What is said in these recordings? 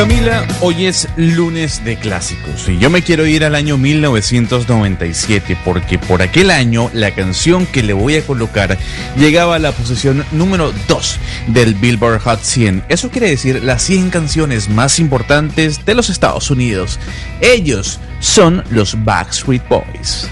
Camila, hoy es lunes de clásicos y yo me quiero ir al año 1997 porque por aquel año la canción que le voy a colocar llegaba a la posición número 2 del Billboard Hot 100. Eso quiere decir las 100 canciones más importantes de los Estados Unidos. Ellos son los Backstreet Boys.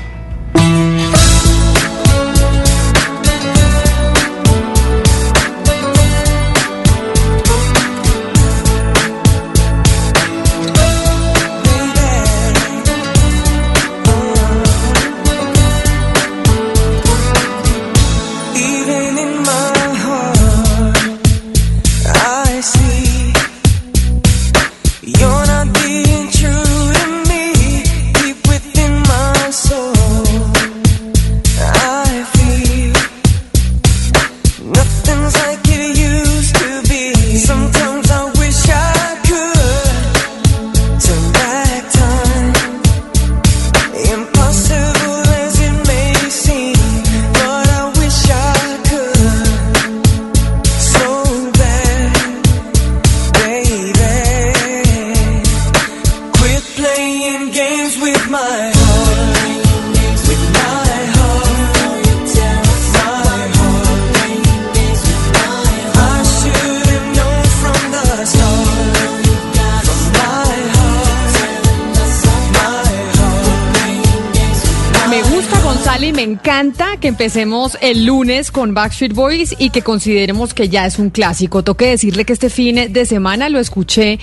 Empecemos el lunes con Backstreet Boys y que consideremos que ya es un clásico. Toque decirle que este fin de semana lo escuché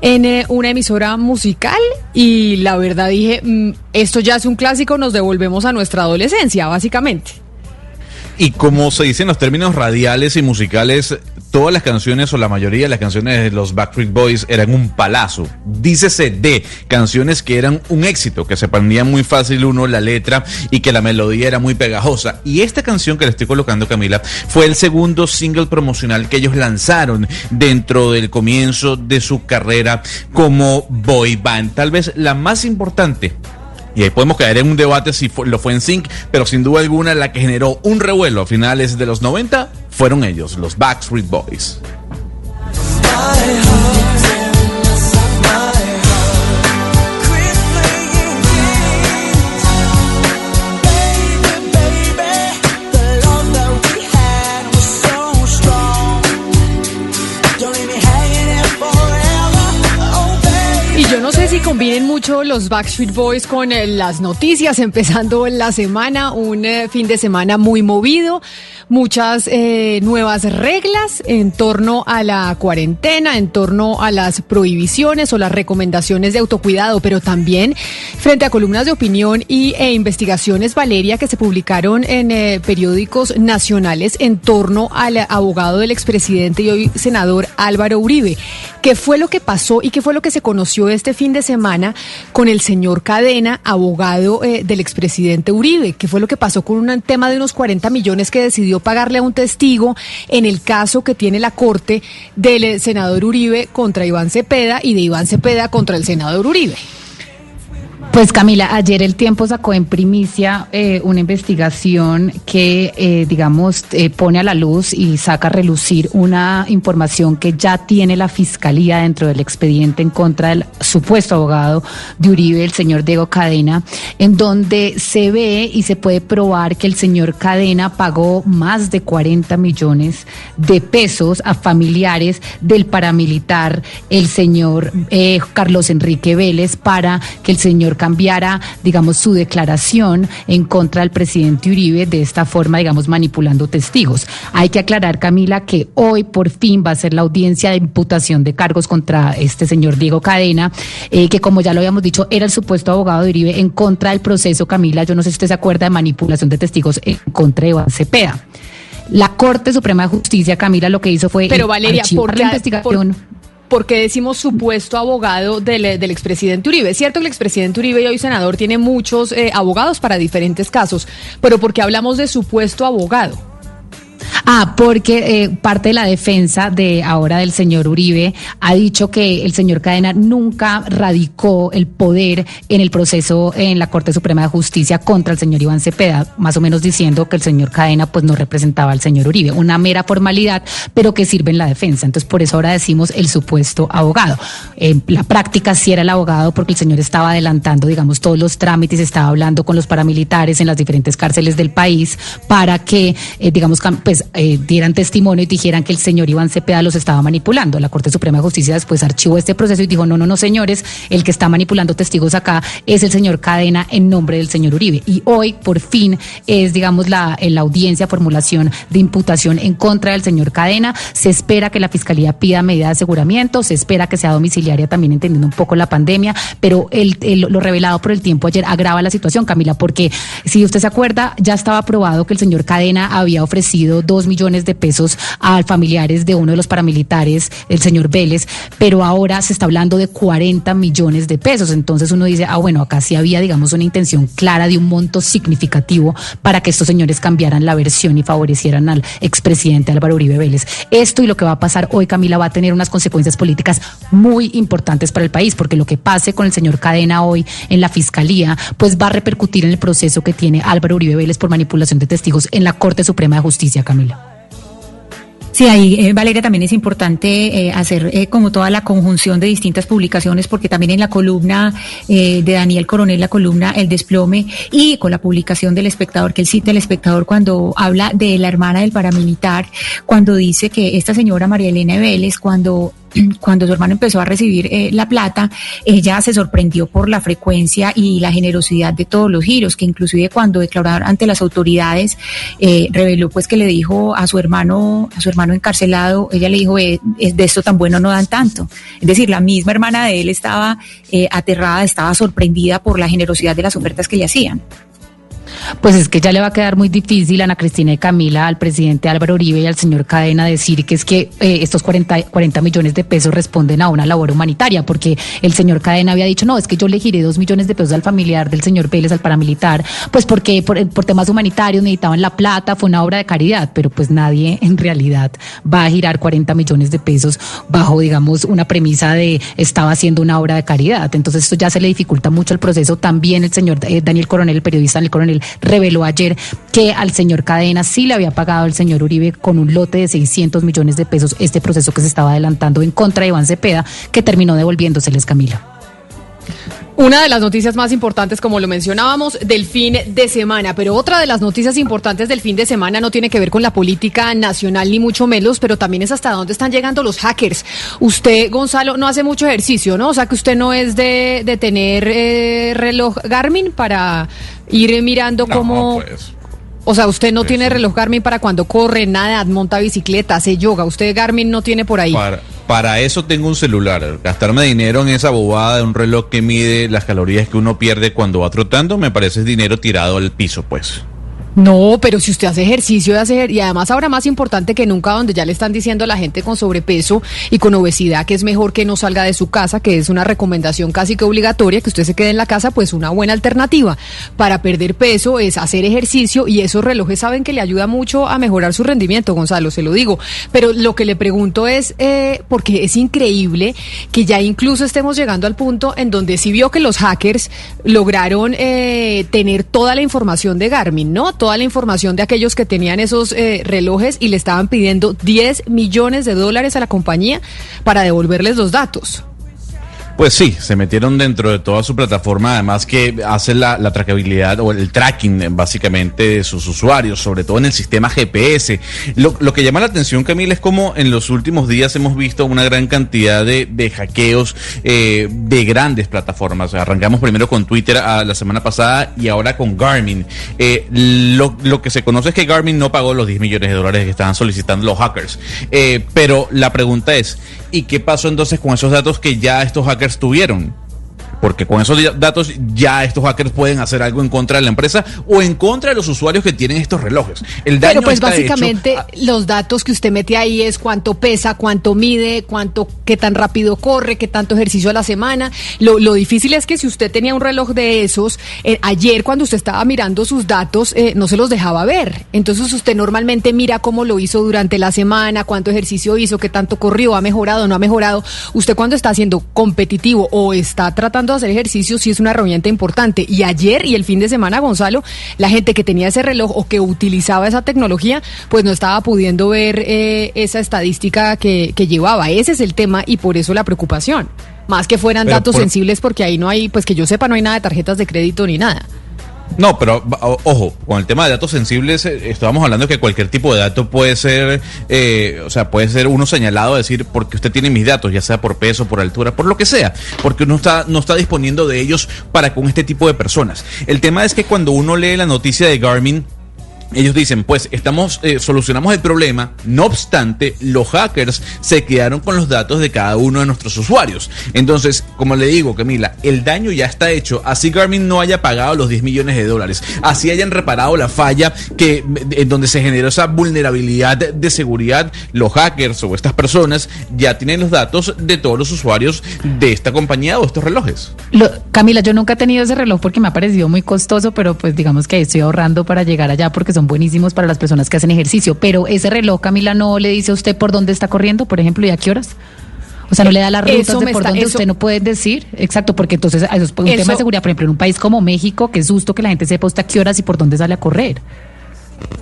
en eh, una emisora musical y la verdad dije, mm, esto ya es un clásico, nos devolvemos a nuestra adolescencia, básicamente. Y como se dice en los términos radiales y musicales, todas las canciones o la mayoría de las canciones de los Backstreet Boys eran un palazo. Dícese de canciones que eran un éxito, que se aprendían muy fácil uno la letra y que la melodía era muy pegajosa. Y esta canción que le estoy colocando, Camila, fue el segundo single promocional que ellos lanzaron dentro del comienzo de su carrera como boy band. Tal vez la más importante y ahí podemos caer en un debate si lo fue en Sync, pero sin duda alguna la que generó un revuelo a finales de los 90 fueron ellos, los Backstreet Boys. Combinen mucho los Backstreet Boys con eh, las noticias, empezando la semana, un eh, fin de semana muy movido, muchas eh, nuevas reglas en torno a la cuarentena, en torno a las prohibiciones o las recomendaciones de autocuidado, pero también frente a columnas de opinión y, e investigaciones, Valeria, que se publicaron en periódicos nacionales en torno al abogado del expresidente y hoy senador Álvaro Uribe. ¿Qué fue lo que pasó y qué fue lo que se conoció este fin de semana con el señor Cadena, abogado eh, del expresidente Uribe? ¿Qué fue lo que pasó con un tema de unos 40 millones que decidió pagarle a un testigo en el caso que tiene la Corte del eh, senador Uribe contra Iván Cepeda y de Iván Cepeda contra el senador Uribe? Pues Camila, ayer el tiempo sacó en primicia eh, una investigación que, eh, digamos, eh, pone a la luz y saca a relucir una información que ya tiene la Fiscalía dentro del expediente en contra del supuesto abogado de Uribe, el señor Diego Cadena, en donde se ve y se puede probar que el señor Cadena pagó más de 40 millones de pesos a familiares del paramilitar, el señor Carlos Enrique Vélez, para que el señor cambiara, digamos, su declaración en contra del presidente Uribe de esta forma, digamos, manipulando testigos. Hay que aclarar, Camila, que hoy por fin va a ser la audiencia de imputación de cargos contra este señor Diego Cadena, eh, que como ya lo habíamos dicho, era el supuesto abogado de Uribe en contra del proceso, Camila, yo no sé si usted se acuerda de manipulación de testigos en contra de Iván Cepeda. La Corte Suprema de Justicia, Camila, lo que hizo fue Pero Valeria, ¿por la investigación. ¿por qué decimos supuesto abogado del, del expresidente Uribe? Es cierto que el expresidente Uribe y hoy senador tiene muchos eh, abogados para diferentes casos, pero ¿por qué hablamos de supuesto abogado? Ah, porque eh, parte de la defensa de ahora del señor Uribe ha dicho que el señor Cadena nunca radicó el poder en el proceso en la Corte Suprema de Justicia contra el señor Iván Cepeda, más o menos diciendo que el señor Cadena pues no representaba al señor Uribe, una mera formalidad, pero que sirve en la defensa. Entonces por eso ahora decimos el supuesto abogado. En la práctica sí era el abogado porque el señor estaba adelantando, digamos, todos los trámites, estaba hablando con los paramilitares en las diferentes cárceles del país para que, eh, digamos, pues eh, dieran testimonio y dijeran que el señor Iván Cepeda los estaba manipulando. La Corte Suprema de Justicia después archivó este proceso y dijo, no, no, no, señores, el que está manipulando testigos acá es el señor Cadena en nombre del señor Uribe. Y hoy, por fin, es, digamos, la, la audiencia, formulación de imputación en contra del señor Cadena. Se espera que la Fiscalía pida medida de aseguramiento, se espera que sea domiciliaria también entendiendo un poco la pandemia, pero el, lo revelado por el tiempo ayer agrava la situación, Camila, porque si usted se acuerda, ya estaba aprobado que el señor Cadena había ofrecido dos millones de pesos a familiares de uno de los paramilitares, el señor Vélez, pero ahora se está hablando de 40 millones de pesos. Entonces uno dice, ah, bueno, acá sí había, digamos, una intención clara de un monto significativo para que estos señores cambiaran la versión y favorecieran al expresidente Álvaro Uribe Vélez. Esto y lo que va a pasar hoy, Camila, va a tener unas consecuencias políticas muy importantes para el país, porque lo que pase con el señor Cadena hoy en la fiscalía, pues va a repercutir en el proceso que tiene Álvaro Uribe Vélez por manipulación de testigos en la Corte Suprema de Justicia, Camila. Sí, ahí, eh, Valeria, también es importante eh, hacer eh, como toda la conjunción de distintas publicaciones, porque también en la columna de Daniel Coronel, la columna El Desplome, y con la publicación del espectador, que él cita el espectador cuando habla de la hermana del paramilitar, cuando dice que esta señora María Elena Vélez, cuando cuando su hermano empezó a recibir eh, la plata, ella se sorprendió por la frecuencia y la generosidad de todos los giros, que inclusive cuando declararon ante las autoridades, eh, reveló pues que le dijo a su hermano, a su hermano encarcelado, ella le dijo, eh, de esto tan bueno no dan tanto. Es decir, la misma hermana de él estaba aterrada, estaba sorprendida por la generosidad de las ofertas que le hacían. Pues es que ya le va a quedar muy difícil a Ana Cristina y Camila, al presidente Álvaro Uribe y al señor Cadena decir que es que eh, estos 40, 40 millones de pesos responden a una labor humanitaria, porque el señor Cadena había dicho, no, es que yo le giré dos millones de pesos al familiar del señor Vélez, al paramilitar, pues porque por, por temas humanitarios necesitaban la plata, fue una obra de caridad, pero pues nadie en realidad va a girar 40 millones de pesos bajo, digamos, una premisa de estaba haciendo una obra de caridad. Entonces esto ya se le dificulta mucho el proceso. También el señor eh, Daniel Coronel, el periodista Daniel Coronel, reveló ayer que al señor Cadena sí le había pagado el señor Uribe con un lote de 600 millones de pesos este proceso que se estaba adelantando en contra de Iván Cepeda, que terminó devolviéndoseles Camila. Una de las noticias más importantes, como lo mencionábamos, del fin de semana, pero otra de las noticias importantes del fin de semana no tiene que ver con la política nacional ni mucho menos, pero también es hasta dónde están llegando los hackers. Usted, Gonzalo, no hace mucho ejercicio, ¿no? O sea que usted no es de, de tener eh, reloj Garmin para ir mirando cómo... Pues. O sea, usted no tiene reloj Garmin para cuando corre, nada, monta bicicleta, hace yoga. Usted Garmin no tiene por ahí. Para, eso tengo un celular. Gastarme dinero en esa bobada de un reloj que mide las calorías que uno pierde cuando va trotando, me parece dinero tirado al piso, pues. No, pero si usted hace ejercicio hace, y además ahora más importante que nunca, donde ya le están diciendo a la gente con sobrepeso y con obesidad que es mejor que no salga de su casa, que es una recomendación casi que obligatoria, que usted se quede en la casa, pues una buena alternativa para perder peso es hacer ejercicio y esos relojes saben que le ayuda mucho a mejorar su rendimiento, Gonzalo, se lo digo. Pero lo que le pregunto es, eh, porque es increíble que ya incluso estemos llegando al punto en donde si vio que los hackers lograron eh, tener toda la información de Garmin, ¿no? La información de aquellos que tenían esos eh, relojes y le estaban pidiendo 10 millones de dólares a la compañía para devolverles los datos. Pues sí, se metieron dentro de toda su plataforma, además que hace la, la trackabilidad o el tracking básicamente de sus usuarios, sobre todo en el sistema GPS. Lo, lo, que llama la atención, Camila, es como en los últimos días hemos visto una gran cantidad de, de hackeos eh, de grandes plataformas. Arrancamos primero con Twitter a, la semana pasada y ahora con Garmin. Eh, lo, lo, que se conoce es que Garmin no pagó los 10 millones de dólares que estaban solicitando los hackers. Eh, pero la pregunta es, ¿y qué pasó entonces con esos datos que ya estos hackers tuvieron. Porque con esos datos ya estos hackers pueden hacer algo en contra de la empresa o en contra de los usuarios que tienen estos relojes. El daño Pero pues básicamente los datos que usted mete ahí es cuánto pesa, cuánto mide, cuánto, qué tan rápido corre, qué tanto ejercicio a la semana. Lo, lo difícil es que si usted tenía un reloj de esos, eh, ayer cuando usted estaba mirando sus datos, eh, no se los dejaba ver. Entonces usted normalmente mira cómo lo hizo durante la semana, cuánto ejercicio hizo, qué tanto corrió, ha mejorado, no ha mejorado. Usted cuando está siendo competitivo o está tratando hacer ejercicio, sí es una herramienta importante. Y ayer y el fin de semana, Gonzalo, la gente que tenía ese reloj o que utilizaba esa tecnología, pues no estaba pudiendo ver eh, esa estadística que, que llevaba. Ese es el tema y por eso la preocupación. Más que fueran datos sensibles porque ahí no hay, pues que yo sepa, no hay nada de tarjetas de crédito ni nada. No, pero ojo, con el tema de datos sensibles, eh, estábamos hablando de que cualquier tipo de dato puede ser, eh, o sea, puede ser uno señalado a decir porque usted tiene mis datos, ya sea por peso, por altura, por lo que sea, porque uno está, no está disponiendo de ellos para con este tipo de personas. El tema es que cuando uno lee la noticia de Garmin, ellos dicen, pues estamos, eh, solucionamos el problema, no obstante, los hackers se quedaron con los datos de cada uno de nuestros usuarios. Entonces, como le digo, Camila, el daño ya está hecho, así Garmin no haya pagado los 10 millones de dólares, así hayan reparado la falla que, en donde se generó esa vulnerabilidad de, seguridad, los hackers o estas personas ya tienen los datos de todos los usuarios de esta compañía o estos relojes. Camila, yo nunca he tenido ese reloj porque me ha parecido muy costoso, pero pues digamos que estoy ahorrando para llegar allá porque son buenísimos para las personas que hacen ejercicio, pero ese reloj, Camila, no le dice a usted por dónde está corriendo, por ejemplo, y a qué horas. O sea, no le da las rutas de por dónde usted no puede decir. Exacto, porque entonces eso es un tema de seguridad. Por ejemplo, en un país como México, que es justo que la gente sepa usted a qué horas y por dónde sale a correr.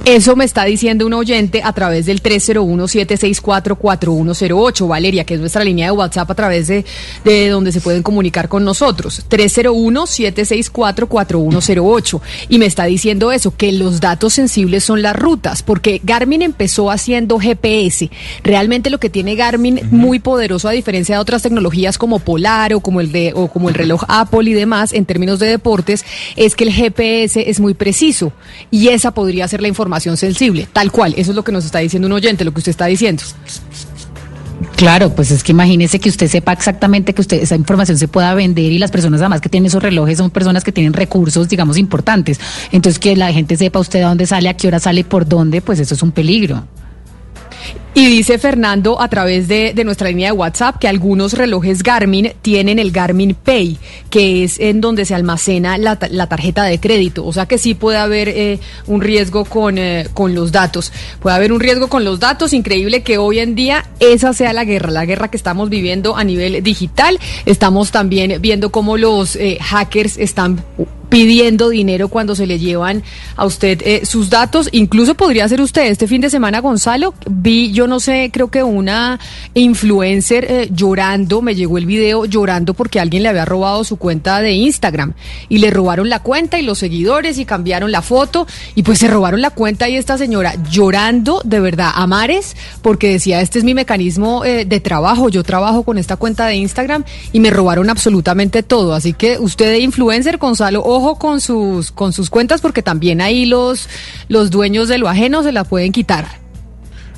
Eso me está diciendo un oyente a través del 301-764-4108, Valeria, que es nuestra línea de WhatsApp a través de, de donde se pueden comunicar con nosotros. 301-764-4108. Y me está diciendo eso, que los datos sensibles son las rutas, porque Garmin empezó haciendo GPS. Realmente lo que tiene Garmin muy poderoso, a diferencia de otras tecnologías como Polar o como el, de, o como el reloj Apple y demás, en términos de deportes, es que el GPS es muy preciso. Y esa podría ser la información sensible, tal cual. Eso es lo que nos está diciendo un oyente, lo que usted está diciendo. Claro, pues es que imagínese que usted sepa exactamente que usted esa información se pueda vender y las personas además que tienen esos relojes son personas que tienen recursos, digamos, importantes. Entonces que la gente sepa usted a dónde sale, a qué hora sale, por dónde, pues eso es un peligro. Y dice Fernando a través de, nuestra línea de WhatsApp que algunos relojes Garmin tienen el Garmin Pay, que es en donde se almacena la, tarjeta de crédito. O sea que sí puede haber eh, un riesgo con, eh, con los datos. Puede haber un riesgo con los datos. Increíble que hoy en día esa sea la guerra, la guerra que estamos viviendo a nivel digital. Estamos también viendo cómo los eh, hackers están pidiendo dinero cuando se le llevan a usted eh, sus datos. Incluso podría ser usted este fin de semana, Gonzalo. Vi, yo no sé, creo que una influencer eh, llorando, me llegó el video llorando porque alguien le había robado su cuenta de Instagram y le robaron la cuenta y los seguidores y cambiaron la foto y pues se robaron la cuenta y esta señora llorando de verdad a mares porque decía, este es mi mecanismo eh, de trabajo, yo trabajo con esta cuenta de Instagram y me robaron absolutamente todo. Así que usted de influencer, Gonzalo, ojo con sus, con sus cuentas porque también ahí los, los dueños de lo ajeno se la pueden quitar.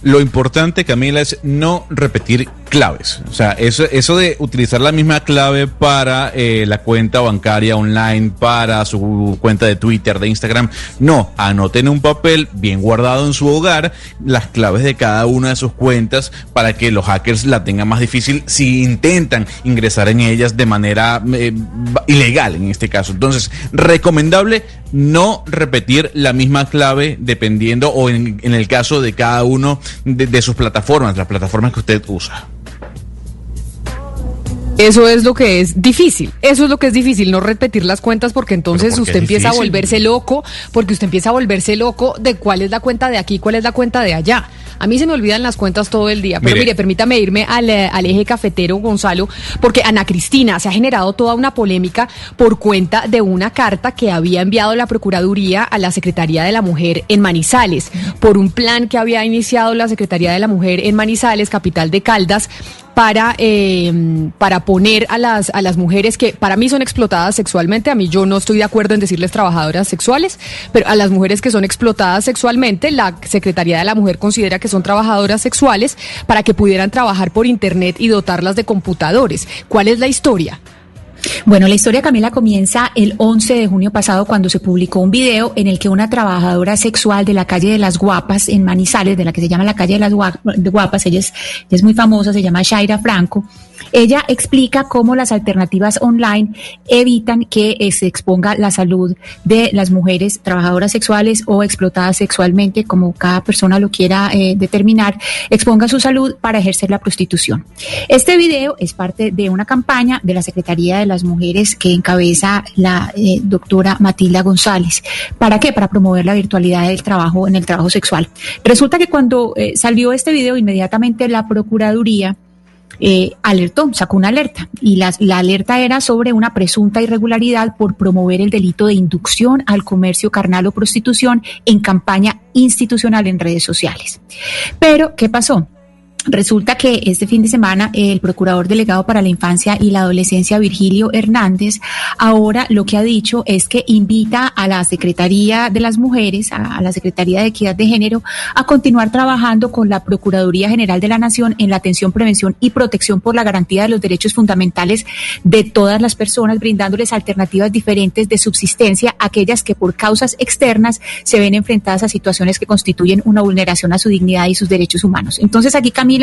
Lo importante, Camila, es no repetir claves. O sea, eso, eso de utilizar la misma clave para eh, la cuenta bancaria online, para su cuenta de Twitter, de Instagram. No, anoten un papel bien guardado en su hogar las claves de cada una de sus cuentas para que los hackers la tengan más difícil si intentan ingresar en ellas de manera eh, ilegal en este caso. Entonces, recomendable no repetir la misma clave dependiendo o en, el caso de cada uno de sus plataformas, las plataformas que usted usa. Eso es lo que es difícil. Eso es lo que es difícil, no repetir las cuentas porque entonces usted empieza a volverse loco, porque usted empieza a volverse loco de cuál es la cuenta de aquí, cuál es la cuenta de allá. A mí se me olvidan las cuentas todo el día. Pero mire, permítame irme al, eh, al, eje cafetero, Gonzalo, porque Ana Cristina se ha generado toda una polémica por cuenta de una carta que había enviado la Procuraduría a la Secretaría de la Mujer en Manizales, por un plan que había iniciado la Secretaría de la Mujer en Manizales, capital de Caldas, para, eh, para poner a las, a las mujeres que para mí son explotadas sexualmente, a mí yo no estoy de acuerdo en decirles trabajadoras sexuales, pero a las mujeres que son explotadas sexualmente, la Secretaría de la Mujer considera que son trabajadoras sexuales para que pudieran trabajar por Internet y dotarlas de computadores. ¿Cuál es la historia? Bueno, la historia Camila comienza el 11 de junio pasado cuando se publicó un video en el que una trabajadora sexual de la calle de las Guapas en Manizales, de la que se llama la calle de las Guapas, ella es, ella es muy famosa, se llama Shaira Franco, ella explica cómo las alternativas online evitan que eh, se exponga la salud de las mujeres trabajadoras sexuales o explotadas sexualmente, como cada persona lo quiera eh, determinar, exponga su salud para ejercer la prostitución. Este video es parte de una campaña de la Secretaría de las Mujeres que encabeza la eh, doctora Matilda González. ¿Para qué? Para promover la virtualidad del trabajo en el trabajo sexual. Resulta que cuando salió este video, inmediatamente la Procuraduría eh, alertó, sacó una alerta y la, la alerta era sobre una presunta irregularidad por promover el delito de inducción al comercio carnal o prostitución en campaña institucional en redes sociales. Pero, ¿qué pasó? Resulta que este fin de semana el procurador delegado para la infancia y la adolescencia, Virgilio Hernández, ahora lo que ha dicho es que invita a la Secretaría de las Mujeres, a, la Secretaría de Equidad de Género, a continuar trabajando con la Procuraduría General de la Nación en la atención, prevención y protección por la garantía de los derechos fundamentales de todas las personas, brindándoles alternativas diferentes de subsistencia a aquellas que por causas externas se ven enfrentadas a situaciones que constituyen una vulneración a su dignidad y sus derechos humanos. Entonces aquí, Camila,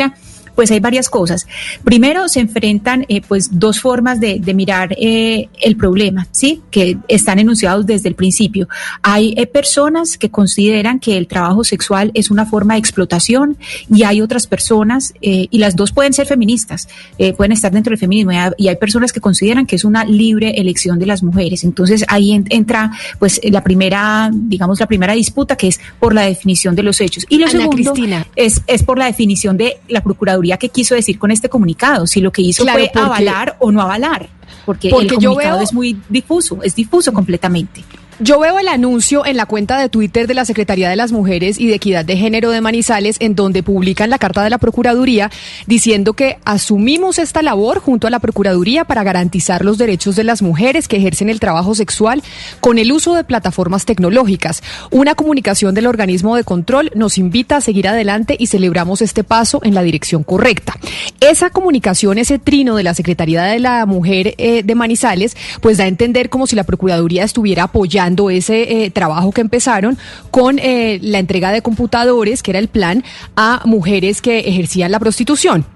pues hay varias cosas. Primero, se enfrentan eh, pues dos formas de, mirar eh, el problema, ¿sí? Que están enunciados desde el principio. Hay eh, personas que consideran que el trabajo sexual es una forma de explotación y hay otras personas, y las dos pueden ser feministas, pueden estar dentro del feminismo, y hay, personas que consideran que es una libre elección de las mujeres. Entonces ahí entra pues la primera, digamos, la primera disputa que es por la definición de los hechos. Y lo segundo Es, es por la definición de la Procuraduría qué quiso decir con este comunicado, si lo que hizo fue avalar o no avalar, porque, el comunicado es muy difuso, es difuso completamente. Yo veo el anuncio en la cuenta de Twitter de la Secretaría de las Mujeres y de Equidad de Género de Manizales, en donde publican la carta de la Procuraduría diciendo que asumimos esta labor junto a la Procuraduría para garantizar los derechos de las mujeres que ejercen el trabajo sexual con el uso de plataformas tecnológicas. Una comunicación del organismo de control nos invita a seguir adelante y celebramos este paso en la dirección correcta. Esa comunicación, ese trino de la Secretaría de la Mujer eh, de Manizales, pues da a entender como si la Procuraduría estuviera apoyando ese eh, trabajo que empezaron con eh, la entrega de computadores, que era el plan, a mujeres que ejercían la prostitución.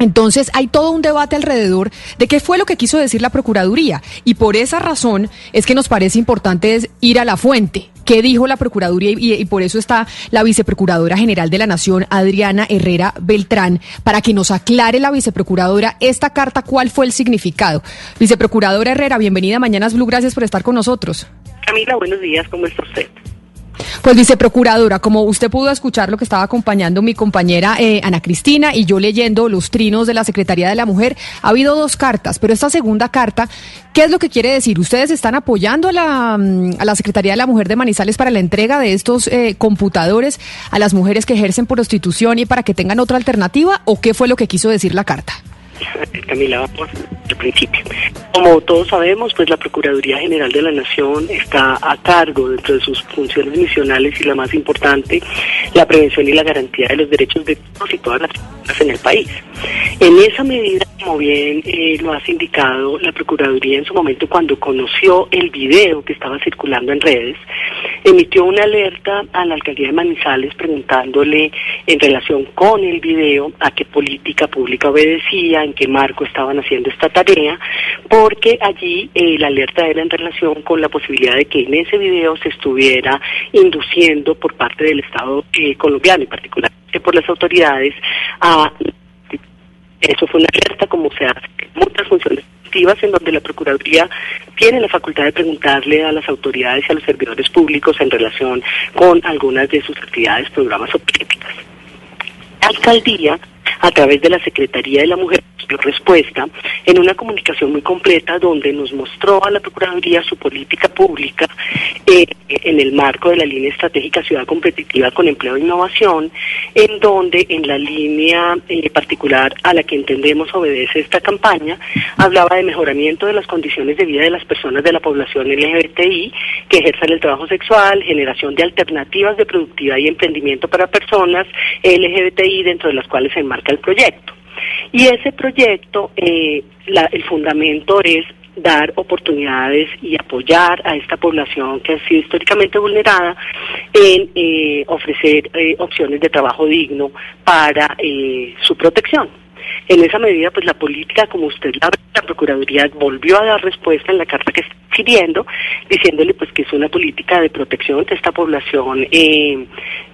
Entonces hay todo un debate alrededor de qué fue lo que quiso decir la Procuraduría y por esa razón es que nos parece importante ir a la fuente. ¿Qué dijo la Procuraduría? Y, y, por eso está la Viceprocuradora General de la Nación, Adriana Herrera Beltrán, para que nos aclare la Viceprocuradora esta carta, cuál fue el significado. Viceprocuradora Herrera, bienvenida a Mañanas Blue, gracias por estar con nosotros. Camila, buenos días, ¿cómo está usted? Pues viceprocuradora, como usted pudo escuchar lo que estaba acompañando mi compañera eh, Ana Cristina y yo leyendo los trinos de la Secretaría de la Mujer, ha habido dos cartas, pero esta segunda carta, ¿qué es lo que quiere decir? ¿Ustedes están apoyando a la, mm, a la Secretaría de la Mujer de Manizales para la entrega de estos eh, computadores a las mujeres que ejercen prostitución y para que tengan otra alternativa? ¿O qué fue lo que quiso decir la carta? Camila, vamos al principio. Como todos sabemos, pues la Procuraduría General de la Nación está a cargo dentro de sus funciones misionales y la más importante, la prevención y la garantía de los derechos de todos y todas las personas en el país. En esa medida, como bien eh, lo has indicado, la Procuraduría en su momento cuando conoció el video que estaba circulando en redes, emitió una alerta a la alcaldía de Manizales preguntándole en relación con el video a qué política pública obedecía, en qué marco estaban haciendo esta tarea, porque allí eh, la alerta era en relación con la posibilidad de que en ese video se estuviera induciendo por parte del Estado eh, colombiano, y particularmente por las autoridades, a eso fue una alerta como se hace muchas funciones en donde la Procuraduría tiene la facultad de preguntarle a las autoridades y a los servidores públicos en relación con algunas de sus actividades, programas o políticas. La alcaldía, a través de la Secretaría de la Mujer, respuesta en una comunicación muy completa donde nos mostró a la Procuraduría su política pública eh, en el marco de la línea estratégica Ciudad Competitiva con Empleo e Innovación, en donde en la línea eh, particular a la que entendemos obedece esta campaña, hablaba de mejoramiento de las condiciones de vida de las personas de la población LGBTI que ejerzan el trabajo sexual, generación de alternativas de productividad y emprendimiento para personas LGBTI dentro de las cuales se enmarca el proyecto. Y ese proyecto, eh, el fundamento es dar oportunidades y apoyar a esta población que ha sido históricamente vulnerada en eh, ofrecer eh, opciones de trabajo digno para su protección. En esa medida, pues la política, como usted la la Procuraduría volvió a dar respuesta en la carta que está escribiendo, diciéndole pues que es una política de protección de esta población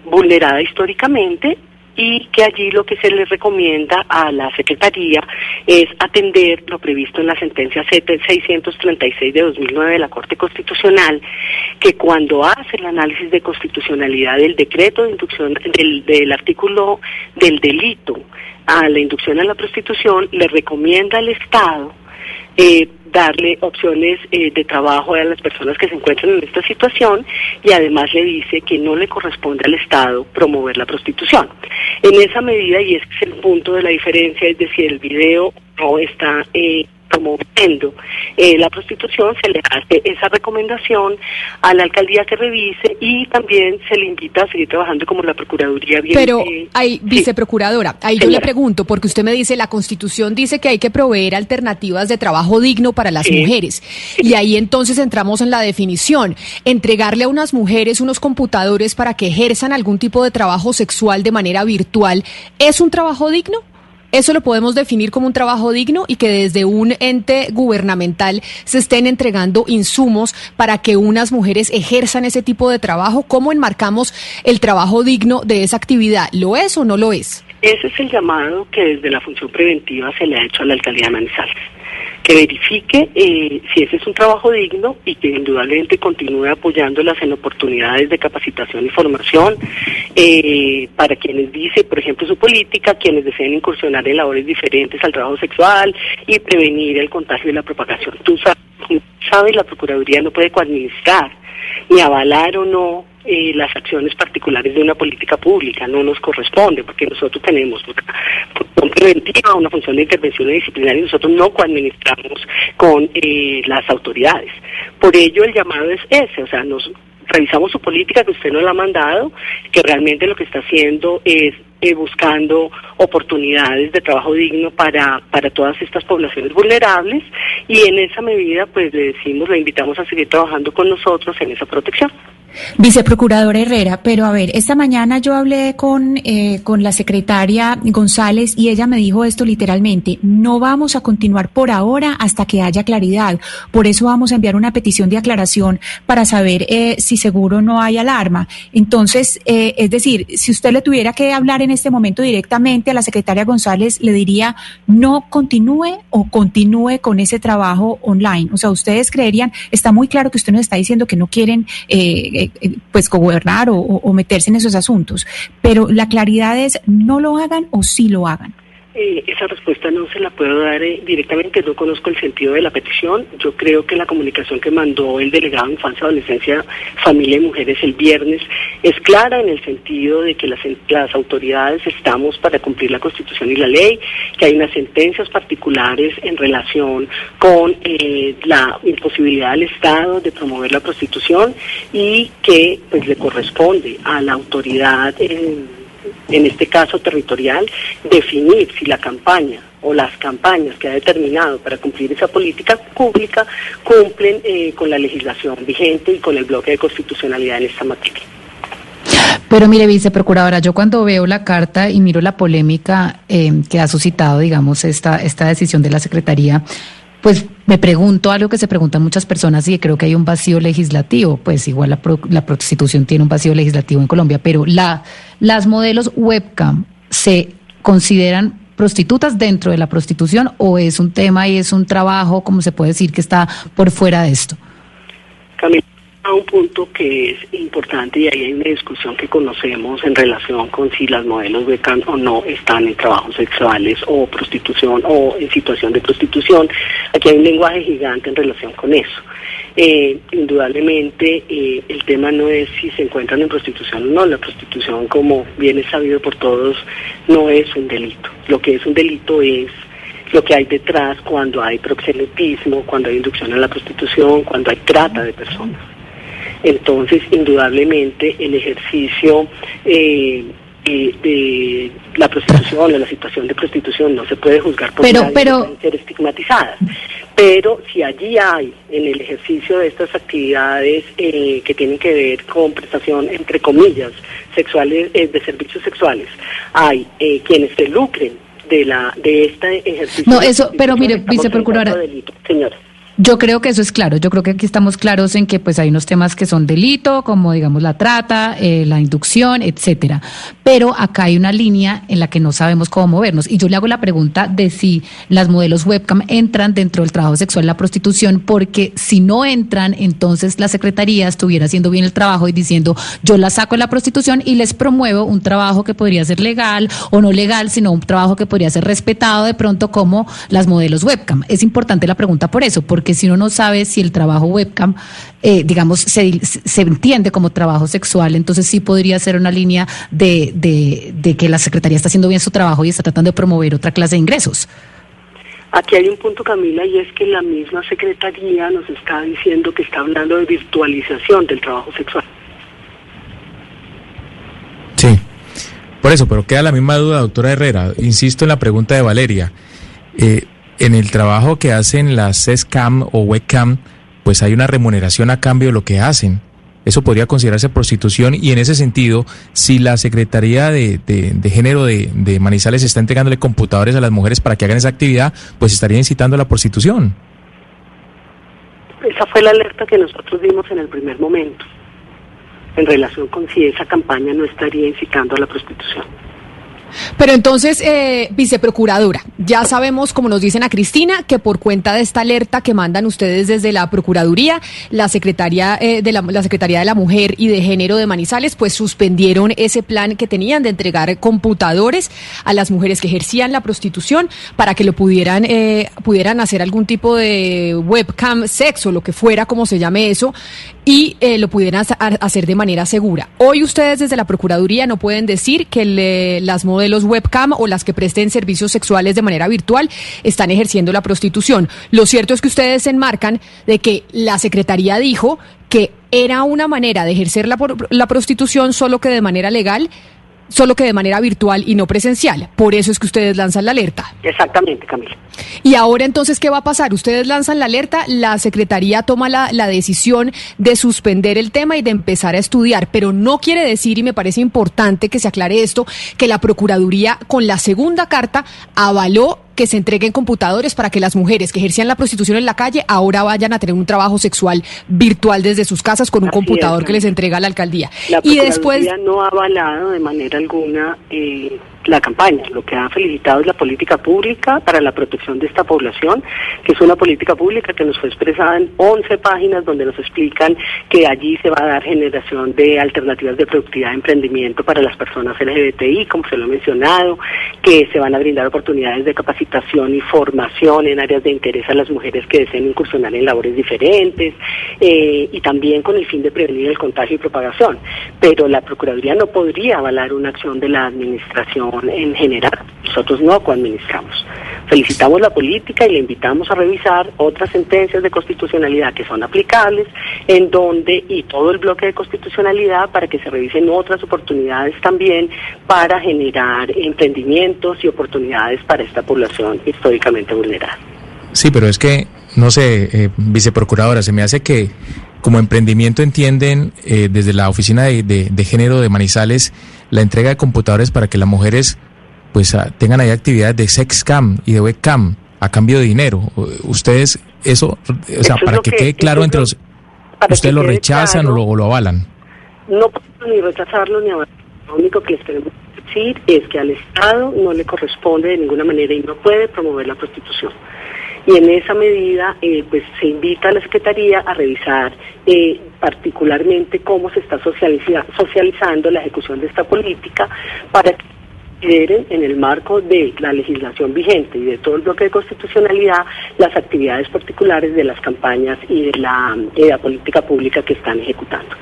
vulnerada históricamente y que allí lo que se le recomienda a la Secretaría es atender lo previsto en la sentencia 636 de 2009 de la Corte Constitucional, que cuando hace el análisis de constitucionalidad del decreto de inducción del, del artículo del delito a la inducción a la prostitución, le recomienda al Estado eh, darle opciones eh, de trabajo a las personas que se encuentran en esta situación y además le dice que no le corresponde al Estado promover la prostitución. En esa medida, y ese es el punto de la diferencia, es decir, el video no está eh, promoviendo eh, la prostitución, se le hace esa recomendación a la alcaldía que revise y también se le invita a seguir trabajando como la Procuraduría. Bien, Pero, hay, viceprocuradora, ahí yo le pregunto, porque usted me dice, la Constitución dice que hay que proveer alternativas de trabajo digno para las mujeres. Y ahí entonces entramos en la definición. Entregarle a unas mujeres unos computadores para que ejerzan algún tipo de trabajo sexual de manera virtual, ¿es un trabajo digno? Eso lo podemos definir como un trabajo digno y que desde un ente gubernamental se estén entregando insumos para que unas mujeres ejerzan ese tipo de trabajo. ¿Cómo enmarcamos el trabajo digno de esa actividad? ¿Lo es o no lo es? Ese es el llamado que desde la función preventiva se le ha hecho a la alcaldía de Manizales que verifique eh, si ese es un trabajo digno y que indudablemente continúe apoyándolas en oportunidades de capacitación y formación eh, para quienes dice, por ejemplo, su política, quienes deseen incursionar en labores diferentes al trabajo sexual y prevenir el contagio y la propagación. Tú sabes, la Procuraduría no puede coadministrar ni avalar o no eh, las acciones particulares de una política pública, no nos corresponde, porque nosotros tenemos una función preventiva, una función de intervención disciplinaria y nosotros no coadministramos con eh, las autoridades. Por ello el llamado es ese, o sea, nos revisamos su política que usted nos la ha mandado, que realmente lo que está haciendo es eh, buscando oportunidades de trabajo digno para, para todas estas poblaciones vulnerables y en esa medida pues le decimos, le invitamos a seguir trabajando con nosotros en esa protección. Viceprocuradora Herrera, pero a ver, esta mañana yo hablé con, eh, con la secretaria González y ella me dijo esto literalmente, no vamos a continuar por ahora hasta que haya claridad. Por eso vamos a enviar una petición de aclaración para saber eh, si seguro no hay alarma. Entonces, eh, es decir, si usted le tuviera que hablar en este momento directamente a la secretaria González, le diría, no continúe o continúe con ese trabajo online. O sea, ustedes creerían, está muy claro que usted nos está diciendo que no quieren eh, eh, pues gobernar o, meterse en esos asuntos. Pero la claridad es no lo hagan o sí lo hagan. Eh, esa respuesta no se la puedo dar directamente, no conozco el sentido de la petición. Yo creo que la comunicación que mandó el delegado de Infancia, Adolescencia, Familia y Mujeres el viernes es clara en el sentido de que las, las autoridades estamos para cumplir la Constitución y la ley, que hay unas sentencias particulares en relación con la imposibilidad del Estado de promover la prostitución y que pues le corresponde a la autoridad en, este caso territorial definir si la campaña o las campañas que ha determinado para cumplir esa política pública cumplen eh, con la legislación vigente y con el bloque de constitucionalidad en esta materia. Pero mire, viceprocuradora, yo cuando veo la carta y miro la polémica eh, que ha suscitado, digamos, esta, esta decisión de la Secretaría, pues me pregunto algo que se preguntan muchas personas y creo que hay un vacío legislativo, pues igual la, la prostitución tiene un vacío legislativo en Colombia, pero la, las modelos webcam se consideran prostitutas dentro de la prostitución o es un tema y es un trabajo, como se puede decir, que está por fuera de esto? A un punto que es importante y ahí hay una discusión que conocemos en relación con si las modelos becan o no están en trabajos sexuales o prostitución o en situación de prostitución. Aquí hay un lenguaje gigante en relación con eso. Eh, indudablemente eh, el tema no es si se encuentran en prostitución o no. La prostitución, como bien es sabido por todos, no es un delito. Lo que es un delito es lo que hay detrás cuando hay proxenetismo, cuando hay inducción a la prostitución, cuando hay trata de personas. Entonces, indudablemente, el ejercicio eh, eh, de la prostitución o la situación de prostitución no se puede juzgar por pero, pero... ser estigmatizadas. pero si allí hay en el ejercicio de estas actividades eh, que tienen que ver con prestación, entre comillas, sexuales, eh, de servicios sexuales, hay eh, quienes se lucren de la de este ejercicio. No, eso, pero mire, viceprocuradora. Señora. Yo creo que eso es claro. Yo creo que aquí estamos claros en que pues hay unos temas que son delito, como digamos la trata, eh, la inducción, etcétera. Pero acá hay una línea en la que no sabemos cómo movernos. Y yo le hago la pregunta de si las modelos webcam entran dentro del trabajo sexual la prostitución, porque si no entran, entonces la secretaría estuviera haciendo bien el trabajo y diciendo yo las saco de la prostitución y les promuevo un trabajo que podría ser legal o no legal, sino un trabajo que podría ser respetado de pronto como las modelos webcam. Es importante la pregunta por eso, porque porque si uno no sabe si el trabajo webcam, eh, digamos, se, se, entiende como trabajo sexual, entonces sí podría ser una línea de, de, que la Secretaría está haciendo bien su trabajo y está tratando de promover otra clase de ingresos. Aquí hay un punto, Camila, y es que la misma Secretaría nos está diciendo que está hablando de virtualización del trabajo sexual. Sí, por eso, pero queda la misma duda, doctora Herrera. Insisto en la pregunta de Valeria. Eh, en el trabajo que hacen las SESCAM o webcam, pues hay una remuneración a cambio de lo que hacen. Eso podría considerarse prostitución y en ese sentido, si la Secretaría de, Género de, de, Manizales está entregándole computadores a las mujeres para que hagan esa actividad, pues estaría incitando a la prostitución. Esa fue la alerta que nosotros dimos en el primer momento, en relación con si esa campaña no estaría incitando a la prostitución. Pero entonces, eh, viceprocuradora, ya sabemos, como nos dicen a Cristina, que por cuenta de esta alerta que mandan ustedes desde la Procuraduría, la Secretaría, eh, de la, la, Secretaría de la Mujer y de Género de Manizales, pues suspendieron ese plan que tenían de entregar computadores a las mujeres que ejercían la prostitución para que lo pudieran, eh, pudieran hacer algún tipo de webcam sexo, lo que fuera, como se llame eso, y eh, lo pudieran hacer de manera segura. Hoy ustedes desde la Procuraduría no pueden decir que le, las modelos webcam o las que presten servicios sexuales de manera virtual están ejerciendo la prostitución. Lo cierto es que ustedes se enmarcan de que la Secretaría dijo que era una manera de ejercer la, la prostitución solo que de manera legal solo que de manera virtual y no presencial. Por eso es que ustedes lanzan la alerta. Exactamente, Camila. Y ahora entonces, ¿qué va a pasar? Ustedes lanzan la alerta, la Secretaría toma la, la, decisión de suspender el tema y de empezar a estudiar, pero no quiere decir, y me parece importante que se aclare esto, que la Procuraduría con la segunda carta avaló que se entreguen computadores para que las mujeres que ejercían la prostitución en la calle ahora vayan a tener un trabajo sexual virtual desde sus casas con un computador que les entrega la alcaldía. La y después no ha avalado de manera alguna eh, la campaña. Lo que ha felicitado es la política pública para la protección de esta población, que es una política pública que nos fue expresada en 11 páginas donde nos explican que allí se va a dar generación de alternativas de productividad de emprendimiento para las personas LGBTI, como se lo he mencionado, que se van a brindar oportunidades de capacitación y formación en áreas de interés a las mujeres que deseen incursionar en labores diferentes eh, y también con el fin de prevenir el contagio y propagación. Pero la Procuraduría no podría avalar una acción de la Administración en general. Nosotros no coadministramos. Felicitamos la política y le invitamos a revisar otras sentencias de constitucionalidad que son aplicables, en donde, y todo el bloque de constitucionalidad, para que se revisen otras oportunidades también para generar emprendimientos y oportunidades para esta población históricamente vulnerada. Sí, pero es que, no sé, eh, viceprocuradora, se me hace que como emprendimiento entienden eh, desde la Oficina de, Género de Manizales la entrega de computadores para que las mujeres pues ah, tengan ahí actividades de sexcam y de webcam a cambio de dinero. Ustedes, eso, o sea, para que, quede claro entre los... ¿Ustedes lo rechazan o, lo, avalan? No puedo ni rechazarlo ni avalarlo. Lo único que les queremos decir es que al Estado no le corresponde de ninguna manera y no puede promover la prostitución y en esa medida eh, pues se invita a la Secretaría a revisar eh, particularmente cómo se está socializando la ejecución de esta política para que en el marco de la legislación vigente y de todo el bloque de constitucionalidad las actividades particulares de las campañas y de la política pública que están ejecutando.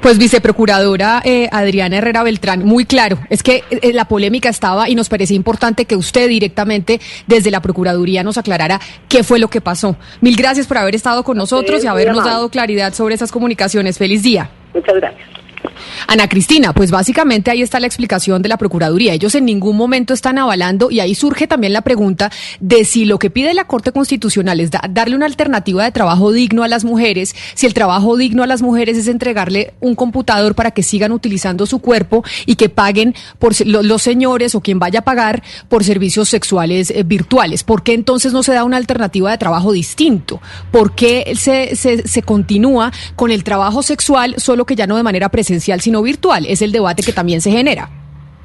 Pues viceprocuradora eh, Adriana Herrera Beltrán, muy claro, es que eh, la polémica estaba y nos parecía importante que usted directamente desde la Procuraduría nos aclarara qué fue lo que pasó. Mil gracias por haber estado con nosotros y habernos dado claridad sobre esas comunicaciones. Feliz día. Muchas gracias. Ana Cristina, pues básicamente ahí está la explicación de la Procuraduría. Ellos en ningún momento están avalando y ahí surge también la pregunta de si lo que pide la Corte Constitucional es darle una alternativa de trabajo digno a las mujeres, si el trabajo digno a las mujeres es entregarle un computador para que sigan utilizando su cuerpo y que paguen por los señores o quien vaya a pagar por servicios sexuales eh, virtuales. ¿Por qué entonces no se da una alternativa de trabajo distinto? ¿Por qué se, se, se continúa con el trabajo sexual, solo que ya no de manera presencial, sino virtual. Es el debate que también se genera.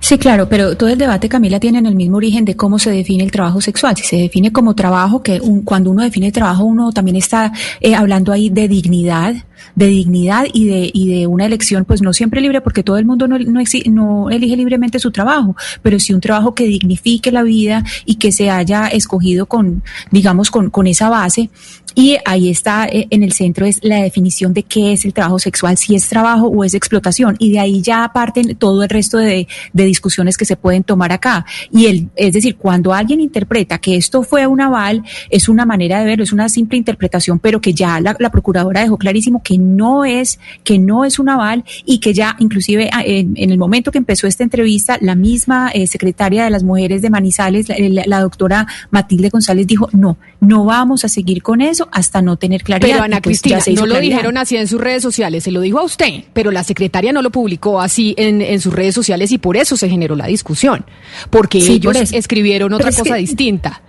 Sí, claro, pero todo el debate, Camila, tiene en el mismo origen de cómo se define el trabajo sexual. Si se define como trabajo, que cuando uno define trabajo, uno también está eh, hablando ahí de dignidad, de dignidad y de, y de una elección, pues no siempre libre, porque todo el mundo no, no, no elige libremente su trabajo, pero sí un trabajo que dignifique la vida y que se haya escogido con, digamos, con, con esa base. Y ahí está eh, en el centro es la definición de qué es el trabajo sexual, si es trabajo o es explotación. Y de ahí ya parten todo el resto de, de discusiones que se pueden tomar acá. Y el, es decir, cuando alguien interpreta que esto fue un aval, es una manera de verlo, es una simple interpretación, pero que ya la, la procuradora dejó clarísimo que no es, que no es un aval y que ya inclusive ah, en, el momento que empezó esta entrevista, la misma eh, secretaria de las mujeres de Manizales, la, doctora Matilde González dijo, no, no vamos a seguir con eso hasta no tener claridad. Pero Ana pues, Cristina, no lo dijeron así en sus redes sociales, se lo dijo a usted, pero la secretaria no lo publicó así en, en sus redes sociales y por eso se generó la discusión, porque ellos escribieron otra cosa distinta.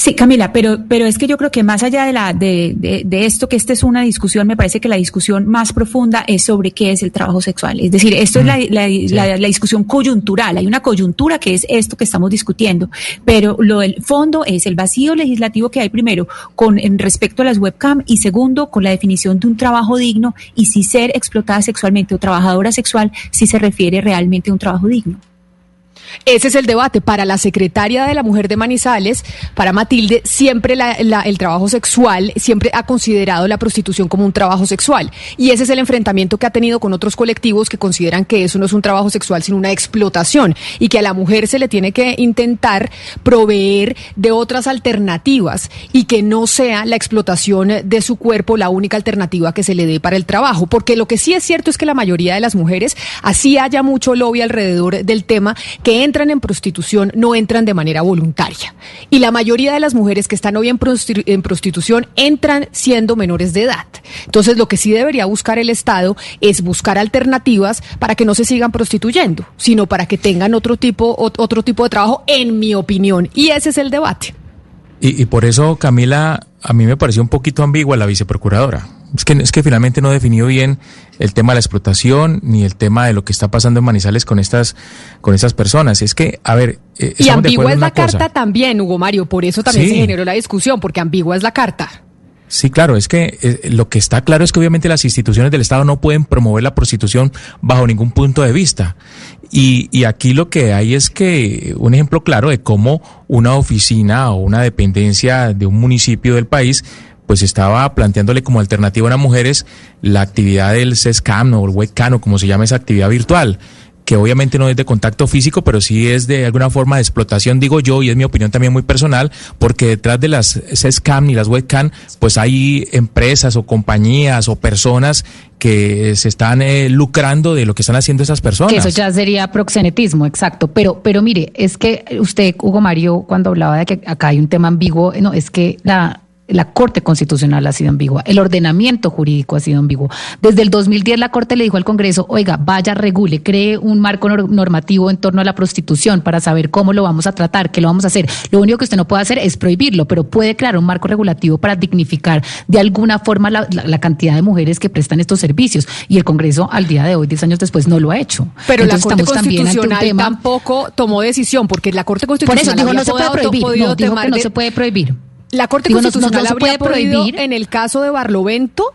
Sí, Camila, pero, pero es que yo creo que más allá de, la, de, de, esto, que esta es una discusión, me parece que la discusión más profunda es sobre qué es el trabajo sexual. Es decir, esto es la, la, la, discusión coyuntural. Hay una coyuntura que es esto que estamos discutiendo, pero lo del fondo es el vacío legislativo que hay primero con en respecto a las webcam y segundo con la definición de un trabajo digno y si ser explotada sexualmente o trabajadora sexual si se refiere realmente a un trabajo digno. Ese es el debate. Para la secretaria de la Mujer de Manizales, para Matilde, siempre el trabajo sexual, siempre ha considerado la prostitución como un trabajo sexual. Y ese es el enfrentamiento que ha tenido con otros colectivos que consideran que eso no es un trabajo sexual, sino una explotación. Y que a la mujer se le tiene que intentar proveer de otras alternativas y que no sea la explotación de su cuerpo la única alternativa que se le dé para el trabajo. Porque lo que sí es cierto es que la mayoría de las mujeres, así haya mucho lobby alrededor del tema, que entran en prostitución no entran de manera voluntaria. Y la mayoría de las mujeres que están hoy en, prostitución entran siendo menores de edad. Entonces, lo que sí debería buscar el Estado es buscar alternativas para que no se sigan prostituyendo, sino para que tengan otro tipo, otro tipo de trabajo, en mi opinión. Y ese es el debate. Y, y por eso, Camila, a mí me pareció un poquito ambigua la viceprocuradora. Es que, es que finalmente no definió bien el tema de la explotación ni el tema de lo que está pasando en Manizales con estas, con estas personas. Es que, a ver. Eh, y ambigua es la carta también, Hugo Mario, por eso también se generó la discusión, porque ambigua es la carta. Sí, claro, es que eh, lo que está claro es que obviamente las instituciones del Estado no pueden promover la prostitución bajo ningún punto de vista. Y, y aquí lo que hay es que un ejemplo claro de cómo una oficina o una dependencia de un municipio del país pues estaba planteándole como alternativa a las mujeres la actividad del CESCAM o el webcam o como se llama esa actividad virtual que obviamente no es de contacto físico, pero sí es de alguna forma de explotación, digo yo, y es mi opinión también muy personal, porque detrás de las CESCAM y las webcam, pues hay empresas o compañías o personas que se están eh, lucrando de lo que están haciendo esas personas. eso ya sería proxenetismo, exacto. Pero, pero mire, es que usted, Hugo Mario, cuando hablaba de que acá hay un tema ambiguo, no, es que la la Corte Constitucional ha sido ambigua, el ordenamiento jurídico ha sido ambiguo. Desde el 2010 la Corte le dijo al Congreso, oiga, vaya, regule, cree un marco normativo en torno a la prostitución para saber cómo lo vamos a tratar, qué lo vamos a hacer. Lo único que usted no puede hacer es prohibirlo, pero puede crear un marco regulativo para dignificar de alguna forma la, cantidad de mujeres que prestan estos servicios. Y el Congreso al día de hoy, 10 años después, no lo ha hecho. Pero la Corte Constitucional tampoco tomó decisión, porque la Corte Constitucional... Por eso dijo, no se puede prohibir. No, dijo que no se puede prohibir. La Corte Constitucional no, habría prohibir. en el caso de Barlovento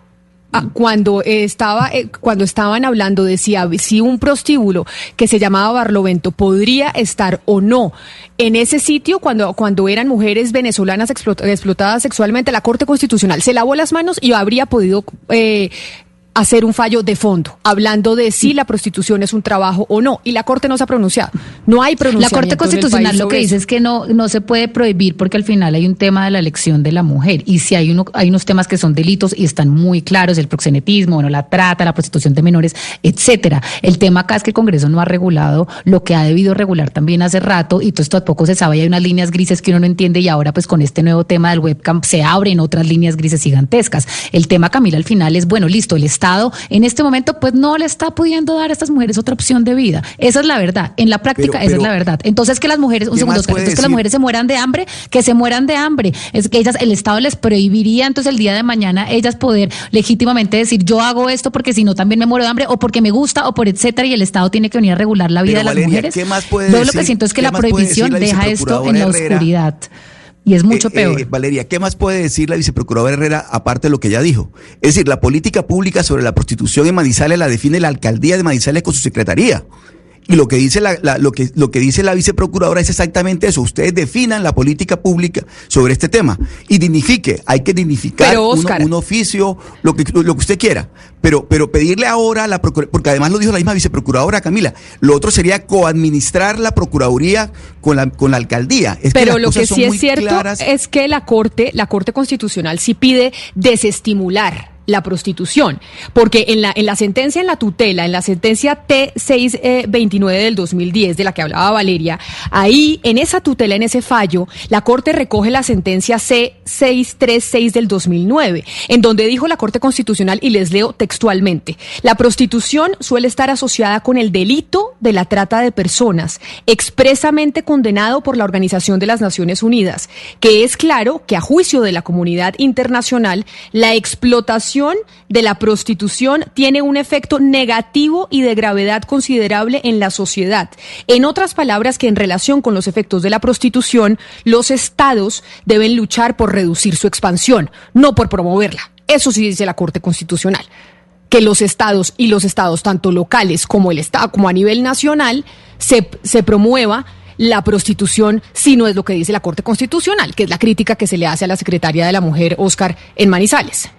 ah, cuando estaba eh, cuando estaban hablando de si, si, un prostíbulo que se llamaba Barlovento podría estar o no en ese sitio cuando cuando eran mujeres venezolanas explotadas sexualmente la Corte Constitucional se lavó las manos y habría podido eh, hacer un fallo de fondo, hablando de si la prostitución es un trabajo o no. Y la Corte no se ha pronunciado. No hay pronunciamiento. La Corte Constitucional lo que dice es que no, no se puede prohibir porque al final hay un tema de la elección de la mujer. Y si hay, uno, hay unos temas que son delitos y están muy claros, el proxenetismo, bueno, la trata, la prostitución de menores, etcétera. El tema acá es que el Congreso no ha regulado lo que ha debido regular también hace rato y todo esto tampoco se sabe, hay unas líneas grises que uno no entiende y ahora pues con este nuevo tema del webcam se abren otras líneas grises gigantescas. El tema, Camila, al final es, bueno, listo, el Estado en este momento pues no le está pudiendo dar a estas mujeres otra opción de vida. Esa es la verdad. En la práctica esa es la verdad. Entonces que las mujeres, un segundo, que las mujeres se mueran de hambre, que se mueran de hambre. Es que ellas, el Estado les prohibiría entonces el día de mañana ellas poder legítimamente decir yo hago esto porque si no también me muero de hambre o porque me gusta o por etcétera y el Estado tiene que venir a regular la vida de las mujeres. ¿qué más puede Yo lo que siento es que la prohibición deja esto en la oscuridad. Y es mucho eh, eh, peor. Valeria, ¿qué más puede decir la viceprocuradora Herrera aparte de lo que ya dijo? Es decir, la política pública sobre la prostitución en Manizales la define la alcaldía de Manizales con su secretaría. Y lo que dice la, lo que lo que dice la viceprocuradora es exactamente eso. Ustedes definan la política pública sobre este tema y dignifique. Hay que dignificar un oficio, lo que lo que usted quiera. Pero pero pedirle ahora a la porque además lo dijo la misma viceprocuradora Camila. Lo otro sería coadministrar la procuraduría con la con la alcaldía. pero lo que sí es cierto es que la corte la corte constitucional sí pide desestimular la prostitución. Porque en la, en la sentencia, en la tutela, en la sentencia T629 del 2010, de la que hablaba Valeria, ahí, en esa tutela, en ese fallo, la Corte recoge la sentencia C636 del 2009, en donde dijo la Corte Constitucional, y les leo textualmente, la prostitución suele estar asociada con el delito de la trata de personas, expresamente condenado por la Organización de las Naciones Unidas, que es claro que a juicio de la comunidad internacional, la explotación de la prostitución tiene un efecto negativo y de gravedad considerable en la sociedad. En otras palabras, que en relación con los efectos de la prostitución, los estados deben luchar por reducir su expansión, no por promoverla. Eso sí dice la Corte Constitucional que los estados y los estados, tanto locales como el Estado, como a nivel nacional, se, se promueva la prostitución si no es lo que dice la Corte Constitucional, que es la crítica que se le hace a la secretaria de la Mujer, Oscar, en Manizales.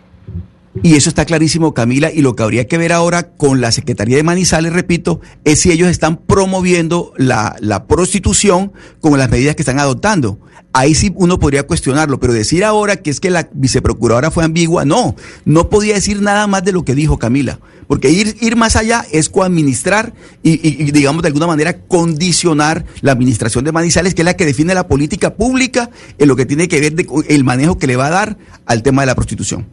Y eso está clarísimo, Camila, y lo que habría que ver ahora con la Secretaría de Manizales, repito, es si ellos están promoviendo la, la prostitución con las medidas que están adoptando. Ahí sí uno podría cuestionarlo, pero decir ahora que es que la viceprocuradora fue ambigua, no, no podía decir nada más de lo que dijo Camila, porque ir, ir más allá es coadministrar y, digamos, de alguna manera condicionar la administración de Manizales, que es la que define la política pública en lo que tiene que ver de, el manejo que le va a dar al tema de la prostitución.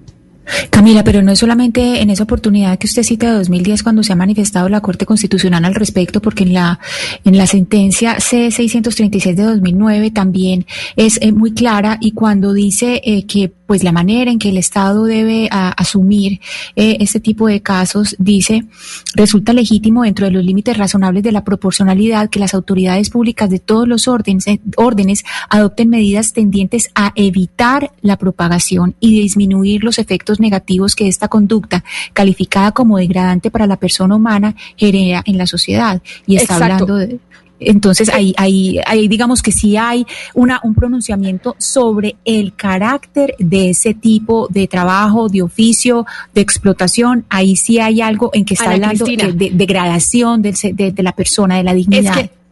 Camila, pero no es solamente en esa oportunidad que usted cita de 2010 cuando se ha manifestado la Corte Constitucional al respecto, porque en la en la sentencia C636 de 2009 también es eh, muy clara y cuando dice eh, que pues la manera en que el Estado debe asumir eh, este tipo de casos, dice, resulta legítimo dentro de los límites razonables de la proporcionalidad que las autoridades públicas de todos los órdenes, órdenes adopten medidas tendientes a evitar la propagación y disminuir los efectos negativos que esta conducta, calificada como degradante para la persona humana, genera en la sociedad. Y está hablando de entonces ahí, ahí, ahí digamos que sí hay una, un pronunciamiento sobre el carácter de ese tipo de trabajo, de oficio, de explotación. Ahí sí hay algo en que está hablando de, degradación de, de, la persona, de la dignidad. Es que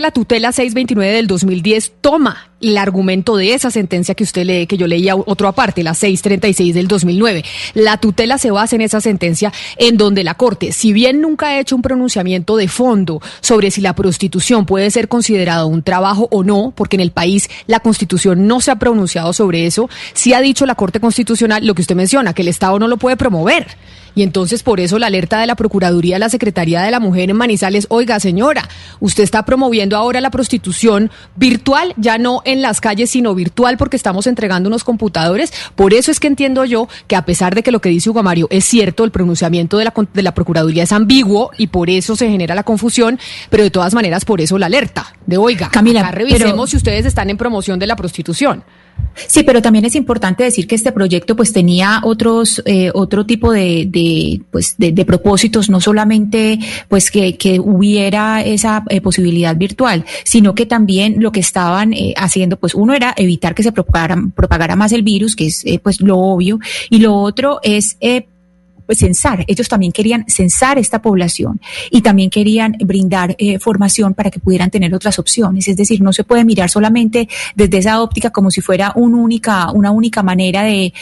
la tutela 629 del 2010 toma el argumento de esa sentencia que usted lee, que yo leía otro aparte, la 636 del 2009. La tutela se basa en esa sentencia en donde la Corte, si bien nunca ha hecho un pronunciamiento de fondo sobre si la prostitución puede ser considerado un trabajo o no, porque en el país la Constitución no se ha pronunciado sobre eso, sí ha dicho la Corte Constitucional lo que usted menciona, que el Estado no lo puede promover. Y entonces por eso la alerta de la Procuraduría, la Secretaría de la Mujer en Manizales, oiga señora, usted está promoviendo ahora la prostitución virtual, ya no en las calles, sino virtual porque estamos entregando unos computadores. Por eso es que entiendo yo que a pesar de que lo que dice Hugo Mario es cierto, el pronunciamiento de la, de la Procuraduría es ambiguo y por eso se genera la confusión, pero de todas maneras por eso la alerta de oiga, Camila, revisemos si ustedes están en promoción de la prostitución. Sí, pero también es importante decir que este proyecto pues tenía otros eh, otro tipo de, de pues de, propósitos, no solamente pues que, que hubiera esa eh, posibilidad virtual, sino que también lo que estaban eh, haciendo pues uno era evitar que se propagara, propagara más el virus, que es pues lo obvio, y lo otro es pues, censar, ellos también querían censar esta población y también querían brindar eh, formación para que pudieran tener otras opciones. Es decir, no se puede mirar solamente desde esa óptica como si fuera un única, una única manera de,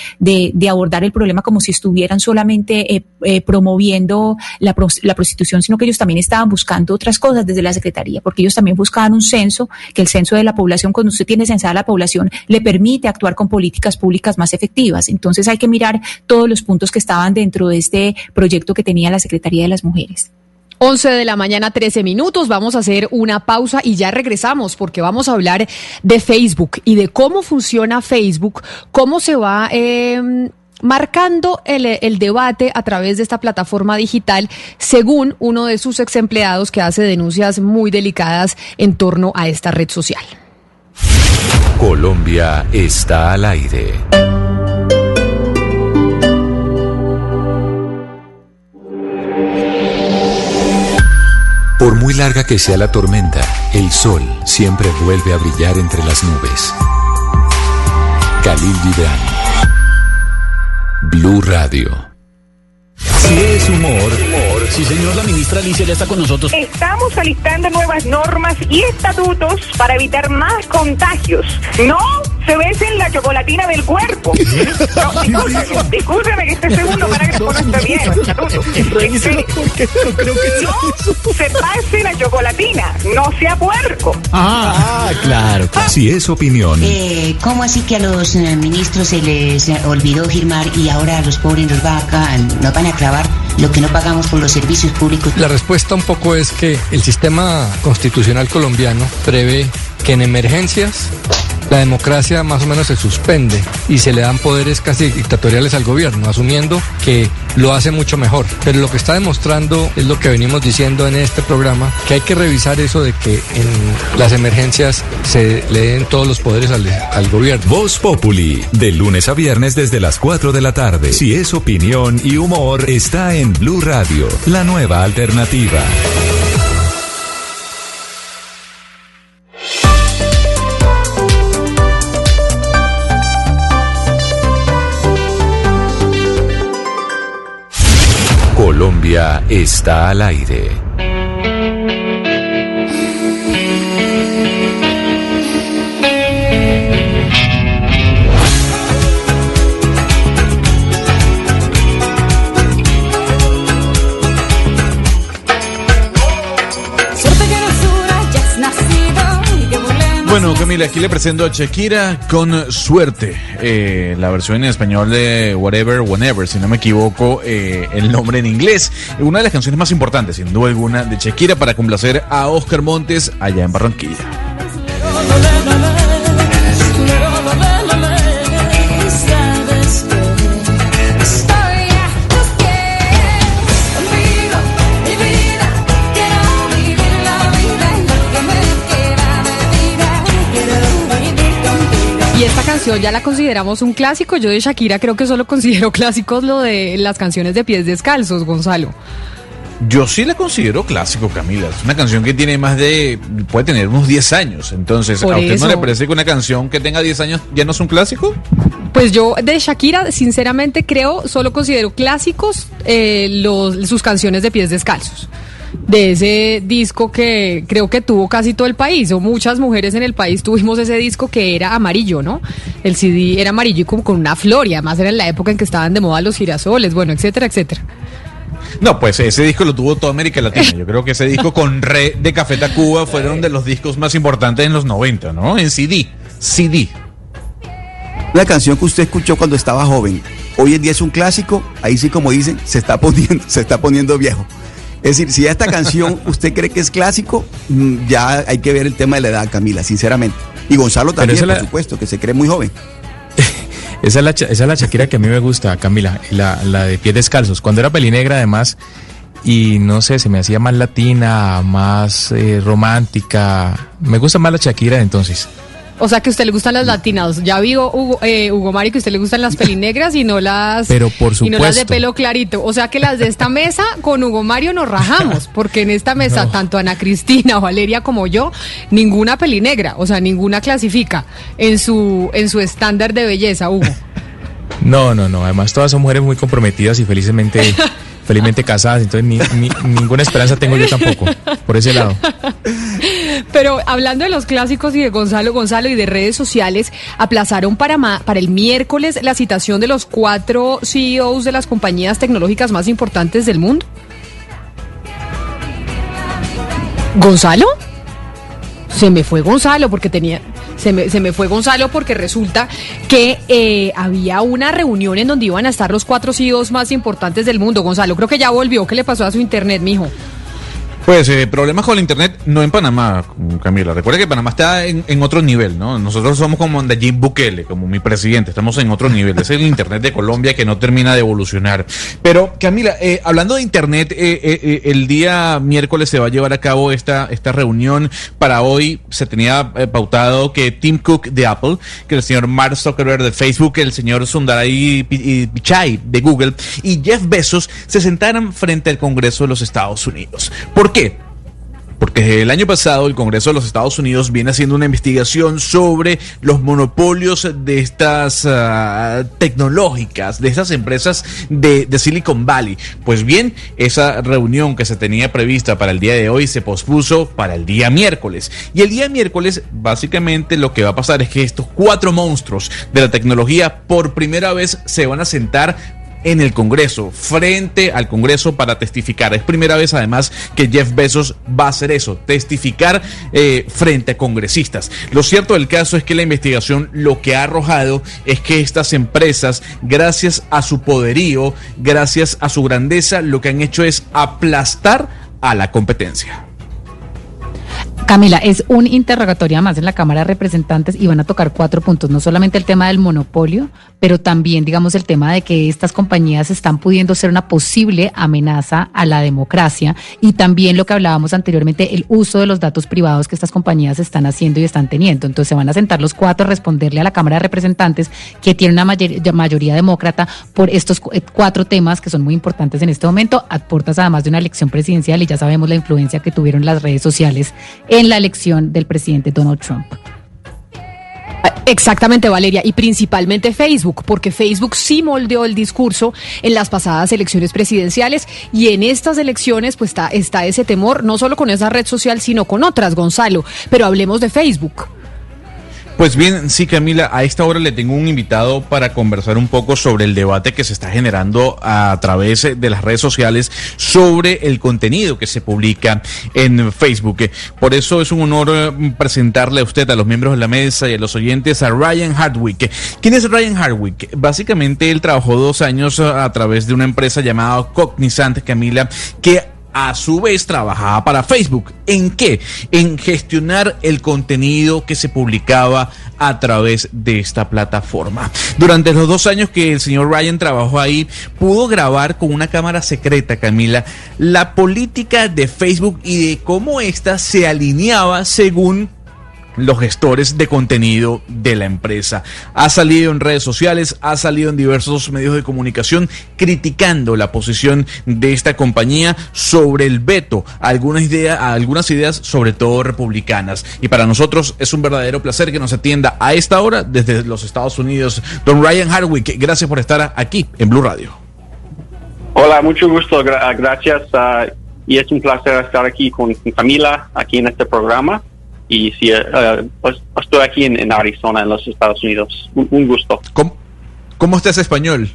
abordar el problema como si estuvieran solamente eh, eh, promoviendo la, la prostitución, sino que ellos también estaban buscando otras cosas desde la Secretaría, porque ellos también buscaban un censo, que el censo de la población, cuando usted tiene censada la población, le permite actuar con políticas públicas más efectivas. Entonces hay que mirar todos los puntos que estaban dentro de este proyecto que tenía la Secretaría de las Mujeres. 11 de la mañana, 13 minutos. Vamos a hacer una pausa y ya regresamos porque vamos a hablar de Facebook y de cómo funciona Facebook, cómo se va eh, marcando el, el, debate a través de esta plataforma digital, según uno de sus ex empleados que hace denuncias muy delicadas en torno a esta red social. Colombia está al aire. Por muy larga que sea la tormenta, el sol siempre vuelve a brillar entre las nubes. Khalil Gibran. Blue Radio. Si es humor, humor. Sí, señor, la ministra Alicia ya está con nosotros. Estamos alistando nuevas normas y estatutos para evitar más contagios. No se besen la chocolatina del cuerpo. No, discúlpeme, discúlpeme que este segundo para que después no esté bien. Revíselo porque no creo que. No se pase la chocolatina, no sea puerco. Ah, claro. Si es opinión, Eh, ¿Cómo así que a los eh, ministros se les eh, olvidó firmar y ahora a los pobres nos, va a, nos van a clavar lo que no pagamos por los servicios públicos? La respuesta un poco es que el sistema constitucional colombiano prevé que en emergencias la democracia más o menos se suspende y se le dan poderes casi dictatoriales al gobierno, asumiendo que lo hace mucho mejor. Pero lo que está demostrando es lo que venimos diciendo en este programa, que hay que revisar eso de que en las emergencias se le den todos los poderes al, gobierno. Voz Populi, de lunes a viernes desde las 4 de la tarde. Si es opinión y humor, está en Blue Radio, la nueva alternativa. Está al aire. Bueno, Camila, aquí le presento a Shakira con suerte. Eh, la versión en español de Whatever, Whenever, si no me equivoco, eh, el nombre en inglés. Una de las canciones más importantes, sin duda alguna, de Shakira para complacer a Oscar Montes allá en Barranquilla. Canción ya la consideramos un clásico. Yo de Shakira creo que solo considero clásicos lo de las canciones de pies descalzos, Gonzalo. Yo sí la considero clásico, Camila. Es una canción que tiene más de. puede tener unos 10 años. Entonces, Por ¿a usted eso. no le parece que una canción que tenga 10 años ya no es un clásico? Pues yo de Shakira, sinceramente creo, solo considero clásicos eh, los, sus canciones de pies descalzos. De ese disco que creo que tuvo casi todo el país, o muchas mujeres en el país tuvimos ese disco que era amarillo, ¿no? El CD era amarillo y como con una flor, y además era en la época en que estaban de moda los girasoles, bueno, etcétera, etcétera. No, pues ese disco lo tuvo toda América Latina. Yo creo que ese disco con Re de Café Tacuba fueron de los discos más importantes en los 90, ¿no? En CD. CD. Una canción que usted escuchó cuando estaba joven. Hoy en día es un clásico, ahí sí como dicen, se está poniendo, se está poniendo viejo. Es decir, si esta canción usted cree que es clásico, mm, ya hay que ver el tema de la edad, Camila, sinceramente. Y Gonzalo también, por la- supuesto, que se cree muy joven. Esa es, la, esa es la Shakira que a mí me gusta, Camila, la, la de pies descalzos. Cuando era pelinegra, además, y no sé, se me hacía más latina, más eh, romántica. Me gusta más la Shakira entonces. O sea que a usted le gustan las latinas. Ya vi Hugo, eh, Hugo Mari que a usted le gustan las pelinegras y no las Pero por y no las de supuesto. pelo clarito. O sea que las de esta mesa con Hugo Mario nos rajamos, porque en esta mesa tanto Ana Cristina, Valeria como yo, ninguna pelinegra, o sea, ninguna clasifica en su en su estándar de belleza, Hugo. No, no, no. Además, todas son mujeres muy comprometidas y felizmente, felizmente casadas. Entonces, ni, ni- ninguna esperanza tengo yo tampoco, por ese lado. Pero hablando de los clásicos y de Gonzalo Gonzalo y de redes sociales, aplazaron para, para el miércoles la citación de los cuatro CEOs de las compañías tecnológicas más importantes del mundo. ¿Gonzalo? Se me fue Gonzalo porque tenía... Se me, se me fue Gonzalo porque resulta que eh, había una reunión en donde iban a estar los cuatro CEOs más importantes del mundo. Gonzalo, creo que ya volvió. ¿Qué le pasó a su internet, mijo? Pues eh, problemas con el internet, no en Panamá, Camila. Recuerda que Panamá está en, otro nivel, ¿no? Nosotros somos como Nayib Bukele, como mi presidente, estamos en otro nivel. Es el internet de Colombia que no termina de evolucionar. Pero, Camila, eh, hablando de internet, eh, eh, eh, el día miércoles se va a llevar a cabo esta, esta reunión. Para hoy se tenía eh, pautado que Tim Cook de Apple, que el señor Mark Zuckerberg de Facebook, el señor Sundaray Pichai de Google y Jeff Bezos se sentaran frente al Congreso de los Estados Unidos. ¿Por qué? Porque el año pasado el Congreso de los Estados Unidos viene haciendo una investigación sobre los monopolios de estas ah, tecnológicas, de estas empresas de Silicon Valley. Pues bien, esa reunión que se tenía prevista para el día de hoy se pospuso para el día miércoles. Y el día miércoles, básicamente lo que va a pasar es que estos cuatro monstruos de la tecnología por primera vez se van a sentar en el Congreso, frente al Congreso para testificar. Es primera vez además que Jeff Bezos va a hacer eso, testificar eh, frente a congresistas. Lo cierto del caso es que la investigación lo que ha arrojado es que estas empresas, gracias a su poderío, gracias a su grandeza, lo que han hecho es aplastar a la competencia. Camila, es un interrogatorio más en la Cámara de Representantes y van a tocar cuatro puntos, no solamente el tema del monopolio, pero también, digamos, el tema de que estas compañías están pudiendo ser una posible amenaza a la democracia y también lo que hablábamos anteriormente, el uso de los datos privados que estas compañías están haciendo y están teniendo. Entonces se van a sentar los cuatro a responderle a la Cámara de Representantes que tiene una mayor- mayoría demócrata por estos eh, cuatro temas que son muy importantes en este momento, a además de una elección presidencial y ya sabemos la influencia que tuvieron las redes sociales en la elección del presidente Donald Trump. Exactamente, Valeria, y principalmente Facebook, porque Facebook sí moldeó el discurso en las pasadas elecciones presidenciales y en estas elecciones pues está, ese temor, no solo con esa red social, sino con otras, Gonzalo, pero hablemos de Facebook. Pues bien, sí, Camila, a esta hora le tengo un invitado para conversar un poco sobre el debate que se está generando a través de las redes sociales sobre el contenido que se publica en Facebook. Por eso es un honor eh, presentarle a usted, a los miembros de la mesa y a los oyentes, a Ryan Hardwick. ¿Quién es Ryan Hardwick? Básicamente él trabajó dos años eh, a través de una empresa llamada Cognizant, Camila, que a su vez trabajaba para Facebook. ¿En qué? En gestionar el contenido que se publicaba a través de esta plataforma. Durante los dos años que el señor Ryan trabajó ahí, pudo grabar con una cámara secreta, Camila, la política de Facebook y de cómo ésta se alineaba según los gestores de contenido de la empresa. Ha salido en redes sociales, ha salido en diversos medios de comunicación criticando la posición de esta compañía sobre el veto algunas ideas, algunas ideas sobre todo republicanas. Y para nosotros es un verdadero placer que nos atienda a esta hora desde los Estados Unidos. Don Ryan Hardwick, gracias por estar aquí en Blue Radio. Hola, mucho gusto, gra- gracias. ah, y es un placer estar aquí con Camila, aquí en este programa. Y eh, pues estoy aquí en, en Arizona, en los Estados Unidos. Un, un gusto. ¿Cómo, cómo estás español?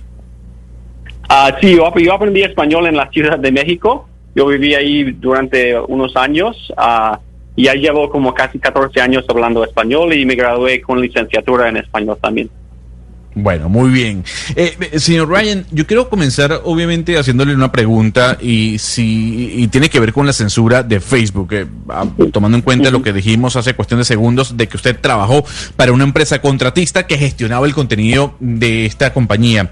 Ah, sí, yo, yo aprendí español en la Ciudad de México. Yo viví ahí durante unos años. ah, y ya llevo como casi 14 años hablando español y me gradué con licenciatura en español también. Bueno, muy bien. Eh, eh, señor Ryan, yo quiero comenzar obviamente haciéndole una pregunta y si y tiene que ver con la censura de Facebook, eh, tomando en cuenta lo que dijimos hace cuestión de segundos de que usted trabajó para una empresa contratista que gestionaba el contenido de esta compañía.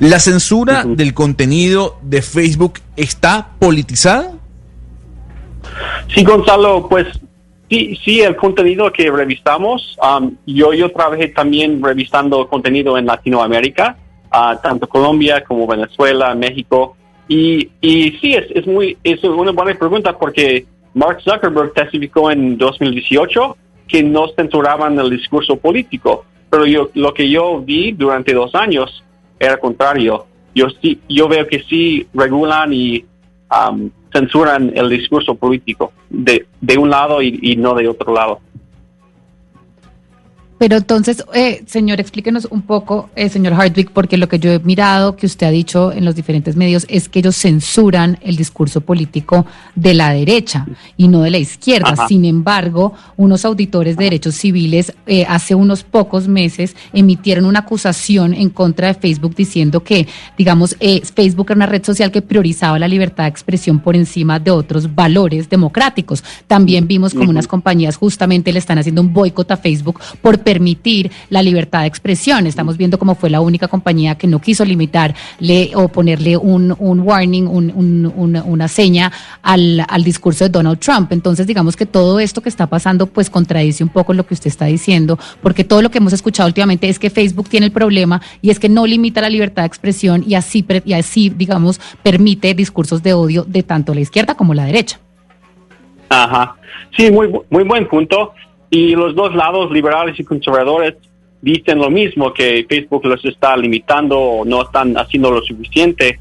¿La censura del contenido de Facebook está politizada? Sí, Gonzalo, pues sí, sí, el contenido que revisamos, um, yo, yo trabajé también revisando contenido en Latinoamérica, ah, tanto Colombia como Venezuela, México, y, y sí, es, es muy, es una buena pregunta porque Mark Zuckerberg testificó en 2018 que no censuraban el discurso político, pero yo, lo que yo vi durante dos años era contrario. Yo sí, yo veo que sí regulan y um, censuran el discurso político de, de un lado y, y no de otro lado. Pero entonces, eh, señor, explíquenos un poco, eh, señor Hardwick, porque lo que yo he mirado que usted ha dicho en los diferentes medios es que ellos censuran el discurso político de la derecha y no de la izquierda. Ajá. Sin embargo, unos auditores de derechos civiles eh, hace unos pocos meses emitieron una acusación en contra de Facebook diciendo que, digamos, eh, Facebook era una red social que priorizaba la libertad de expresión por encima de otros valores democráticos. También vimos como unas compañías justamente le están haciendo un boicot a Facebook por permitir la libertad de expresión. Estamos viendo cómo fue la única compañía que no quiso limitarle o ponerle un, un warning, un- un- una, una seña al, al discurso de Donald Trump. Entonces, digamos que todo esto que está pasando, pues contradice un poco lo que usted está diciendo, porque todo lo que hemos escuchado últimamente es que Facebook tiene el problema y es que no limita la libertad de expresión y así, y así digamos, permite discursos de odio de tanto la izquierda como la derecha. Ajá. Sí, muy, muy buen punto. Y los dos lados, liberales y conservadores, dicen lo mismo, que Facebook los está limitando o no están haciendo lo suficiente.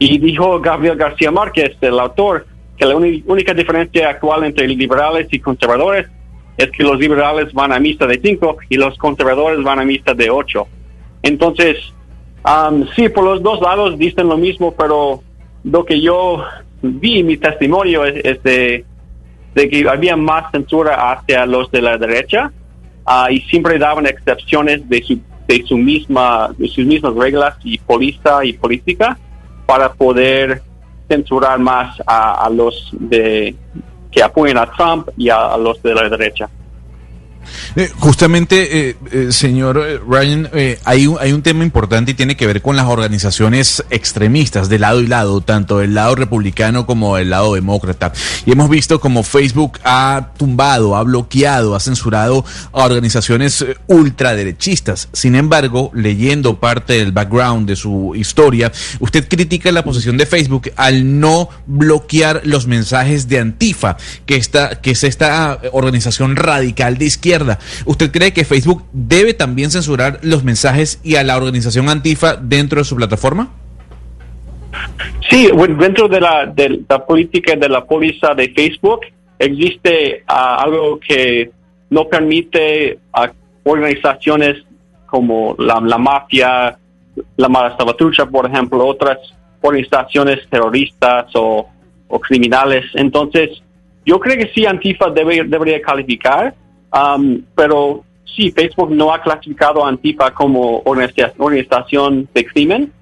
Y dijo Gabriel García Márquez, el autor, que la única diferencia actual entre liberales y conservadores es que los liberales van a misa de cinco y los conservadores van a misa de ocho. Entonces, am, sí, por los dos lados dicen lo mismo, pero lo que yo vi en mi testimonio es, es de, de que había más censura hacia los de la derecha ah, y siempre daban excepciones de su, de su misma de sus mismas reglas y política y política para poder censurar más a, a los de que apoyan a Trump y a, a los de la derecha. Eh, justamente, eh, eh, señor Ryan, hay, un, hay un tema importante y tiene que ver con las organizaciones extremistas de lado y lado, tanto del lado republicano como del lado demócrata. Y hemos visto como Facebook ha tumbado, ha bloqueado, ha censurado a organizaciones ultraderechistas. Sin embargo, leyendo parte del background de su historia, usted critica la posición de Facebook al no bloquear los mensajes de Antifa, que, está, que es esta organización radical de izquierda. ¿Usted cree que Facebook debe también censurar los mensajes y a la organización Antifa dentro de su plataforma? Sí, dentro de la, de la política de la póliza de Facebook existe ah, algo que no permite a organizaciones como la, mafia, la mala salvatrucha, por ejemplo, otras organizaciones terroristas o, o criminales. Entonces, yo creo que sí, Antifa debe, debería calificar, um, pero sí, Facebook no ha clasificado a Antifa como organiza- organización de crimen,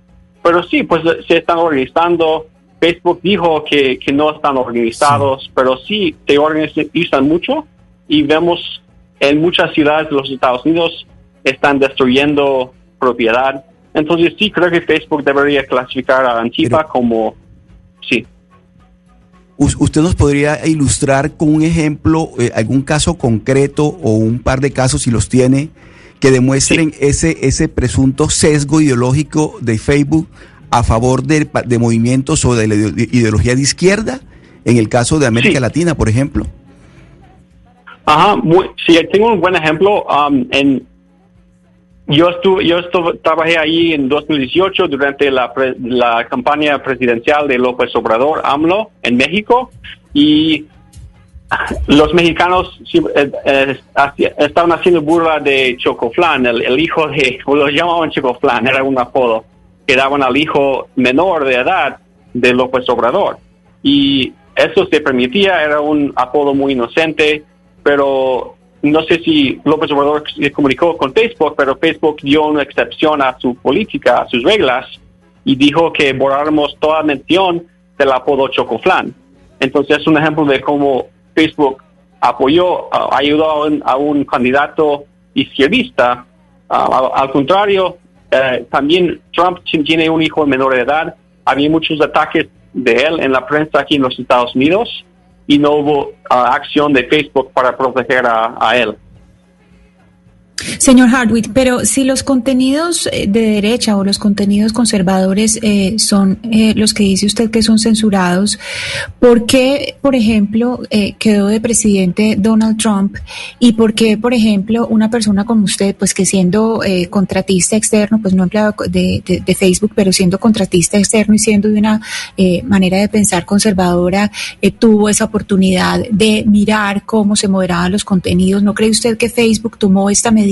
pero sí, pues se están organizando. Facebook dijo que, que no están organizados, pero sí se organizan mucho y vemos en muchas ciudades de los Estados Unidos están destruyendo propiedad. Entonces sí creo que Facebook debería clasificar a Antifa como sí. Us- ¿Usted nos podría ilustrar con un ejemplo, eh, algún caso concreto o un par de casos, si los tiene, que demuestren ese, ese presunto sesgo ideológico de Facebook a favor de, de movimientos o de la ide- ideología de izquierda? En el caso de América Latina, por ejemplo. Ajá, muy, sí, tengo un buen ejemplo. um, en, yo estuve, yo estuve, trabajé ahí en 2018 durante la, pre- la campaña presidencial de López Obrador, AMLO, en México, y los mexicanos eh, eh, estaban haciendo burla de Chocoflan, el, el hijo de, o lo llamaban Chocoflan, era un apodo, que daban al hijo menor de edad de López Obrador. Y eso se permitía, era un apodo muy inocente, pero no sé si López Obrador se comunicó con Facebook, pero Facebook dio una excepción a su política, a sus reglas, y dijo que borráramos toda mención del apodo Chocoflan. Entonces es un ejemplo de cómo Facebook apoyó, ayudó a un, a un candidato izquierdista. Ah, al, contrario, eh, también Trump tiene un hijo menor de edad. Había muchos ataques de él en la prensa aquí en los Estados Unidos y no hubo ah, acción de Facebook para proteger a, a él. Señor Hardwick, pero si los contenidos eh, de derecha o los contenidos conservadores eh, son eh, los que dice usted que son censurados, ¿por qué, por ejemplo, eh, quedó de presidente Donald Trump? ¿Y por qué, por ejemplo, una persona como usted, pues que siendo eh, contratista externo, pues no empleado de, de- de Facebook, pero siendo contratista externo y siendo de una eh, manera de pensar conservadora, tuvo esa oportunidad de mirar cómo se moderaban los contenidos? ¿No cree usted que Facebook tomó esta medida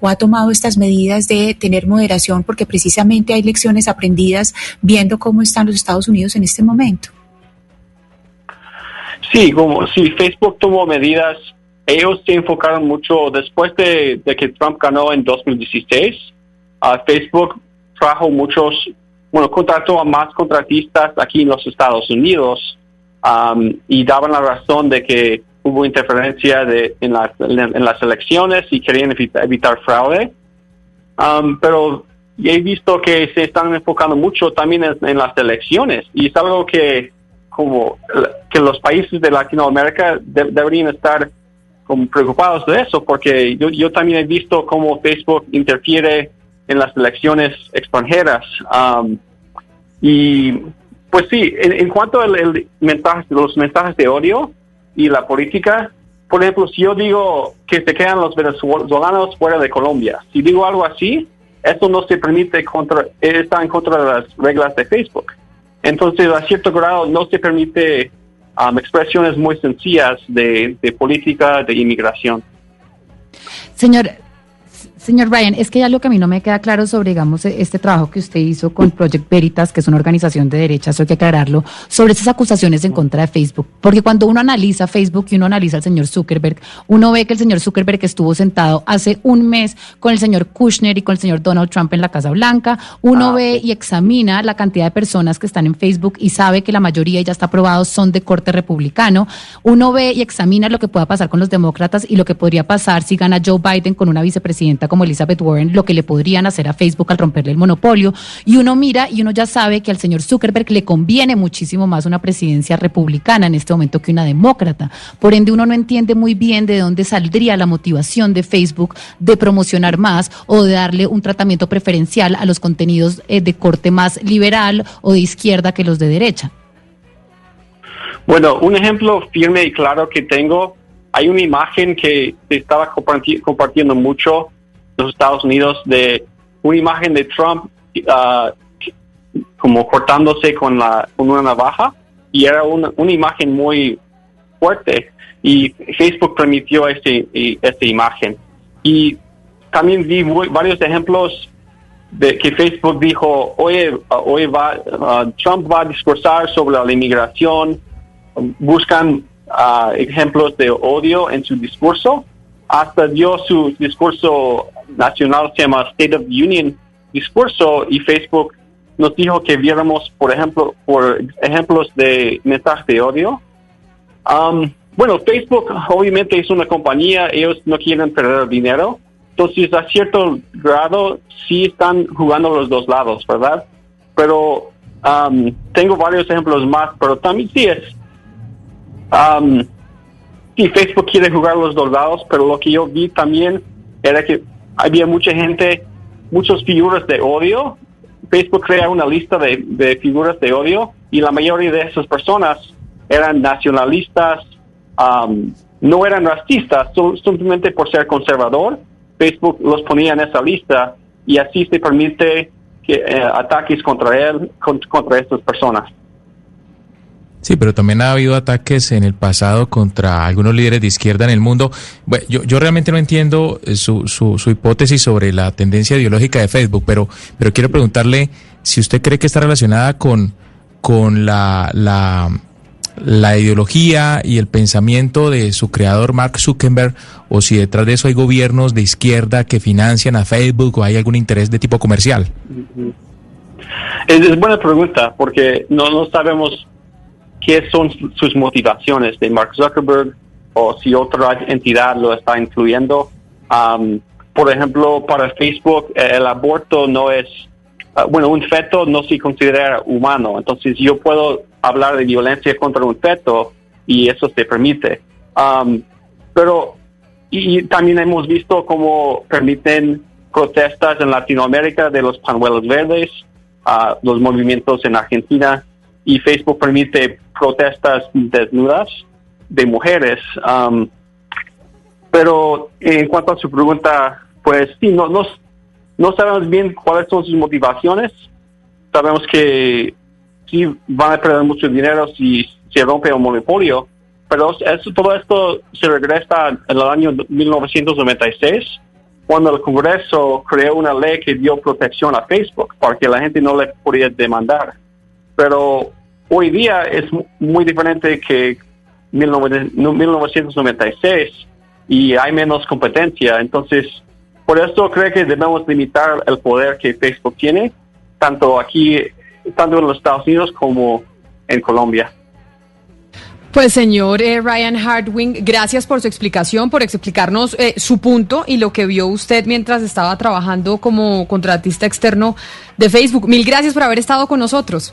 o ha tomado estas medidas de tener moderación porque precisamente hay lecciones aprendidas viendo cómo están los Estados Unidos en este momento? Sí, como si Facebook tomó medidas, ellos se enfocaron mucho después de, de que Trump ganó en 2016. ah, Facebook trajo muchos, bueno, contrató a más contratistas aquí en los Estados Unidos am, y daban la razón de que hubo interferencia de, en, las- en las elecciones y querían evita- evitar fraude. Um, pero he visto que se están enfocando mucho también en, las elecciones y es algo que como que los países de Latinoamérica de- deberían estar como preocupados de eso porque yo, yo también he visto cómo Facebook interfiere en las elecciones extranjeras Um, y pues sí en, en cuanto al mensaje, los mensajes de odio y la política por ejemplo, si yo digo que se quedan los venezolanos fuera de Colombia, si digo algo así, eso no se permite contra, está en contra de las reglas de Facebook. Entonces, a cierto grado, no se permite um, expresiones muy sencillas de, de política, de inmigración. Señor, señor Ryan, es que ya lo que a mí no me queda claro sobre, digamos, este trabajo que usted hizo con Project Veritas, que es una organización de derecha, eso hay que aclararlo, sobre esas acusaciones en contra de Facebook. Porque cuando uno analiza Facebook y uno analiza al señor Zuckerberg, uno ve que el señor Zuckerberg estuvo sentado hace un mes con el señor Kushner y con el señor Donald Trump en la Casa Blanca. Uno ve y examina la cantidad de personas que están en Facebook y sabe que la mayoría ya está aprobado son de corte republicano. Uno ve y examina lo que pueda pasar con los demócratas y lo que podría pasar si gana Joe Biden con una vicepresidenta como Elizabeth Warren, lo que le podrían hacer a Facebook al romperle el monopolio. Y uno mira y uno ya sabe que al señor Zuckerberg le conviene muchísimo más una presidencia republicana en este momento que una demócrata. Por ende, uno no entiende muy bien de dónde saldría la motivación de Facebook de promocionar más o de darle un tratamiento preferencial a los contenidos eh, de corte más liberal o de izquierda que los de derecha. Bueno, un ejemplo firme y claro que tengo, hay una imagen que se estaba comparti- compartiendo mucho los Estados Unidos de una imagen de Trump ah, como cortándose con, la, con una navaja y era una, imagen muy fuerte y Facebook permitió este, y- esta imagen. Y también vi varios ejemplos de que Facebook dijo, oye, uh, oye va, uh, Trump va a discursar sobre la inmigración, buscan uh, ejemplos de odio en su discurso, hasta dio su discurso nacional, se llama State of Union discurso, y Facebook nos dijo que viéramos, por ejemplo, por ejemplos de mensajes de odio. Bueno, Facebook obviamente es una compañía, ellos no quieren perder dinero, entonces a cierto grado sí están jugando los dos lados, ¿verdad? Pero tengo varios ejemplos más, pero también sí es, um, sí, Facebook quiere jugar los dos lados, pero lo que yo vi también era que había mucha gente, muchas figuras de odio. Facebook crea una lista de, de figuras de odio y la mayoría de esas personas eran nacionalistas, um, no eran racistas, simplemente por ser conservador. Facebook los ponía en esa lista y así se permite que eh, ataques contra él, con- contra estas personas. Sí, pero también ha habido ataques en el pasado contra algunos líderes de izquierda en el mundo. Bueno, yo, realmente no entiendo eh, su, su, su hipótesis sobre la tendencia ideológica de Facebook, pero, pero quiero preguntarle si usted cree que está relacionada con, con la, la, la ideología y el pensamiento de su creador Mark Zuckerberg, o si detrás de eso hay gobiernos de izquierda que financian a Facebook o hay algún interés de tipo comercial. Es buena pregunta porque no, no sabemos qué son su- sus motivaciones de Mark Zuckerberg o si otra entidad lo está influyendo. Um, por ejemplo, para Facebook eh, el aborto no es, ah, bueno, un feto no se considera humano, entonces yo puedo hablar de violencia contra un feto y eso se permite. Um, pero y también hemos visto cómo permiten protestas en Latinoamérica de los panuelos verdes, a los movimientos en Argentina y Facebook permite protestas desnudas de mujeres. Um, pero en cuanto a su pregunta, pues sí, no, no, no sabemos bien cuáles son sus motivaciones. Sabemos que van a perder mucho dinero si se rompe el monopolio, pero todo esto se regresa el año 1996 cuando el Congreso creó una ley que dio protección a Facebook para que la gente no le podía demandar. Pero hoy día es muy diferente que 1996 y hay menos competencia. Entonces, por eso creo que debemos limitar el poder que Facebook tiene, tanto aquí, tanto en los Estados Unidos como en Colombia. Pues señor eh, Ryan Hardwing, gracias por su explicación, por explicarnos eh, su punto y lo que vio usted mientras estaba trabajando como contratista externo de Facebook. Mil gracias por haber estado con nosotros.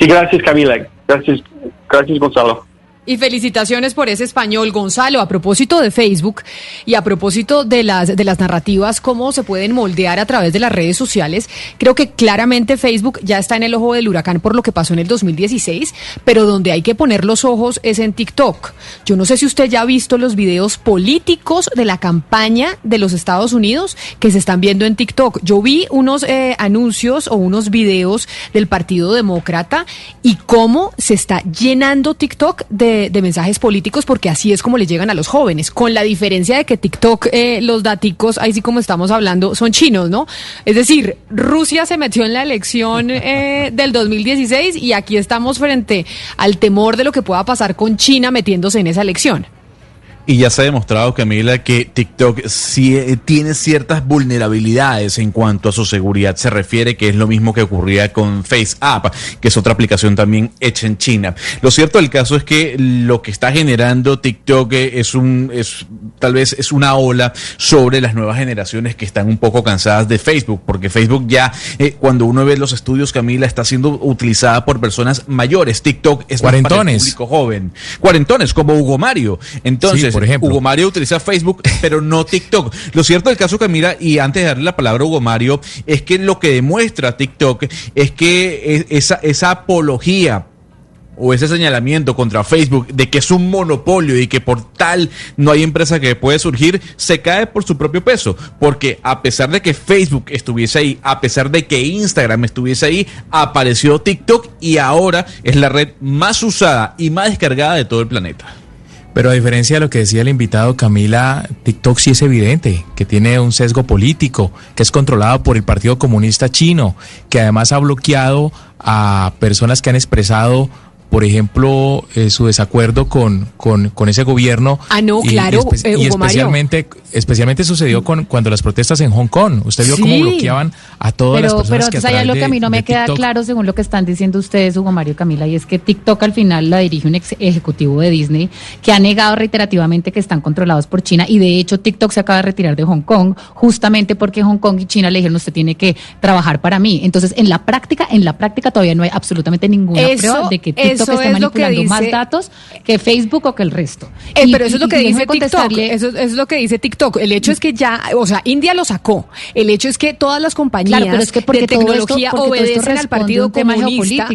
Sí, gracias Camila. Gracias, gracias Gonzalo. Y felicitaciones por ese español, Gonzalo. A propósito de Facebook y a propósito de las, de las narrativas, cómo se pueden moldear a través de las redes sociales, creo que claramente Facebook ya está en el ojo del huracán por lo que pasó en el 2016, pero donde hay que poner los ojos es en TikTok. Yo no sé si usted ya ha visto los videos políticos de la campaña de los Estados Unidos que se están viendo en TikTok. Yo vi unos eh, anuncios o unos videos del Partido Demócrata y cómo se está llenando TikTok de de, mensajes políticos porque así es como le llegan a los jóvenes, con la diferencia de que TikTok, eh, los daticos, ahí sí como estamos hablando, son chinos, ¿no? Es decir, Rusia se metió en la elección eh, del 2016 y aquí estamos frente al temor de lo que pueda pasar con China metiéndose en esa elección. Y ya se ha demostrado, Camila, que TikTok sí eh, tiene ciertas vulnerabilidades en cuanto a su seguridad se refiere, que es lo mismo que ocurría con FaceApp, que es otra aplicación también hecha en China. Lo cierto del caso es que lo que está generando TikTok es un, es, tal vez es una ola sobre las nuevas generaciones que están un poco cansadas de Facebook, porque Facebook ya, eh, cuando uno ve los estudios, Camila, está siendo utilizada por personas mayores. TikTok es para el público joven. Cuarentones, como Hugo Mario. Entonces, ejemplo. Hugo Mario utiliza Facebook, pero no TikTok. Lo cierto del caso, Camila, y antes de darle la palabra a Hugo Mario, es que lo que demuestra TikTok es que esa, esa apología o ese señalamiento contra Facebook de que es un monopolio y que por tal no hay empresa que puede surgir, se cae por su propio peso. Porque a pesar de que Facebook estuviese ahí, a pesar de que Instagram estuviese ahí, apareció TikTok y ahora es la red más usada y más descargada de todo el planeta. Pero a diferencia de lo que decía el invitado Camila, TikTok sí es evidente que tiene un sesgo político, que es controlado por el Partido Comunista Chino, que además ha bloqueado a personas que han expresado por ejemplo, eh, su desacuerdo con, con, con, ese gobierno. Ah, no, claro, y, eh, especialmente, especialmente sucedió con cuando las protestas en Hong Kong. Usted vio cómo bloqueaban a todas las personas pero, que Pero lo que a mí no me queda claro, según lo que están diciendo ustedes, Hugo Mario Camila, y es que TikTok al final la dirige un ex ejecutivo de Disney que ha negado reiterativamente que están controlados por China y de hecho TikTok se acaba de retirar de Hong Kong justamente porque Hong Kong y China le dijeron usted tiene que trabajar para mí. Entonces, en la práctica, en la práctica todavía no hay absolutamente ninguna prueba de que TikTok eso está manipulando más datos que Facebook o que el resto. Eh, pero eso es lo que dice TikTok. Eso, es lo que dice TikTok. El hecho es que ya, o sea, India lo sacó. El hecho es que todas las compañías de tecnología obedecen al Partido Comunista.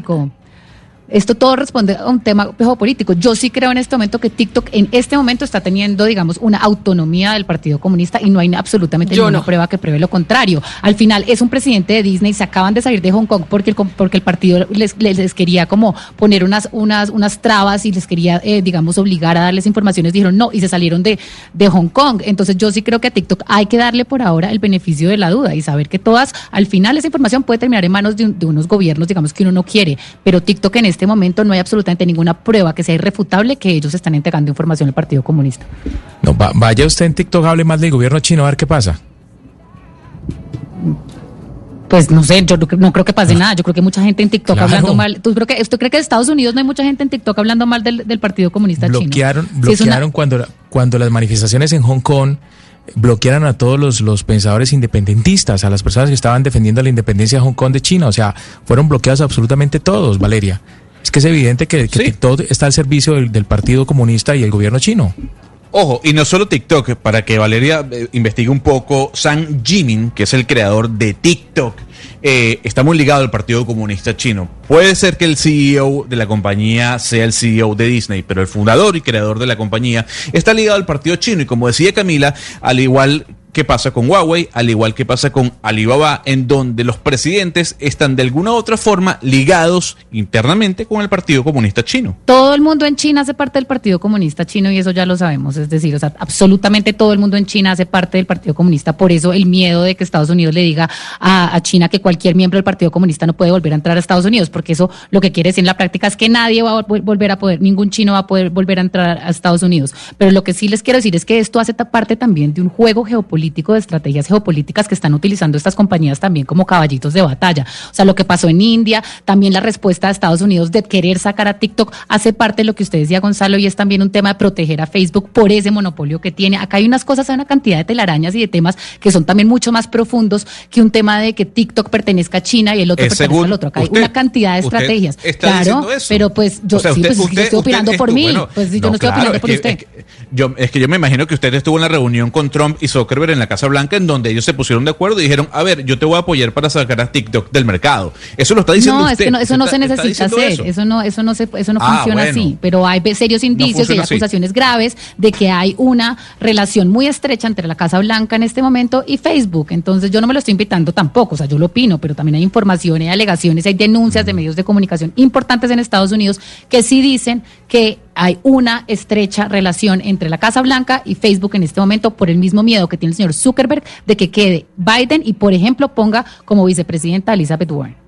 Esto todo responde a un tema geopolítico. Yo sí creo en este momento que TikTok en este momento está teniendo, digamos, una autonomía del Partido Comunista y no hay absolutamente ninguna prueba que pruebe lo contrario. Al final es un presidente de Disney, se acaban de salir de Hong Kong porque el, porque el partido les, les, quería como poner unas, unas, unas trabas y les quería, eh, digamos, obligar a darles informaciones. Dijeron no y se salieron de, de Hong Kong. Entonces yo sí creo que a TikTok hay que darle por ahora el beneficio de la duda y saber que todas, al final esa información puede terminar en manos de, de unos gobiernos, digamos, que uno no quiere. Pero TikTok en este este momento no hay absolutamente ninguna prueba que sea irrefutable que ellos están entregando información al Partido Comunista. No, vaya usted en TikTok, hable más del gobierno chino a ver qué pasa. Pues no sé, yo no creo que pase ah. nada. Yo creo que mucha gente en TikTok hablando mal. ¿Tú, creo que, ¿Usted cree que en Estados Unidos no hay mucha gente en TikTok hablando mal del, Partido Comunista bloquearon, chino? Bloquearon cuando, cuando las manifestaciones en Hong Kong bloquearon a todos los, los, pensadores independentistas, a las personas que estaban defendiendo la independencia de Hong Kong de China. O sea, fueron bloqueados absolutamente todos, Valeria. Es que es evidente que, TikTok está al servicio del, Partido Comunista y el gobierno chino. Ojo, y no solo TikTok, para que Valeria eh, investigue un poco, Sam Jimin, que es el creador de TikTok, eh, está muy ligado al Partido Comunista Chino. Puede ser que el CEO de la compañía sea el CEO de Disney, pero el fundador y creador de la compañía está ligado al Partido Chino. Y como decía Camila, al igual que pasa con Huawei, al igual que pasa con Alibaba, en donde los presidentes están de alguna u otra forma ligados internamente con el Partido Comunista Chino. Todo el mundo en China hace parte del Partido Comunista Chino y eso ya lo sabemos, es decir, o sea, absolutamente todo el mundo en China hace parte del Partido Comunista, por eso el miedo de que Estados Unidos le diga a, a China que cualquier miembro del Partido Comunista no puede volver a entrar a Estados Unidos, porque eso lo que quiere decir en la práctica es que nadie va a vol- volver a poder, ningún chino va a poder volver a entrar a Estados Unidos. Pero lo que sí les quiero decir es que esto hace parte también de un juego geopolítico de estrategias geopolíticas que están utilizando estas compañías también como caballitos de batalla. O sea, lo que pasó en India, también la respuesta de Estados Unidos de querer sacar a TikTok hace parte de lo que usted decía, Gonzalo, y es también un tema de proteger a Facebook por ese monopolio que tiene. Acá hay unas cosas, hay una cantidad de telarañas y de temas que son también mucho más profundos que un tema de que TikTok pertenezca a China y el otro Es pertenece según al otro. Acá hay una cantidad de estrategias. claro, eso. pero pues yo O sea, sí, usted- pues yo estoy opinando por mí. bueno, pues yo no, estoy opinando es por que- usted. es que yo, es que yo me imagino que usted estuvo en la reunión con Trump y Zuckerberg en la Casa Blanca en donde ellos se pusieron de acuerdo y dijeron, a ver, yo te voy a apoyar para sacar a TikTok del mercado. Eso lo está diciendo no, usted. es que no, eso no Está- se necesita hacer, eso. eso. no, eso no se, eso no Ah, funciona bueno. así, pero hay serios indicios y hay así. acusaciones graves de que hay una relación muy estrecha entre la Casa Blanca en este momento y Facebook. Entonces yo no me lo estoy invitando tampoco, o sea, yo lo opino, pero también hay información, hay alegaciones, hay denuncias de medios de comunicación importantes en Estados Unidos que sí dicen que hay una estrecha relación entre la Casa Blanca y Facebook en este momento por el mismo miedo que tiene el señor Zuckerberg de que quede Biden y, por ejemplo, ponga como vicepresidenta a Elizabeth Warren.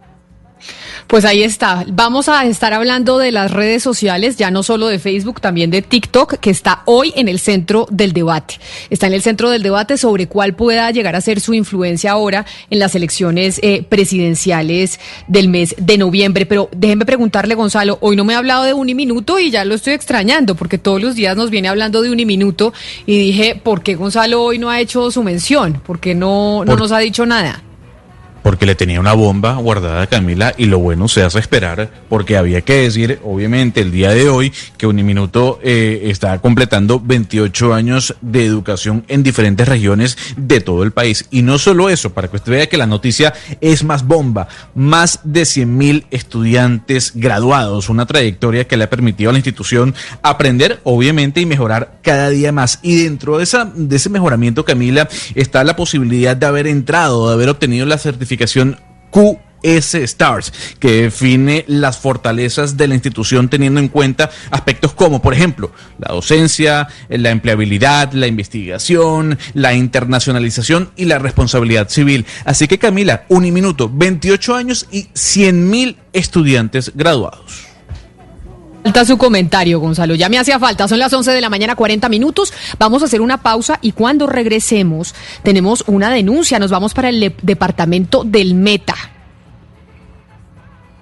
Pues ahí está. Vamos a estar hablando de las redes sociales, ya no solo de Facebook, también de TikTok, que está hoy en el centro del debate. Está en el centro del debate sobre cuál pueda llegar a ser su influencia ahora en las elecciones eh, presidenciales del mes de noviembre. Pero déjenme preguntarle, Gonzalo, hoy no me ha hablado de Uniminuto y ya lo estoy extrañando, porque todos los días nos viene hablando de Uniminuto y dije, ¿por qué Gonzalo hoy no ha hecho su mención? ¿Por qué no, no Por- nos ha dicho nada? Porque le tenía una bomba guardada a Camila y lo bueno se hace esperar porque había que decir, obviamente, el día de hoy que Uniminuto eh, está completando 28 años de educación en diferentes regiones de todo el país. Y no solo eso, para que usted vea que la noticia es más bomba, más de 100 mil estudiantes graduados, una trayectoria que le ha permitido a la institución aprender, obviamente, y mejorar cada día más. Y dentro de, esa, de ese mejoramiento, Camila, está la posibilidad de haber entrado, de haber obtenido la certificación QS Stars, que define las fortalezas de la institución teniendo en cuenta aspectos como, por ejemplo, la docencia, la empleabilidad, la investigación, la internacionalización y la responsabilidad civil. Así que Camila, Uniminuto, 28 años y 100 mil estudiantes graduados. Falta su comentario, Gonzalo. Ya me hacía falta. Son las 11 de la mañana, 40 minutos. Vamos a hacer una pausa y cuando regresemos tenemos una denuncia. Nos vamos para el departamento del Meta.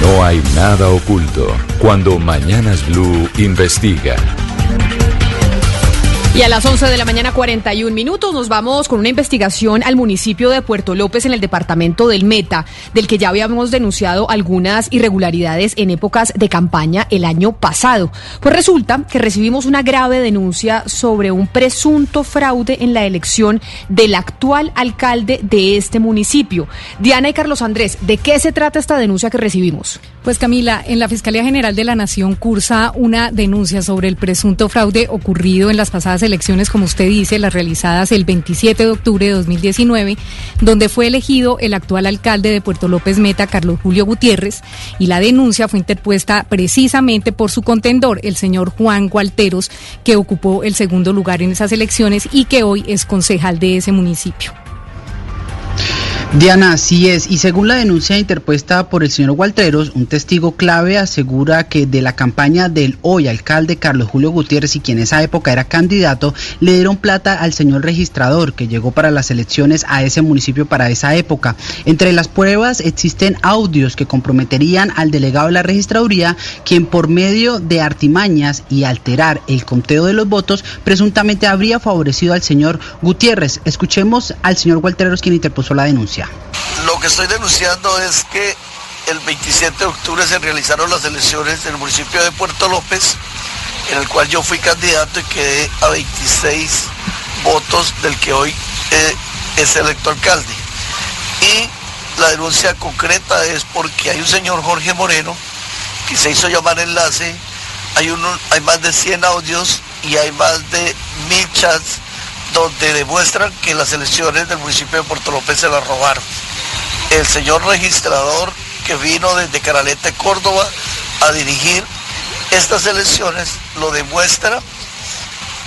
No hay nada oculto cuando Mañanas Blue investiga. Y a las 11 de la mañana 41 minutos nos vamos con una investigación al municipio de Puerto López en el departamento del Meta, del que ya habíamos denunciado algunas irregularidades en épocas de campaña el año pasado. Pues resulta que recibimos una grave denuncia sobre un presunto fraude en la elección del actual alcalde de este municipio. Diana y Carlos Andrés, ¿de qué se trata esta denuncia que recibimos? Pues Camila, en la Fiscalía General de la Nación cursa una denuncia sobre el presunto fraude ocurrido en las pasadas elecciones, como usted dice, las realizadas el 27 de octubre de 2019, donde fue elegido el actual alcalde de Puerto López Meta, Carlos Julio Gutiérrez, y la denuncia fue interpuesta precisamente por su contendor, el señor Juan Gualteros, que ocupó el segundo lugar en esas elecciones y que hoy es concejal de ese municipio. Diana, así es. Y según la denuncia interpuesta por el señor Walteros, un testigo clave asegura que de la campaña del hoy alcalde Carlos Julio Gutiérrez y quien en esa época era candidato, le dieron plata al señor registrador que llegó para las elecciones a ese municipio para esa época. Entre las pruebas existen audios que comprometerían al delegado de la registraduría, quien por medio de artimañas y alterar el conteo de los votos, presuntamente habría favorecido al señor Gutiérrez. Escuchemos al señor Walteros quien interpuso la denuncia. Lo que estoy denunciando es que el 27 de octubre se realizaron las elecciones en el municipio de Puerto López, en el cual yo fui candidato y quedé a 26 votos del que hoy eh, es electo alcalde. Y la denuncia concreta es porque hay un señor Jorge Moreno que se hizo llamar enlace, hay, hay más de 100 audios y hay más de mil chats donde demuestran que las elecciones del municipio de Puerto López se las robaron. El señor registrador que vino desde Caralete, Córdoba, a dirigir estas elecciones lo demuestra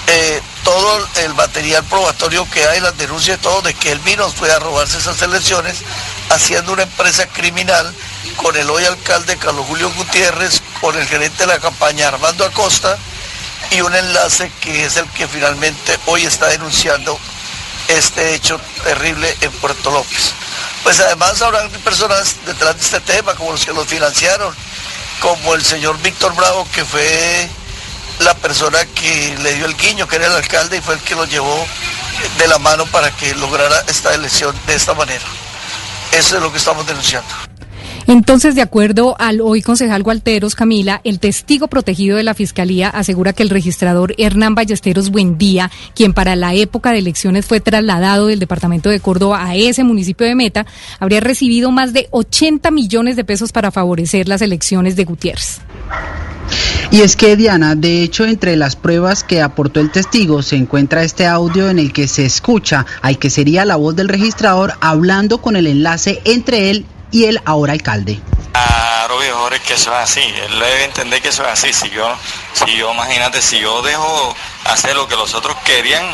eh, todo el material probatorio que hay, las denuncias y todo, de que él vino fue a robarse esas elecciones, haciendo una empresa criminal con el hoy alcalde Carlos Julio Gutiérrez, con el gerente de la campaña Armando Acosta, y un enlace que es el que finalmente hoy está denunciando este hecho terrible en Puerto López. Pues además habrán personas detrás de este tema, como los que los financiaron, como el señor Víctor Bravo, que fue la persona que le dio el guiño, que era el alcalde, y fue el que lo llevó de la mano para que lograra esta elección de esta manera. Eso es lo que estamos denunciando. Entonces, de acuerdo al hoy concejal Gualteros, Camila, el testigo protegido de la Fiscalía asegura que el registrador Hernán Ballesteros Buendía, quien para la época de elecciones fue trasladado del departamento de Córdoba a ese municipio de Meta, habría recibido más de 80 millones de pesos para favorecer las elecciones de Gutiérrez. Y es que Diana, de hecho, entre las pruebas que aportó el testigo se encuentra este audio en el que se escucha al que sería la voz del registrador hablando con el enlace entre él y el ahora alcalde. Claro, viejo, es que eso es así. Él debe entender que eso es así. Si yo, si yo, imagínate, si yo dejo hacer lo que los otros querían,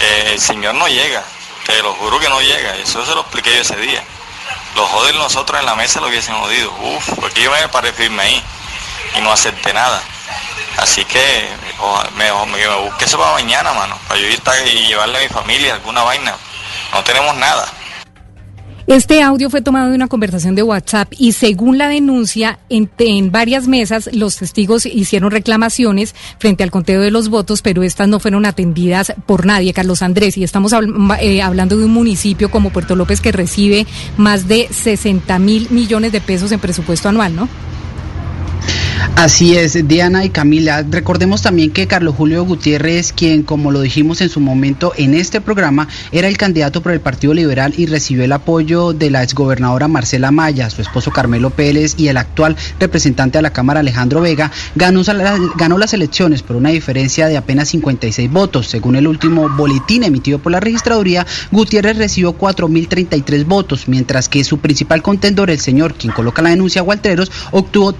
eh, el señor no llega. Te lo juro que no llega. Eso se lo expliqué yo ese día. Los joder nosotros en la mesa lo hubiesen jodido. Uf, porque yo me paré firme ahí y no acepté nada. Así que me, me, me busque eso para mañana, mano. Para yo ir y llevarle a mi familia alguna vaina. No tenemos nada. Este audio fue tomado de una conversación de WhatsApp y según la denuncia, en, varias mesas los testigos hicieron reclamaciones frente al conteo de los votos, pero estas no fueron atendidas por nadie, Carlos Andrés. Y estamos eh, hablando de un municipio como Puerto López que recibe más de 60 mil millones de pesos en presupuesto anual, ¿no? Así es, Diana y Camila. Recordemos también que Carlos Julio Gutiérrez, quien, como lo dijimos en su momento en este programa, era el candidato por el Partido Liberal y recibió el apoyo de la exgobernadora Marcela Maya, su esposo Carmelo Pérez y el actual representante de la Cámara Alejandro Vega, ganó, ganó las elecciones por una diferencia de apenas 56 votos. Según el último boletín emitido por la registraduría, Gutiérrez recibió 4.033 votos, mientras que su principal contendor, el señor quien coloca la denuncia, Walteros, obtuvo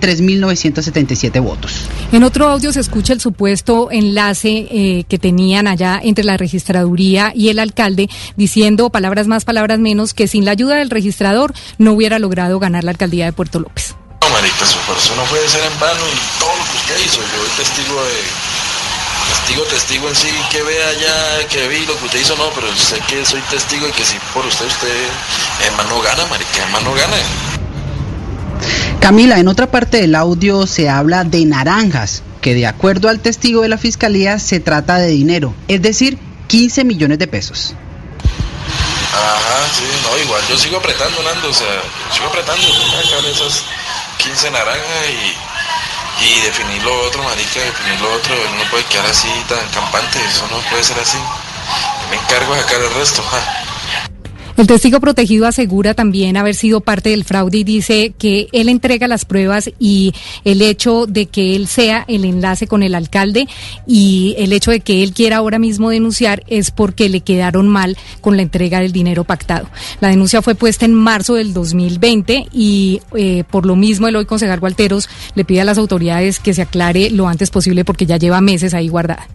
3.970 votos. En otro audio se escucha el supuesto enlace eh, que tenían allá entre la registraduría y el alcalde diciendo palabras más, palabras menos, que sin la ayuda del registrador no hubiera logrado ganar la alcaldía de Puerto López. No, Marita, su esfuerzo no puede ser en vano y todo lo que usted hizo. Yo soy testigo de. Testigo, testigo en sí, que vea ya, que vi lo que usted hizo, no, pero sé que soy testigo y que si por usted, usted, hermano, gana, marica, hermano, gana. Camila, en otra parte del audio se habla de naranjas, que de acuerdo al testigo de la fiscalía se trata de dinero, es decir, 15 millones de pesos. Ajá, sí, no, igual yo sigo apretando, Nando, o sea, sigo apretando, sacar esas 15 naranjas y, y definir lo otro, marica, definir lo otro, no puede quedar así tan campante, eso no puede ser así. Me encargo de sacar el resto, ja. El testigo protegido asegura también haber sido parte del fraude y dice que él entrega las pruebas y el hecho de que él sea el enlace con el alcalde y el hecho de que él quiera ahora mismo denunciar es porque le quedaron mal con la entrega del dinero pactado. La denuncia fue puesta en marzo del 2020 y eh, por lo mismo el hoy concejal Gualteros le pide a las autoridades que se aclare lo antes posible porque ya lleva meses ahí guardada.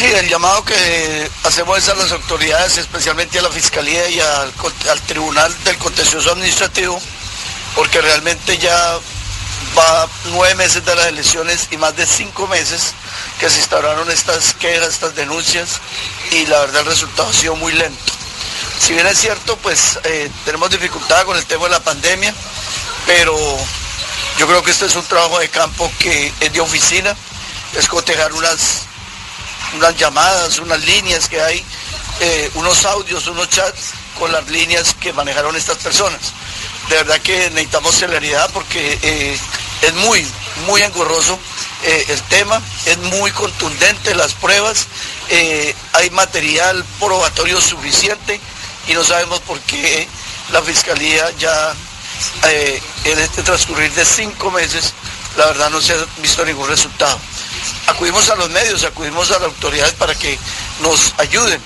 Sí, el llamado que hacemos es a las autoridades, especialmente a la Fiscalía y al, al Tribunal del Contencioso Administrativo, porque realmente ya va nueve meses de las elecciones y más de cinco meses que se instauraron estas quejas, estas denuncias y la verdad el resultado ha sido muy lento. Si bien es cierto, pues eh, tenemos dificultad con el tema de la pandemia, pero yo creo que este es un trabajo de campo que es de oficina, es cotejar unas, unas llamadas, unas líneas que hay, eh, unos audios, unos chats con las líneas que manejaron estas personas. De verdad que necesitamos celeridad porque eh, es muy, muy engorroso eh, el tema, es muy contundente las pruebas, hay material probatorio suficiente y no sabemos por qué la Fiscalía ya en este transcurrir de cinco meses, la verdad no se ha visto ningún resultado. Acudimos a los medios, acudimos a las autoridades para que nos ayuden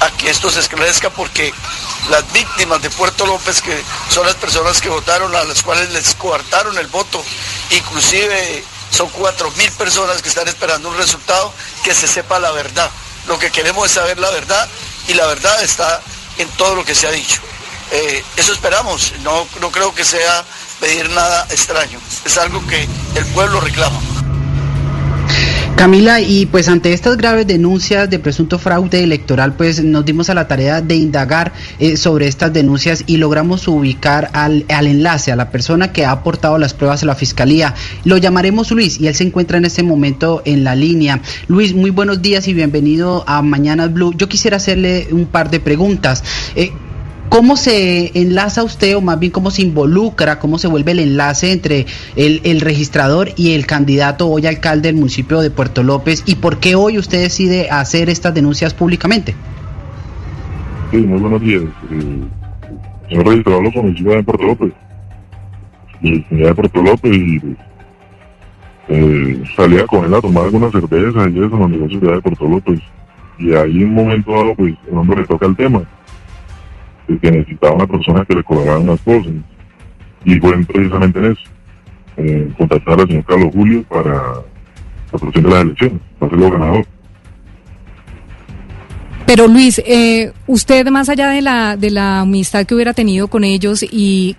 a que esto se esclarezca porque las víctimas de Puerto López, que son las personas que votaron, a las cuales les coartaron el voto, inclusive son cuatro mil personas que están esperando un resultado, que se sepa la verdad. Lo que queremos es saber la verdad y la verdad está en todo lo que se ha dicho. Eh, eso esperamos, no, no creo que sea pedir nada extraño, es algo que el pueblo reclama. Camila, y pues ante estas graves denuncias de presunto fraude electoral, pues nos dimos a la tarea de indagar eh, sobre estas denuncias y logramos ubicar al, al, enlace, a la persona que ha aportado las pruebas a la fiscalía. Lo llamaremos Luis y él se encuentra en este momento en la línea. Luis, muy buenos días y bienvenido a Mañana Blue. Yo quisiera hacerle un par de preguntas. Eh, ¿Cómo se enlaza usted o más bien cómo se involucra, cómo se vuelve el enlace entre el, registrador y el candidato hoy alcalde del municipio de Puerto López y por qué hoy usted decide hacer estas denuncias públicamente? Sí, muy buenos días. Eh, señor registrador lo conocí en Puerto López, y de Puerto López y eh, salía con a tomar algunas cervezas y eso en los negocios de Puerto López y ahí en un momento dado pues el hombre le toca el tema que necesitaba una persona que le cobraran las cosas. Y fue precisamente en eso, eh, contactar al señor Carlos Julio para la producción de las elecciones, para ser ganador. Pero Luis, eh, usted más allá de la, de la amistad que hubiera tenido con ellos y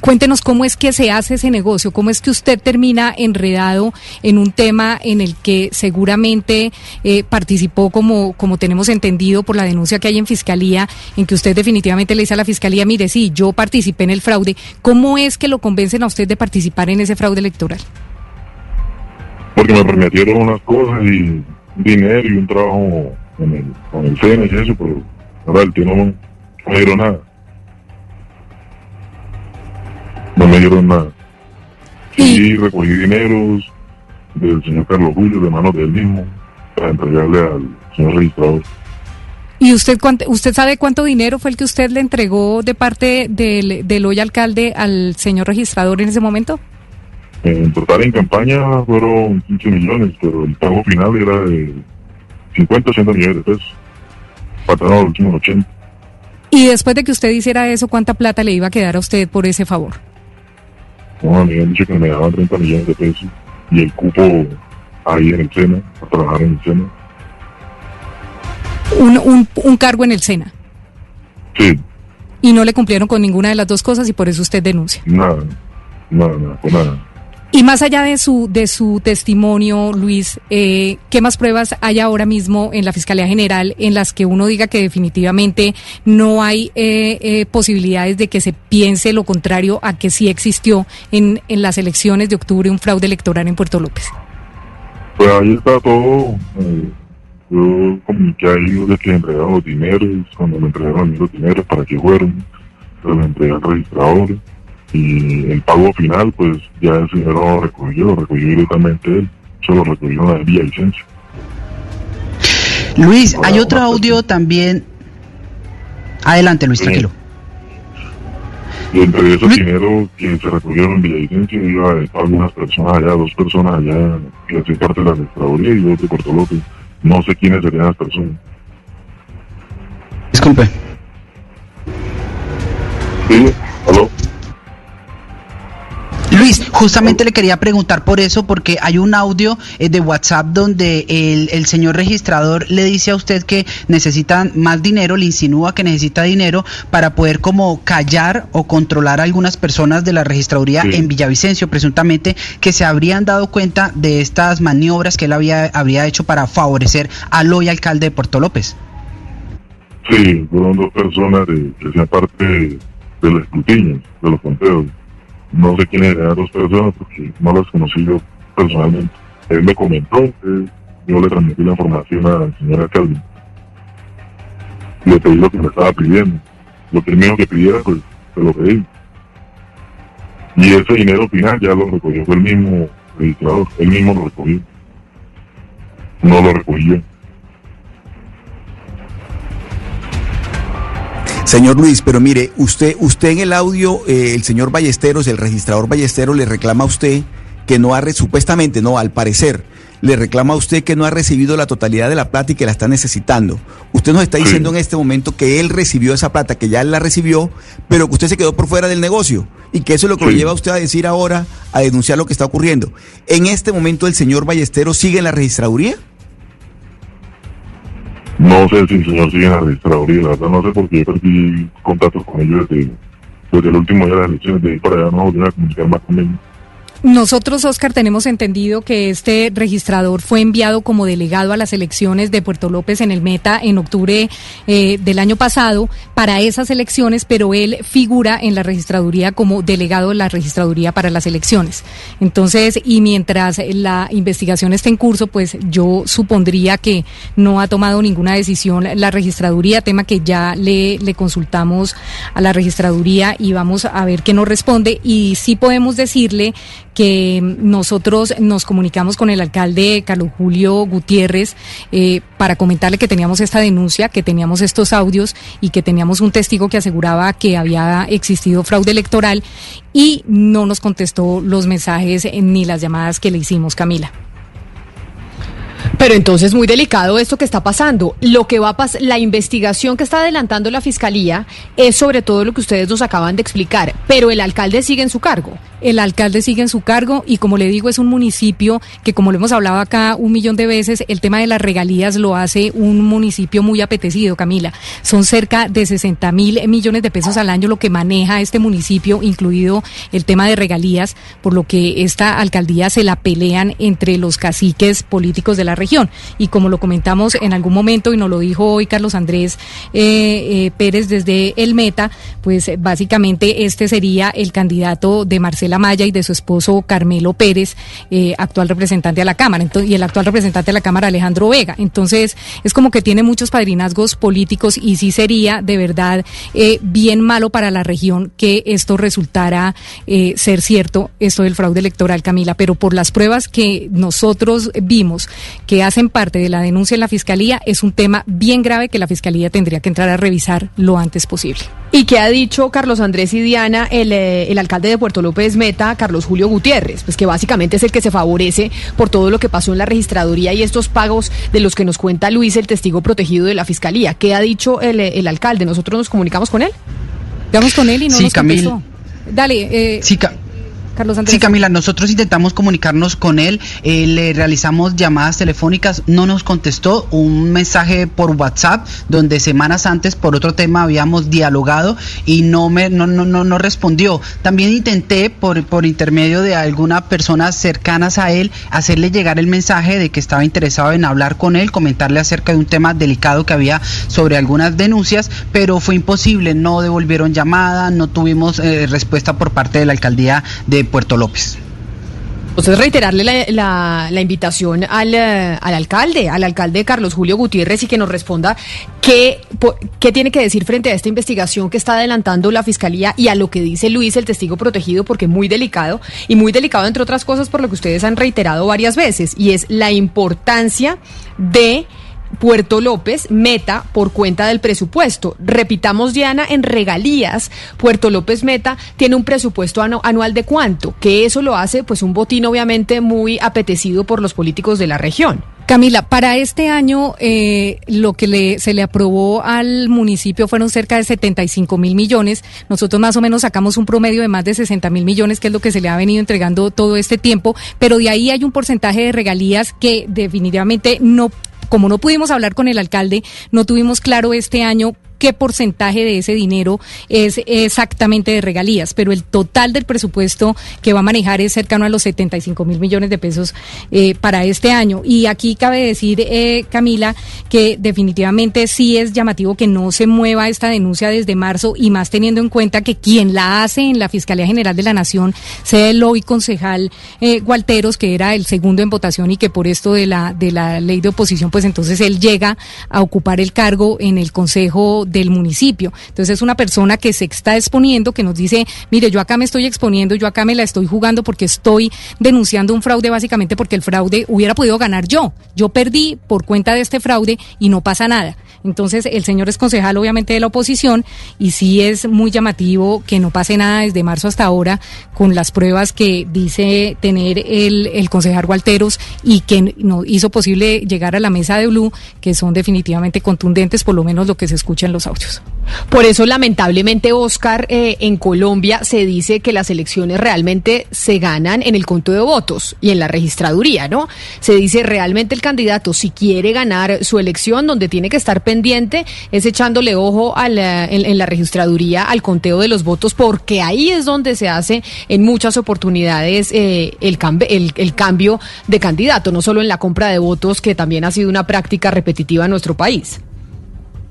cuéntenos cómo es que se hace ese negocio, cómo es que usted termina enredado en un tema en el que seguramente eh, participó, como, como tenemos entendido por la denuncia que hay en Fiscalía, en que usted definitivamente le dice a la Fiscalía, mire, sí, yo participé en el fraude. ¿Cómo es que lo convencen a usted de participar en ese fraude electoral? Porque me prometieron unas cosas y dinero y un trabajo con el, con el CENE y eso, pero ahora el tío no me dieron nada. No me dieron nada. Y recogí dineros del señor Carlos Julio, de manos del mismo, para entregarle al señor registrador. ¿Y usted usted sabe cuánto dinero fue el que usted le entregó de parte del, del hoy alcalde al señor registrador en ese momento? En total en campaña fueron 15 millones, pero el pago final era de 50, 80 millones de pesos. Faltaron los últimos 80. Y después de que usted hiciera eso, ¿cuánta plata le iba a quedar a usted por ese favor? No, me habían dicho que me daban 30 millones de pesos y el cupo ahí en el SENA, a trabajar en el SENA. Un, un, un cargo en el SENA. Sí. Y no le cumplieron con ninguna de las dos cosas y por eso usted denuncia. Nada, nada, nada, con nada. Y más allá de su, de su testimonio, Luis, eh, ¿qué más pruebas hay ahora mismo en la Fiscalía General en las que uno diga que definitivamente no hay eh, eh, posibilidades de que se piense lo contrario a que sí existió en, en las elecciones de octubre un fraude electoral en Puerto López? Pues ahí está todo. Eh, yo comuniqué ahí de que entregaron los dineros, cuando me entregaron los dineros, para que fueron, se los entregué al registrador y el pago final, pues ya el señor lo recogió, lo recogió directamente él, se lo recogió en la vía licencia. Luis, hay otro audio también. Adelante, Luis, tranquilo. Y entre esos dineros que se recogieron en Villavicencio iba a algunas personas allá, dos personas allá que hacían parte de la Registraduría y Puerto López. No sé quiénes serían las personas. Disculpe. Sí, aló. Luis, justamente le quería preguntar por eso, porque hay un audio eh, de WhatsApp donde el, el señor registrador le dice a usted que necesitan más dinero, le insinúa que necesita dinero para poder como callar o controlar a algunas personas de la registraduría Sí. en Villavicencio, presuntamente, que se habrían dado cuenta de estas maniobras que él había, habría hecho para favorecer al hoy alcalde de Puerto López. Sí, fueron dos personas de, que hacían parte de, de los escrutinios, de los conteos. No sé quiénes eran dos personas porque no las conocí yo personalmente. Él me comentó, eh, yo le transmití la información al señor alcalde. Le pedí lo que me estaba pidiendo. Lo dijo que pidiera, pues se lo pedí. Y ese dinero final ya lo recogió fue el mismo registrador, él mismo lo recogió. No lo recogí Señor Luis, pero mire, usted, usted en el audio, eh, el señor Ballesteros, el registrador Ballesteros, le reclama a usted que no ha, supuestamente, no, al parecer, le reclama a usted que no ha recibido la totalidad de la plata y que la está necesitando. Usted nos está diciendo en este momento que él recibió esa plata, que ya él la recibió, pero que usted se quedó por fuera del negocio y que eso es lo que lo lleva a usted a decir ahora, a denunciar lo que está ocurriendo. En este momento, el señor Ballesteros sigue en la registraduría. No sé si el señor sigue en la registraduría, la verdad no sé porque yo perdí contactos con ellos desde, desde el último día de las elecciones, de ahí para allá no volví a comunicar más con ellos. Nosotros, Oscar, tenemos entendido que este registrador fue enviado como delegado a las elecciones de Puerto López en el Meta en octubre eh, del año pasado para esas elecciones, pero él figura en la registraduría como delegado de la registraduría para las elecciones. Entonces, y mientras la investigación esté en curso, pues yo supondría que no ha tomado ninguna decisión la registraduría, tema que ya le, le consultamos a la registraduría y vamos a ver qué nos responde. Y sí podemos decirle que nosotros nos comunicamos con el alcalde Carlos Julio Gutiérrez eh, para comentarle que teníamos esta denuncia, que teníamos estos audios y que teníamos un testigo que aseguraba que había existido fraude electoral y no nos contestó los mensajes ni las llamadas que le hicimos, Camila. Pero entonces muy delicado esto que está pasando. Lo que va a pas la investigación que está adelantando la fiscalía es sobre todo lo que ustedes nos acaban de explicar, pero el alcalde sigue en su cargo. El alcalde sigue en su cargo y como le digo es un municipio que como lo hemos hablado acá un millón de veces, el tema de las regalías lo hace un municipio muy apetecido, Camila. Son cerca de 60 mil millones de pesos al año lo que maneja este municipio, incluido el tema de regalías, por lo que esta alcaldía se la pelean entre los caciques políticos de la región. Y como lo comentamos en algún momento y nos lo dijo hoy Carlos Andrés eh, eh, Pérez desde el Meta, pues básicamente este sería el candidato de Marcela Maya y de su esposo Carmelo Pérez, eh, actual representante a la Cámara, Ento- y el actual representante a la Cámara Alejandro Vega. Entonces es como que tiene muchos padrinazgos políticos y sí sería de verdad eh, bien malo para la región que esto resultara eh, ser cierto, esto del fraude electoral, Camila, pero por las pruebas que nosotros vimos que hacen parte de la denuncia en la Fiscalía, es un tema bien grave que la Fiscalía tendría que entrar a revisar lo antes posible. ¿Y qué ha dicho Carlos Andrés y Diana, el alcalde de Puerto López Meta, Carlos Julio Gutiérrez? Pues que básicamente es el que se favorece por todo lo que pasó en la registraduría y estos pagos de los que nos cuenta Luis, el testigo protegido de la fiscalía. ¿Qué ha dicho el, el alcalde? ¿Nosotros nos comunicamos con él? Vamos con él y no Sí, nos Camil. Dale, eh, Sí, Sí, Camila, nosotros intentamos comunicarnos con él, eh, le realizamos llamadas telefónicas, no nos contestó un mensaje por WhatsApp donde semanas antes por otro tema habíamos dialogado y no me no no no, no respondió. También intenté por por intermedio de algunas personas cercanas a él hacerle llegar el mensaje de que estaba interesado en hablar con él, comentarle acerca de un tema delicado que había sobre algunas denuncias, pero fue imposible, no devolvieron llamada, no tuvimos eh, respuesta por parte de la alcaldía de Puerto López. Entonces reiterarle la, invitación al, eh, al alcalde, al alcalde Carlos Julio Gutiérrez y que nos responda qué, qué tiene que decir frente a esta investigación que está adelantando la fiscalía y a lo que dice Luis, el testigo protegido, porque muy delicado y muy delicado entre otras cosas por lo que ustedes han reiterado varias veces y es la importancia de Puerto López meta por cuenta del presupuesto. Repitamos, Diana, en regalías, Puerto López meta tiene un presupuesto anu- anual de cuánto, que eso lo hace pues un botín obviamente muy apetecido por los políticos de la región. Camila, para este año eh, lo que le, se le aprobó al municipio fueron cerca de 75 mil millones. Nosotros más o menos sacamos un promedio de más de 60 mil millones, que es lo que se le ha venido entregando todo este tiempo, pero de ahí hay un porcentaje de regalías que definitivamente no como no pudimos hablar con el alcalde, no tuvimos claro este año qué porcentaje de ese dinero es exactamente de regalías, pero el total del presupuesto que va a manejar es cercano a los 75 mil millones de pesos eh, para este año. Y aquí cabe decir, eh, Camila, que definitivamente sí es llamativo que no se mueva esta denuncia desde marzo y más teniendo en cuenta que quien la hace en la Fiscalía General de la Nación sea el hoy concejal eh, Gualteros, que era el segundo en votación y que por esto de la, de la ley de oposición, pues entonces él llega a ocupar el cargo en el Consejo del municipio. Entonces es una persona que se está exponiendo, que nos dice, mire, yo acá me estoy exponiendo, yo acá me la estoy jugando porque estoy denunciando un fraude básicamente porque el fraude hubiera podido ganar yo. Yo perdí por cuenta de este fraude y no pasa nada. Entonces, el señor es concejal obviamente de la oposición y sí es muy llamativo que no pase nada desde marzo hasta ahora con las pruebas que dice tener el, concejal Walteros y que no hizo posible llegar a la mesa de Blue, que son definitivamente contundentes, por lo menos lo que se escucha en los audios. Por eso, lamentablemente, Oscar, eh, en Colombia se dice que las elecciones realmente se ganan en el conto de votos y en la registraduría, ¿no? Se dice realmente el candidato, si quiere ganar su elección, donde tiene que estar es echándole ojo la, en, la registraduría al conteo de los votos, porque ahí es donde se hace en muchas oportunidades eh, el, el cambio de candidato, no solo en la compra de votos, que también ha sido una práctica repetitiva en nuestro país.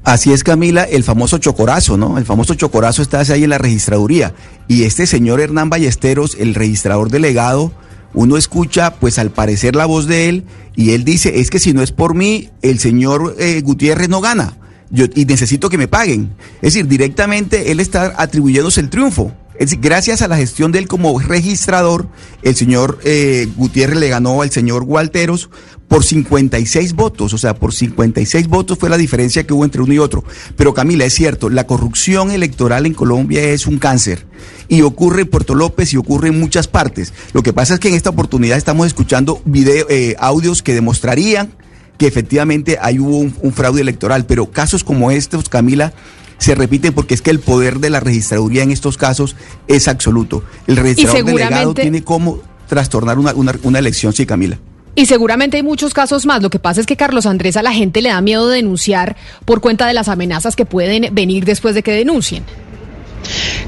Así es, Camila, el famoso chocorazo, ¿no? El famoso chocorazo está ahí en la registraduría. Y este señor Hernán Ballesteros, el registrador delegado, uno escucha, pues al parecer la voz de él, y él dice, es que si no es por mí, el señor eh, Gutiérrez no gana. Yo, y necesito que me paguen. Es decir, directamente él está atribuyéndose el triunfo. Es gracias a la gestión de él como registrador, el señor eh, Gutiérrez le ganó al señor Gualteros por 56 votos, o sea, por 56 votos fue la diferencia que hubo entre uno y otro. Pero Camila, es cierto, la corrupción electoral en Colombia es un cáncer y ocurre en Puerto López y ocurre en muchas partes. Lo que pasa es que en esta oportunidad estamos escuchando eh, audios que demostrarían que efectivamente hay hubo un, un fraude electoral, pero casos como estos, Camila, se repiten porque es que el poder de la registraduría en estos casos es absoluto. El registrador delegado tiene cómo trastornar una, una, una elección, sí, Camila. Y seguramente hay muchos casos más. Lo que pasa es que Carlos Andrés a la gente le da miedo denunciar por cuenta de las amenazas que pueden venir después de que denuncien.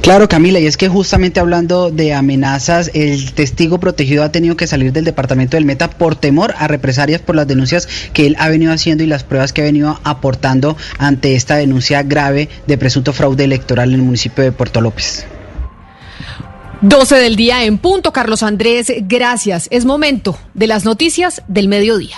Claro, Camila, y es que justamente hablando de amenazas, el testigo protegido ha tenido que salir del departamento del Meta por temor a represalias por las denuncias que él ha venido haciendo y las pruebas que ha venido aportando ante esta denuncia grave de presunto fraude electoral en el municipio de Puerto López. 12 del día en punto, Carlos Andrés, gracias. Es momento de las noticias del mediodía.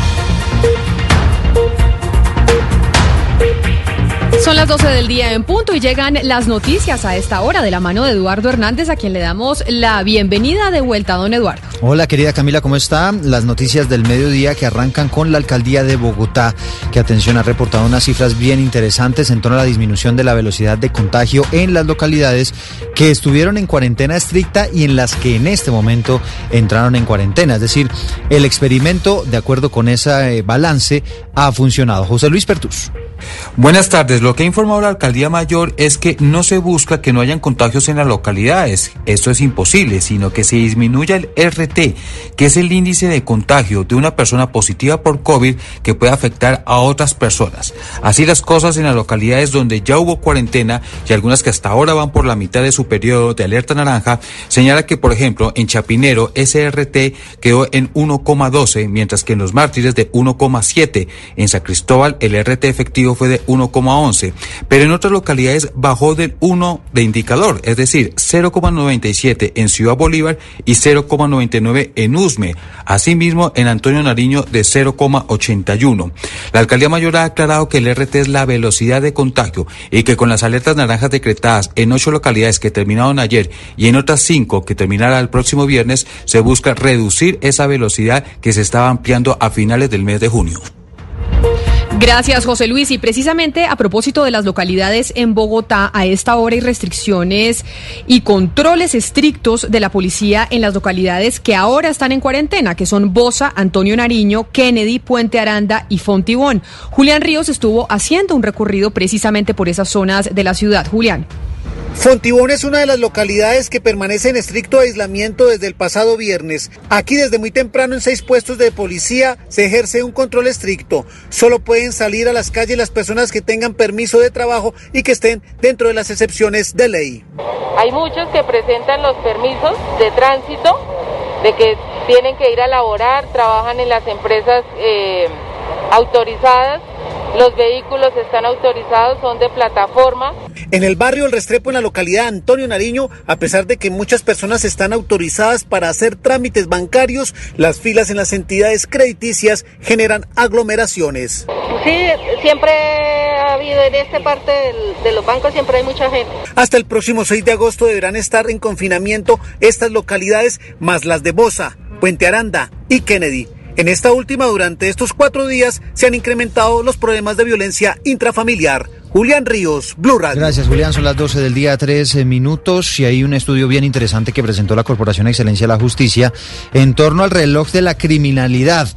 Son las 12 del día en punto y llegan las noticias a esta hora de la mano de Eduardo Hernández, a quien le damos la bienvenida de vuelta, don Eduardo. Hola querida Camila, ¿cómo está? Las noticias del mediodía que arrancan con la alcaldía de Bogotá, que atención ha reportado unas cifras bien interesantes en torno a la disminución de la velocidad de contagio en las localidades que estuvieron en cuarentena estricta y en las que en este momento entraron en cuarentena. Es decir, el experimento, de acuerdo con ese eh, balance, ha funcionado. José Luis Pertus. Buenas tardes. Lo que ha informado la alcaldía mayor es que no se busca que no hayan contagios en las localidades. Esto es imposible, sino que se disminuya el RT, que es el índice de contagio de una persona positiva por COVID que puede afectar a otras personas. Así las cosas en las localidades donde ya hubo cuarentena y algunas que hasta ahora van por la mitad de su periodo de alerta naranja, señala que, por ejemplo, en Chapinero ese RT quedó en 1,12, mientras que en los mártires de 1,7. En San Cristóbal el RT efectivo fue de 1,11, pero en otras localidades bajó del 1 de indicador, es decir, 0,97 en Ciudad Bolívar y 0,99 en Usme. Asimismo, en Antonio Nariño de 0,81. La alcaldía mayor ha aclarado que el RT es la velocidad de contagio y que con las alertas naranjas decretadas en ocho localidades que terminaron ayer y en otras cinco que terminará el próximo viernes, se busca reducir esa velocidad que se estaba ampliando a finales del mes de junio. Gracias, José Luis. Y precisamente a propósito de las localidades en Bogotá, a esta hora hay restricciones y controles estrictos de la policía en las localidades que ahora están en cuarentena, que son Bosa, Antonio Nariño, Kennedy, Puente Aranda y Fontibón. Julián Ríos estuvo haciendo un recorrido precisamente por esas zonas de la ciudad. Julián. Fontibón es una de las localidades que permanece en estricto aislamiento desde el pasado viernes. Aquí desde muy temprano en seis puestos de policía se ejerce un control estricto. Solo pueden salir a las calles las personas que tengan permiso de trabajo y que estén dentro de las excepciones de ley. Hay muchos que presentan los permisos de tránsito, de que tienen que ir a laborar, trabajan en las empresas eh, autorizadas los vehículos están autorizados, son de plataforma. En el barrio El Restrepo, en la localidad de Antonio Nariño, a pesar de que muchas personas están autorizadas para hacer trámites bancarios, las filas en las entidades crediticias generan aglomeraciones. Sí, siempre ha habido en esta parte de los bancos, siempre hay mucha gente. Hasta el próximo 6 de agosto deberán estar en confinamiento estas localidades, más las de Bosa, Puente Aranda y Kennedy. En esta última, durante estos cuatro días, se han incrementado los problemas de violencia intrafamiliar. Julián Ríos, Blue Radio. Gracias, Julián. Son las 12 del día, 13 minutos. Y hay un estudio bien interesante que presentó la Corporación Excelencia de la Justicia en torno al reloj de la criminalidad.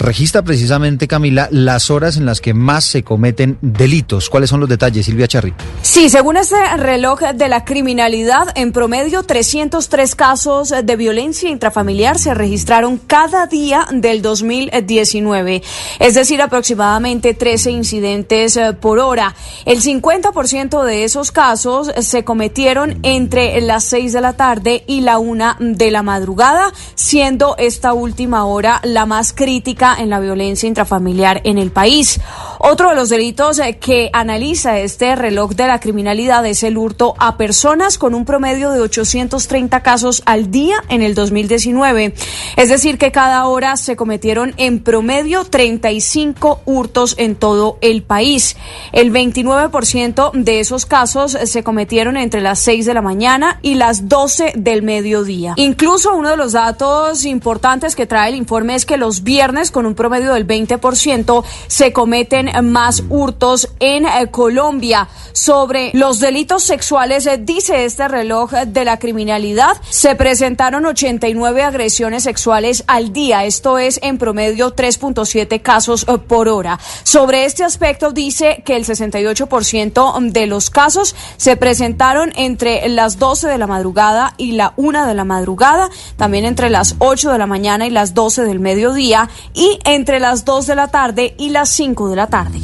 Registra precisamente, Camila, las horas en las que más se cometen delitos. ¿Cuáles son los detalles, Silvia Charri? Sí, según este reloj de la criminalidad, en promedio 303 casos de violencia intrafamiliar se registraron cada día del 2019. Es decir, aproximadamente 13 incidentes eh, por hora. El 50% de esos casos se cometieron entre las 6 de la tarde y la 1 de la madrugada, siendo esta última hora la más crítica en la violencia intrafamiliar en el país. Otro de los delitos eh, que analiza este reloj de la criminalidad es el hurto a personas con un promedio de 830 casos al día en el 2019. Es decir, que cada hora se cometieron en promedio 35 hurtos en todo el país. El 29 ciento de esos casos se cometieron entre las 6 de la mañana y las 12 del mediodía. Incluso uno de los datos importantes que trae el informe es que los viernes, con un promedio del 20%, se cometen más hurtos en eh, Colombia. Sobre los delitos sexuales, eh, dice este reloj de la criminalidad, se presentaron 89 agresiones sexuales al día. Esto es en promedio 3.7 casos eh, por hora. Sobre este aspecto dice que el 68 ciento de los casos se presentaron entre las 12 de la madrugada y la 1 de la madrugada, también entre las 8 de la mañana y las 12 del mediodía y entre las 2 de la tarde y las 5 de la tarde.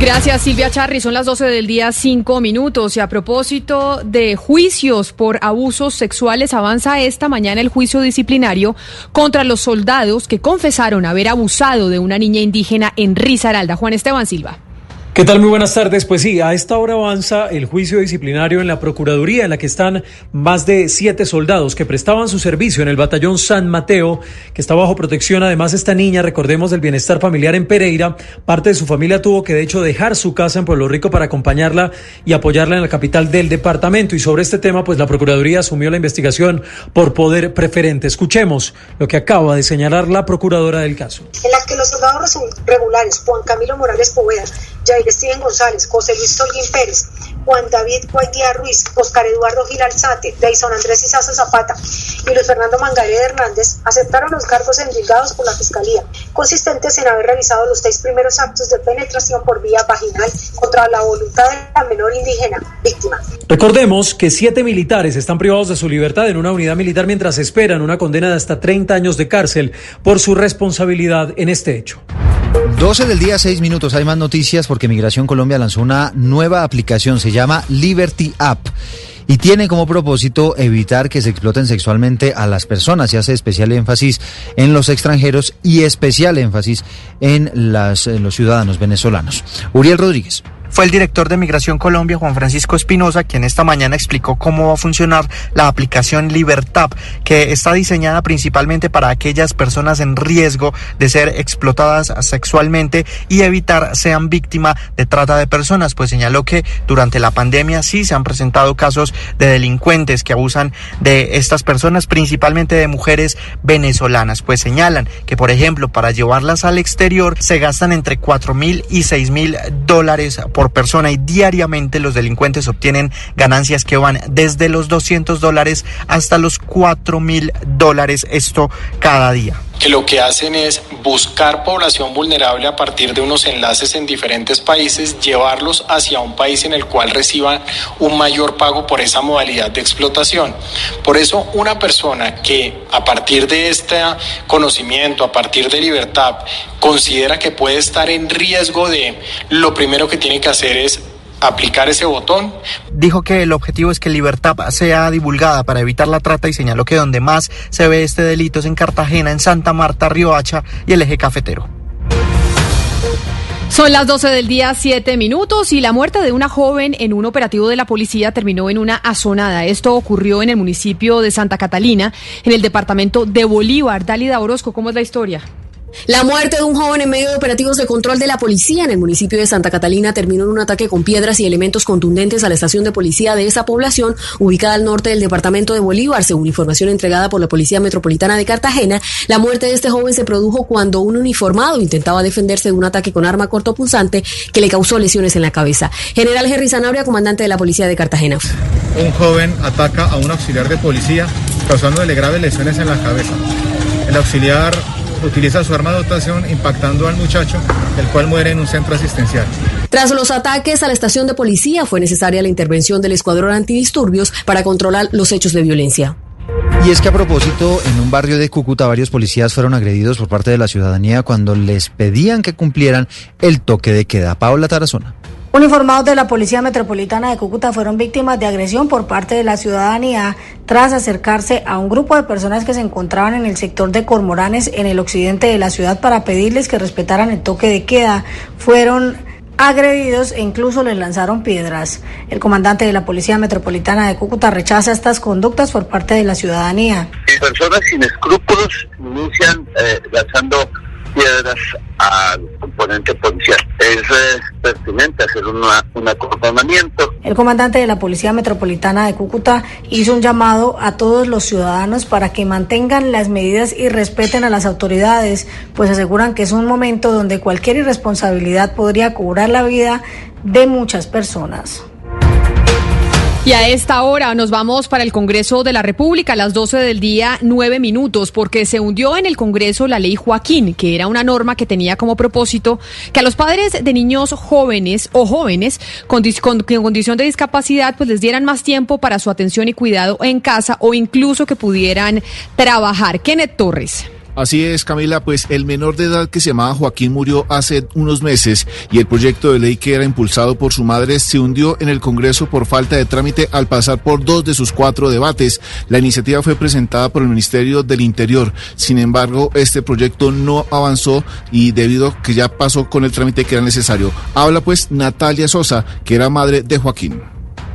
Gracias Silvia Charri, son las 12 del día 5 minutos y a propósito de juicios por abusos sexuales avanza esta mañana el juicio disciplinario contra los soldados que confesaron haber abusado de una niña indígena en Risaralda. Juan Esteban Silva. ¿Qué tal? Muy buenas tardes. Pues sí, a esta hora avanza el juicio disciplinario en la Procuraduría, en la que están más de siete soldados que prestaban su servicio en el batallón San Mateo, que está bajo protección. Además, esta niña, recordemos, del bienestar familiar en Pereira, parte de su familia tuvo que, de hecho, dejar su casa en Pueblo Rico para acompañarla y apoyarla en la capital del departamento. Y sobre este tema, pues la Procuraduría asumió la investigación por poder preferente. Escuchemos lo que acaba de señalar la Procuradora del caso. En la que los soldados regulares, Juan Camilo Morales Poveda, Jair Steven González, José Luis Tolguín Pérez, Juan David Guaidía Ruiz, Oscar Eduardo Gil Alzate, Deison Andrés Izaza Zapata y Luis Fernando Mangaré Hernández aceptaron los cargos endilgados por la Fiscalía, consistentes en haber realizado los seis primeros actos de penetración por vía vaginal contra la voluntad de la menor indígena víctima. Recordemos que siete militares están privados de su libertad en una unidad militar mientras esperan una condena de hasta 30 años de cárcel por su responsabilidad en este hecho. 12 del día, 6 minutos. Hay más noticias porque Migración Colombia lanzó una nueva aplicación. Se llama Liberty App y tiene como propósito evitar que se exploten sexualmente a las personas. Se hace especial énfasis en los extranjeros y especial énfasis en, en los ciudadanos venezolanos. Uriel Rodríguez. Fue el director de Migración Colombia, Juan Francisco Espinosa, quien esta mañana explicó cómo va a funcionar la aplicación Libertad, que está diseñada principalmente para aquellas personas en riesgo de ser explotadas sexualmente y evitar sean víctimas de trata de personas, pues señaló que durante la pandemia sí se han presentado casos de delincuentes que abusan de estas personas, principalmente de mujeres venezolanas, pues señalan que, por ejemplo, para llevarlas al exterior se gastan entre 4 mil y 6 mil dólares persona y diariamente los delincuentes obtienen ganancias que van desde los 200 dólares hasta los 4 mil dólares, esto cada día que lo que hacen es buscar población vulnerable a partir de unos enlaces en diferentes países, llevarlos hacia un país en el cual reciban un mayor pago por esa modalidad de explotación. Por eso, una persona que a partir de este conocimiento, a partir de libertad, considera que puede estar en riesgo de, lo primero que tiene que hacer es aplicar ese botón. Dijo que el objetivo es que Libertad sea divulgada para evitar la trata y señaló que donde más se ve este delito es en Cartagena, en Santa Marta, Riohacha y el eje cafetero. Son las 12 del día, 7 minutos, y la muerte de una joven en un operativo de la policía terminó en una azonada. Esto ocurrió en el municipio de Santa Catalina, en el departamento de Bolívar. Dalida Orozco, ¿cómo es la historia? La muerte de un joven en medio de operativos de control de la policía en el municipio de Santa Catalina terminó en un ataque con piedras y elementos contundentes a la estación de policía de esa población, ubicada al norte del departamento de Bolívar. Según información entregada por la Policía Metropolitana de Cartagena, la muerte de este joven se produjo cuando un uniformado intentaba defenderse de un ataque con arma cortopunzante que le causó lesiones en la cabeza. General Henry Zanabria, comandante de la Policía de Cartagena. Un joven ataca a un auxiliar de policía causándole graves lesiones en la cabeza. El auxiliar utiliza su arma de dotación impactando al muchacho, el cual muere en un centro asistencial. Tras los ataques a la estación de policía fue necesaria la intervención del escuadrón antidisturbios para controlar los hechos de violencia. Y es que a propósito, en un barrio de Cúcuta varios policías fueron agredidos por parte de la ciudadanía cuando les pedían que cumplieran el toque de queda. Paula Tarazona. Uniformados de la Policía Metropolitana de Cúcuta fueron víctimas de agresión por parte de la ciudadanía tras acercarse a un grupo de personas que se encontraban en el sector de Cormoranes en el occidente de la ciudad para pedirles que respetaran el toque de queda. Fueron agredidos e incluso les lanzaron piedras. El comandante de la Policía Metropolitana de Cúcuta rechaza estas conductas por parte de la ciudadanía. Personas sin escrúpulos inician eh, lanzando piedras al componente policial. Es eh, pertinente hacer un acordonamiento. El comandante de la Policía Metropolitana de Cúcuta hizo un llamado a todos los ciudadanos para que mantengan las medidas y respeten a las autoridades, pues aseguran que es un momento donde cualquier irresponsabilidad podría cobrar la vida de muchas personas. Y a esta hora nos vamos para el Congreso de la República a las 12 del día, nueve minutos, porque se hundió en el Congreso la ley Joaquín, que era una norma que tenía como propósito que a los padres de niños jóvenes o jóvenes con, con, con condición de discapacidad pues les dieran más tiempo para su atención y cuidado en casa o incluso que pudieran trabajar. Kenneth Torres. Así es, Camila, pues el menor de edad que se llamaba Joaquín murió hace unos meses y el proyecto de ley que era impulsado por su madre se hundió en el Congreso por falta de trámite al pasar por dos de sus cuatro debates. La iniciativa fue presentada por el Ministerio del Interior. Sin embargo, este proyecto no avanzó y debido a que ya pasó con el trámite que era necesario. Habla pues Natalia Sosa, que era madre de Joaquín.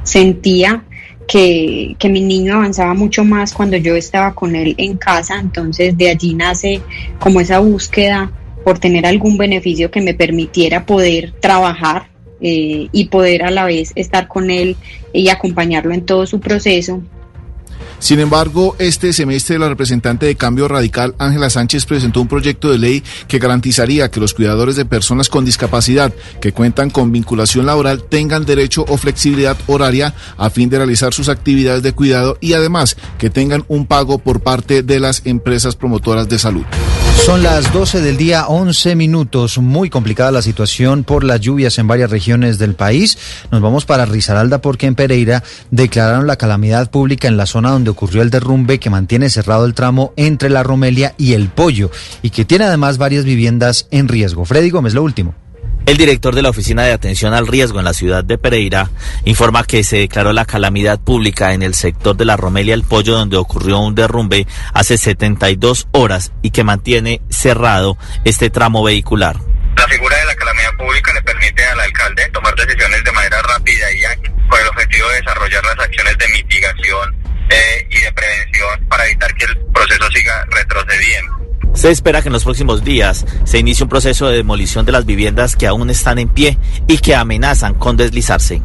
Sentía que, mi niño avanzaba mucho más cuando yo estaba con él en casa, entonces de allí nace como esa búsqueda por tener algún beneficio que me permitiera poder trabajar eh, y poder a la vez estar con él y acompañarlo en todo su proceso. Sin embargo, este semestre la representante de Cambio Radical, Ángela Sánchez, presentó un proyecto de ley que garantizaría que los cuidadores de personas con discapacidad que cuentan con vinculación laboral tengan derecho o flexibilidad horaria a fin de realizar sus actividades de cuidado y además que tengan un pago por parte de las empresas promotoras de salud. Son las 12 del día, 11 minutos. Muy complicada la situación por las lluvias en varias regiones del país. Nos vamos para Risaralda porque en Pereira declararon la calamidad pública en la zona donde ocurrió el derrumbe que mantiene cerrado el tramo entre la Romelia y el Pollo y que tiene además varias viviendas en riesgo. Freddy Gómez, lo último. El director de la Oficina de Atención al Riesgo en la ciudad de Pereira informa que se declaró la calamidad pública en el sector de la Romelia El Pollo donde ocurrió un derrumbe hace 72 horas y que mantiene cerrado este tramo vehicular. La figura de la calamidad pública le permite al alcalde tomar decisiones de manera rápida y con el objetivo de desarrollar las acciones de mitigación eh, y de prevención para evitar que el proceso siga retrocediendo. Se espera que en los próximos días se inicie un proceso de demolición de las viviendas que aún están en pie y que amenazan con deslizarse.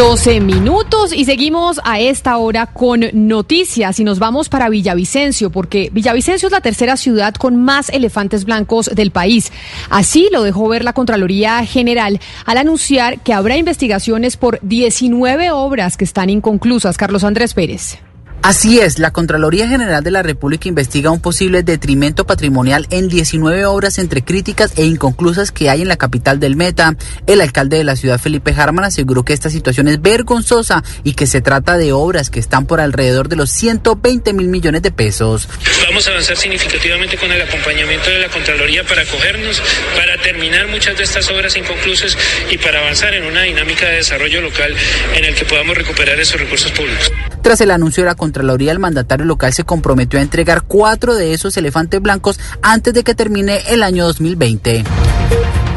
12 minutos y seguimos a esta hora con noticias y nos vamos para Villavicencio porque Villavicencio es la tercera ciudad con más elefantes blancos del país. Así lo dejó ver la Contraloría General al anunciar que habrá investigaciones por 19 obras que están inconclusas. Carlos Andrés Pérez. Así es, la Contraloría General de la República investiga un posible detrimento patrimonial en 19 obras entre críticas e inconclusas que hay en la capital del Meta. El alcalde de la ciudad, Felipe Harman, aseguró que esta situación es vergonzosa y que se trata de obras que están por alrededor de los 120 mil millones de pesos. Vamos a avanzar significativamente con el acompañamiento de la Contraloría para acogernos, para terminar muchas de estas obras inconclusas y para avanzar en una dinámica de desarrollo local en el que podamos recuperar esos recursos públicos. Tras el anuncio de la Contraloría, el mandatario local se comprometió a entregar cuatro de esos elefantes blancos antes de que termine el año 2020.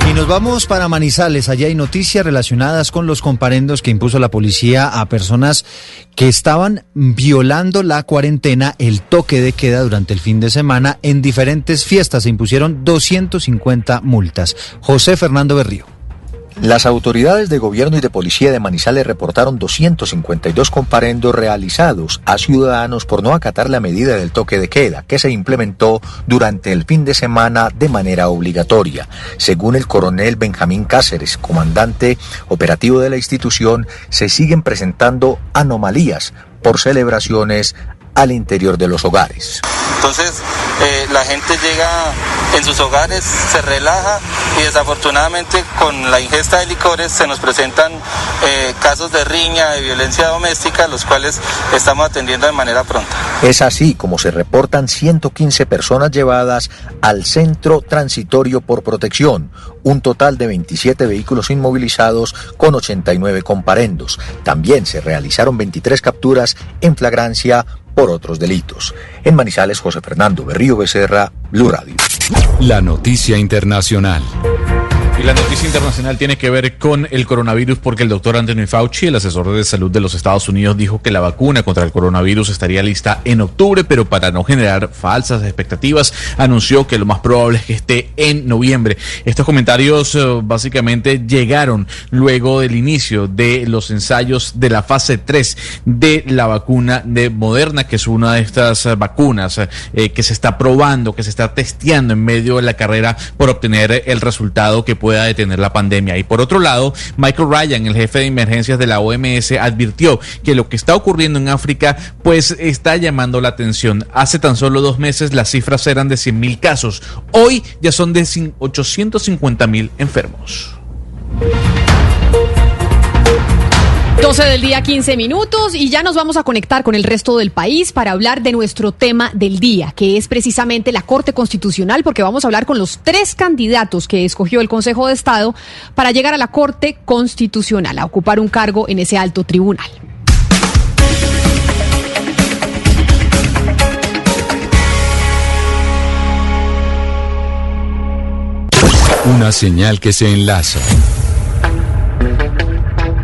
Y nos vamos para Manizales. Allá hay noticias relacionadas con los comparendos que impuso la policía a personas que estaban violando la cuarentena, el toque de queda durante el fin de semana en diferentes fiestas. Se impusieron 250 multas. José Fernando Berrío. Las autoridades de gobierno y de policía de Manizales reportaron 252 comparendos realizados a ciudadanos por no acatar la medida del toque de queda que se implementó durante el fin de semana de manera obligatoria. Según el coronel Benjamín Cáceres, comandante operativo de la institución, se siguen presentando anomalías por celebraciones al interior de los hogares. Entonces eh, la gente llega en sus hogares, se relaja y desafortunadamente con la ingesta de licores se nos presentan eh, casos de riña, de violencia doméstica, los cuales estamos atendiendo de manera pronta. Es así como se reportan 115 personas llevadas al centro transitorio por protección, un total de 27 vehículos inmovilizados con 89 comparendos. También se realizaron 23 capturas en flagrancia por otros delitos. En Manizales, José Fernando Berrío Becerra, Blue Radio. La noticia internacional. La noticia internacional tiene que ver con el coronavirus porque el doctor Anthony Fauci, el asesor de salud de los Estados Unidos, dijo que la vacuna contra el coronavirus estaría lista en octubre, pero para no generar falsas expectativas, anunció que lo más probable es que esté en noviembre. Estos comentarios eh, básicamente llegaron luego del inicio de los ensayos de la fase 3 de la vacuna de Moderna, que es una de estas vacunas eh, que se está probando, que se está testeando en medio de la carrera por obtener el resultado que pueda detener la pandemia. Y por otro lado, Michael Ryan, el jefe de emergencias de la OMS, advirtió que lo que está ocurriendo en África pues está llamando la atención. Hace tan solo dos meses las cifras eran de 100 mil casos. Hoy ya son de 850 mil enfermos. 12 del día, 15 minutos y ya nos vamos a conectar con el resto del país para hablar de nuestro tema del día, que es precisamente la Corte Constitucional, porque vamos a hablar con los tres candidatos que escogió el Consejo de Estado para llegar a la Corte Constitucional, a ocupar un cargo en ese alto tribunal. Una señal que se enlaza.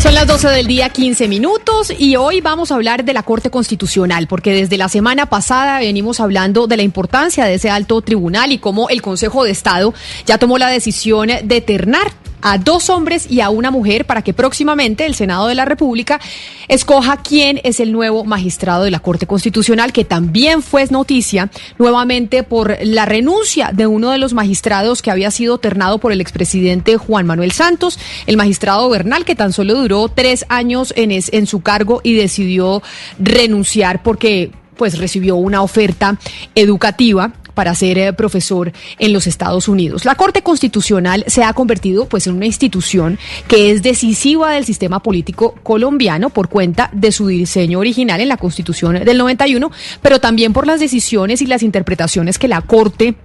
Son las 12 del día, 15 minutos, y hoy vamos a hablar de la Corte Constitucional, porque desde la semana pasada venimos hablando de la importancia de ese alto tribunal y cómo el Consejo de Estado ya tomó la decisión de ternar a dos hombres y a una mujer para que próximamente el Senado de la República escoja quién es el nuevo magistrado de la Corte Constitucional, que también fue noticia nuevamente por la renuncia de uno de los magistrados que había sido ternado por el expresidente Juan Manuel Santos, el magistrado Bernal, que tan solo duró tres años en, en su cargo y decidió renunciar porque pues recibió una oferta educativa para ser eh, profesor en los Estados Unidos. La Corte Constitucional se ha convertido pues en una institución que es decisiva del sistema político colombiano por cuenta de su diseño original en la Constitución del 91, pero también por las decisiones y las interpretaciones que la Corte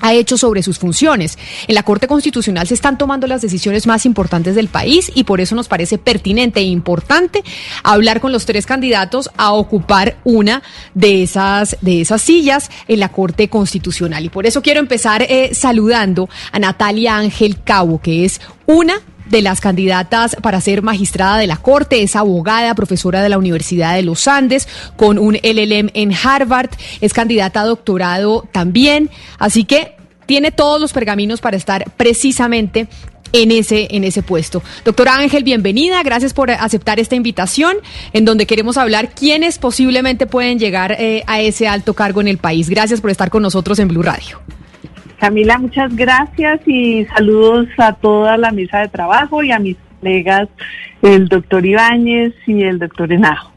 ha hecho sobre sus funciones. En la Corte Constitucional se están tomando las decisiones más importantes del país y por eso nos parece pertinente e importante hablar con los tres candidatos a ocupar una de esas, de esas sillas en la Corte Constitucional. Y por eso quiero empezar eh, saludando a Natalia Ángel Cabo, que es una de las candidatas para ser magistrada de la Corte, es abogada, profesora de la Universidad de los Andes, con un LLM en Harvard, es candidata a doctorado también, así que tiene todos los pergaminos para estar precisamente en ese, en ese puesto. Doctora Ángel, bienvenida, gracias por aceptar esta invitación en donde queremos hablar quiénes posiblemente pueden llegar eh, a ese alto cargo en el país. Gracias por estar con nosotros en Blue Radio. Camila, muchas gracias y saludos a toda la mesa de trabajo y a mis colegas, el doctor Ibáñez y el doctor Enajo.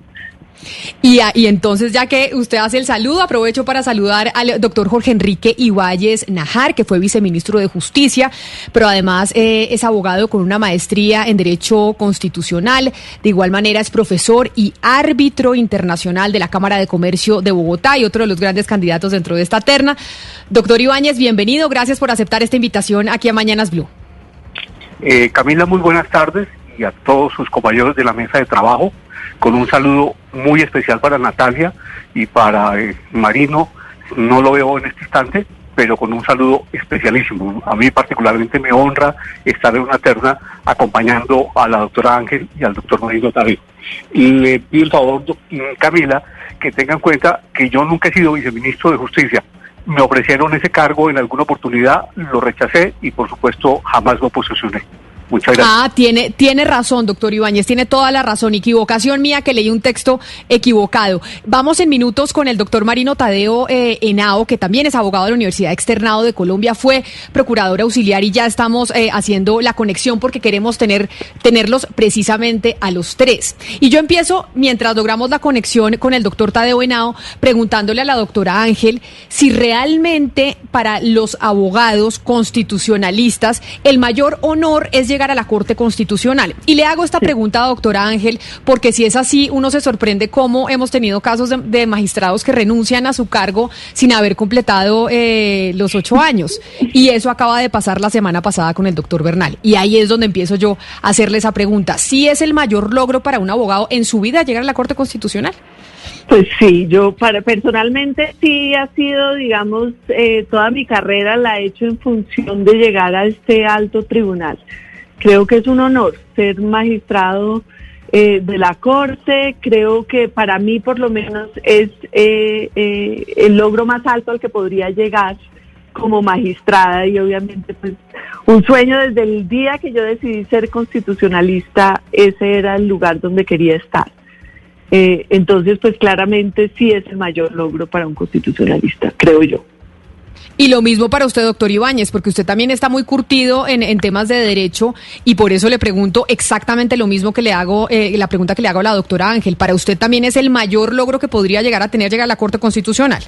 Y, entonces, ya que usted hace el saludo, aprovecho para saludar al doctor Jorge Enrique Ibáñez Najar, que fue viceministro de Justicia, pero además eh, es abogado con una maestría en Derecho Constitucional. De igual manera, es profesor y árbitro internacional de la Cámara de Comercio de Bogotá y otro de los grandes candidatos dentro de esta terna. Doctor Ibáñez, bienvenido. Gracias por aceptar esta invitación aquí a Mañanas Blue. Eh, Camila, muy buenas tardes y a todos sus compañeros de la mesa de trabajo con un saludo muy especial para Natalia y para eh, Marino. No lo veo en este instante, pero con un saludo especialísimo. A mí particularmente me honra estar en una terna acompañando a la doctora Ángel y al doctor Marino Tavio. Le pido el favor, Camila, que tenga en cuenta que yo nunca he sido viceministro de Justicia. Me ofrecieron ese cargo en alguna oportunidad, lo rechacé y por supuesto jamás lo posicioné. Muchas gracias. Ah, tiene, tiene razón, doctor Ibáñez, tiene toda la razón. Equivocación mía que leí un texto equivocado. Vamos en minutos con el doctor Marino Tadeo eh, Henao, que también es abogado de la Universidad Externado de Colombia, fue procurador auxiliar y ya estamos eh, haciendo la conexión porque queremos tener, tenerlos precisamente a los tres. Y yo empiezo, mientras logramos la conexión con el doctor Tadeo Henao, preguntándole a la doctora Ángel si realmente para los abogados constitucionalistas el mayor honor es llegar a la Corte Constitucional. Y le hago esta pregunta, doctora Ángel, porque si es así, uno se sorprende cómo hemos tenido casos de, magistrados que renuncian a su cargo sin haber completado eh, los ocho años. Y eso acaba de pasar la semana pasada con el doctor Bernal. Y ahí es donde empiezo yo a hacerle esa pregunta. ¿Sí es el mayor logro para un abogado en su vida llegar a la Corte Constitucional? Pues sí, yo para, personalmente sí ha sido, digamos, eh, toda mi carrera la he hecho en función de llegar a este alto tribunal. Creo que es un honor ser magistrado eh, de la Corte. Creo que para mí, por lo menos, es eh, eh, el logro más alto al que podría llegar como magistrada y obviamente pues un sueño desde el día que yo decidí ser constitucionalista, ese era el lugar donde quería estar. entonces pues claramente sí es el mayor logro para un constitucionalista, creo yo. Y lo mismo para usted, doctor Ibáñez, porque usted también está muy curtido en, temas de derecho y por eso le pregunto exactamente lo mismo que le hago, eh, la pregunta que le hago a la doctora Ángel. ¿Para usted también es el mayor logro que podría llegar a tener llegar a la Corte Constitucional?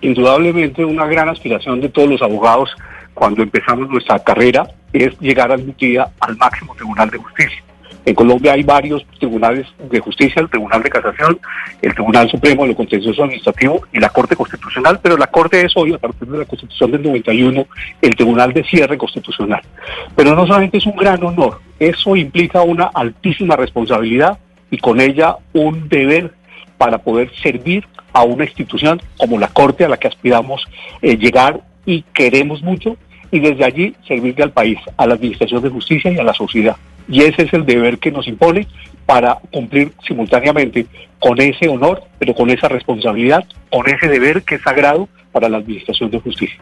Indudablemente una gran aspiración de todos los abogados cuando empezamos nuestra carrera es llegar algún día al máximo tribunal de justicia. En Colombia hay varios tribunales de justicia, el Tribunal de Casación, el Tribunal Supremo de lo Contencioso Administrativo y la Corte Constitucional, pero la Corte es hoy, a partir de la Constitución del 91, el Tribunal de Cierre Constitucional. Pero no solamente es un gran honor, eso implica una altísima responsabilidad y con ella un deber para poder servir a una institución como la Corte a la que aspiramos eh, llegar y queremos mucho y desde allí servirle al país, a la Administración de Justicia y a la sociedad. Y ese es el deber que nos impone para cumplir simultáneamente con ese honor, pero con esa responsabilidad, con ese deber que es sagrado para la Administración de Justicia.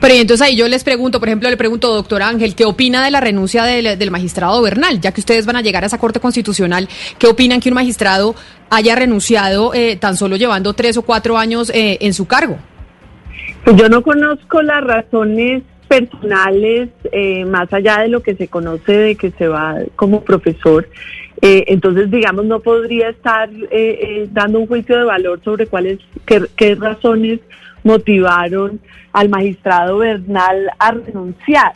Pero entonces ahí yo les pregunto, por ejemplo, le pregunto, doctor Ángel, ¿qué opina de la renuncia del, del, magistrado Bernal? Ya que ustedes van a llegar a esa Corte Constitucional, ¿qué opinan que un magistrado haya renunciado eh, tan solo llevando tres o cuatro años eh, en su cargo? Pues yo no conozco las razones personales, eh, más allá de lo que se conoce de que se va como profesor. Eh, entonces, digamos, no podría estar eh, eh, dando un juicio de valor sobre cuáles, qué, qué, razones motivaron al magistrado Bernal a renunciar.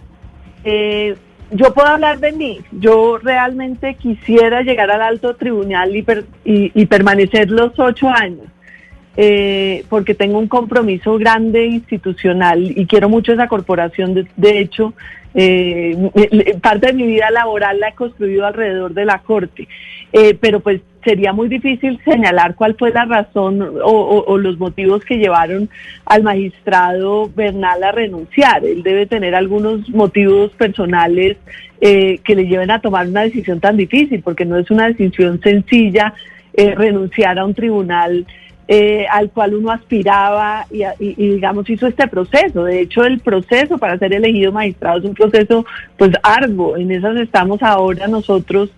Eh, yo puedo hablar de mí. Yo realmente quisiera llegar al alto tribunal y, per, y, y permanecer los ocho años. Eh, porque tengo un compromiso grande institucional y quiero mucho esa corporación. De, de hecho, eh, parte de mi vida laboral la he construido alrededor de la Corte, eh, pero pues sería muy difícil señalar cuál fue la razón o, o, los motivos que llevaron al magistrado Bernal a renunciar. Él debe tener algunos motivos personales eh, que le lleven a tomar una decisión tan difícil, porque no es una decisión sencilla eh, renunciar a un tribunal eh, al cual uno aspiraba y, y, y, digamos hizo este proceso. De hecho, el proceso para ser elegido magistrado es un proceso pues arduo. En esas estamos ahora nosotros.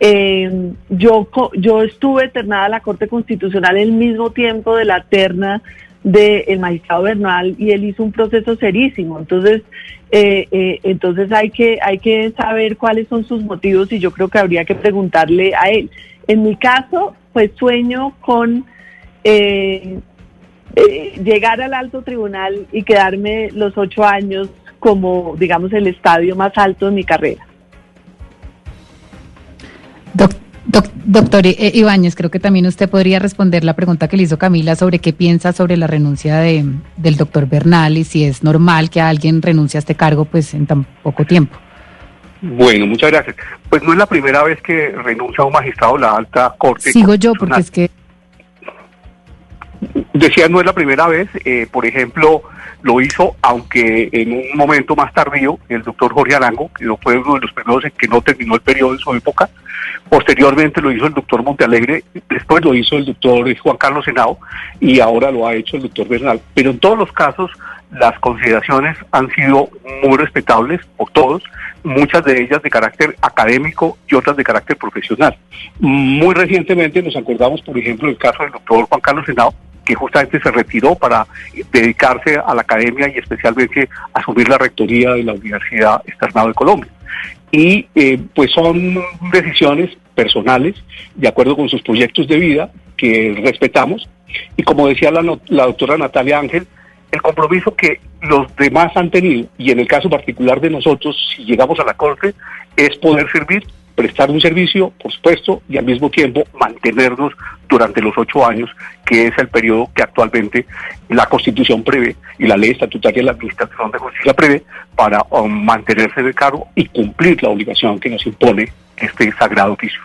Eh, yo, yo estuve eternada a la Corte Constitucional el mismo tiempo de la terna del de magistrado Bernal y él hizo un proceso serísimo. Entonces, eh, eh, entonces hay que, hay que saber cuáles son sus motivos y yo creo que habría que preguntarle a él. En mi caso, pues sueño con eh, eh, llegar al alto tribunal y quedarme los ocho años como, digamos, el estadio más alto de mi carrera. Doc, doc, doctor eh, Ibáñez, creo que también usted podría responder la pregunta que le hizo Camila sobre qué piensa sobre la renuncia de, del doctor Bernal y si es normal que alguien renuncie a este cargo pues en tan poco tiempo. Bueno, muchas gracias. Pues no es la primera vez que renuncia un magistrado de la alta corte. Sigo yo porque es que Decía, no es la primera vez, eh, por ejemplo, lo hizo, aunque en un momento más tardío, el doctor Jorge Arango, que fue uno de los periodos en que no terminó el periodo en su época, posteriormente lo hizo el doctor Montealegre, después lo hizo el doctor Juan Carlos Senado y ahora lo ha hecho el doctor Bernal. Pero en todos los casos las consideraciones han sido muy respetables por todos, muchas de ellas de carácter académico y otras de carácter profesional. Muy recientemente nos acordamos, por ejemplo, del caso del doctor Juan Carlos Senado, que justamente se retiró para dedicarse a la academia y especialmente asumir la rectoría de la Universidad Externado de Colombia. Y eh, pues son decisiones personales, de acuerdo con sus proyectos de vida, que respetamos. Y como decía la, la doctora Natalia Ángel, el compromiso que los demás han tenido, y en el caso particular de nosotros, si llegamos a la Corte, es poder servir prestar un servicio, por supuesto, y al mismo tiempo mantenernos durante los ocho años, que es el periodo que actualmente la Constitución prevé y la ley estatutaria de la Administración de Justicia prevé para um, mantenerse de cargo y cumplir la obligación que nos impone este sagrado oficio.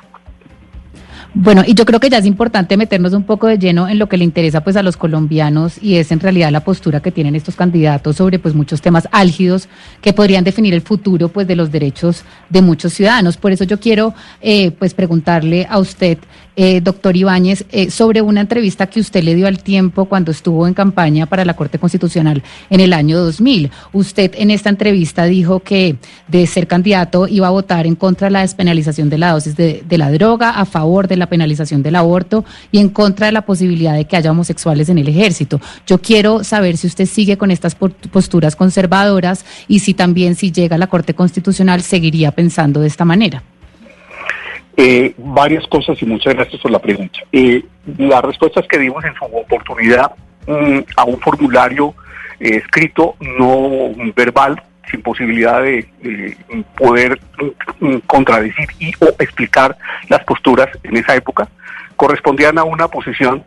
Bueno, y yo creo que ya es importante meternos un poco de lleno en lo que le interesa pues a los colombianos y es en realidad la postura que tienen estos candidatos sobre pues muchos temas álgidos que podrían definir el futuro pues de los derechos de muchos ciudadanos. Por eso yo quiero eh, pues preguntarle a usted eh, doctor Ibáñez, eh, sobre una entrevista que usted le dio al tiempo cuando estuvo en campaña para la Corte Constitucional en el año 2000. Usted en esta entrevista dijo que de ser candidato iba a votar en contra de la despenalización de la dosis de, de la droga, a favor de la penalización del aborto y en contra de la posibilidad de que haya homosexuales en el ejército. Yo quiero saber si usted sigue con estas posturas conservadoras y si también si llega a la Corte Constitucional seguiría pensando de esta manera. Eh, varias cosas y muchas gracias por la pregunta. Eh, las respuestas que dimos en su oportunidad mmm, a un formulario eh, escrito, no verbal, sin posibilidad de poder mm, contradecir y o explicar las posturas en esa época, correspondían a una posición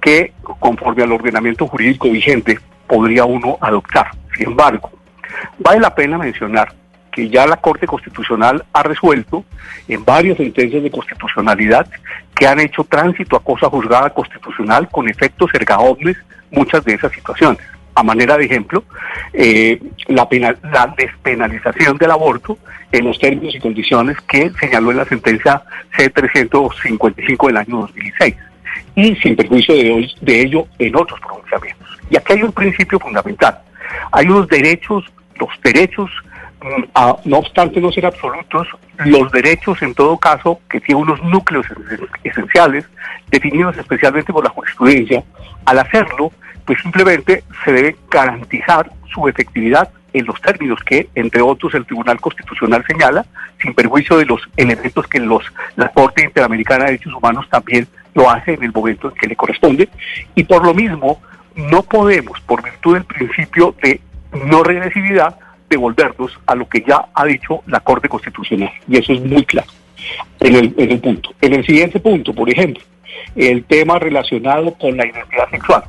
que, conforme al ordenamiento jurídico vigente, podría uno adoptar. Sin embargo, vale la pena mencionar que ya la Corte Constitucional ha resuelto en varias sentencias de constitucionalidad que han hecho tránsito a cosa juzgada constitucional con efectos erga omnes muchas de esas situaciones. A manera de ejemplo, eh, la, penal, la despenalización del aborto en los términos y condiciones que señaló en la sentencia C-355 del año 2006 y sin perjuicio de, hoy, de ello en otros pronunciamientos. Y aquí hay un principio fundamental. Hay unos derechos, los derechos, a- no obstante no ser absolutos, los derechos en todo caso que tienen unos núcleos esen- esenciales definidos especialmente por la jurisprudencia, al hacerlo, pues simplemente se debe garantizar su efectividad en los términos que, entre otros, el Tribunal Constitucional señala, sin perjuicio de los elementos que los, la Corte Interamericana de Derechos Humanos también lo hace en el momento en que le corresponde. Y por lo mismo, no podemos, por virtud del principio de no regresividad, devolvernos a lo que ya ha dicho la Corte Constitucional. Y eso es muy claro en el, en el punto. En el siguiente punto, por ejemplo, el tema relacionado con la identidad sexual.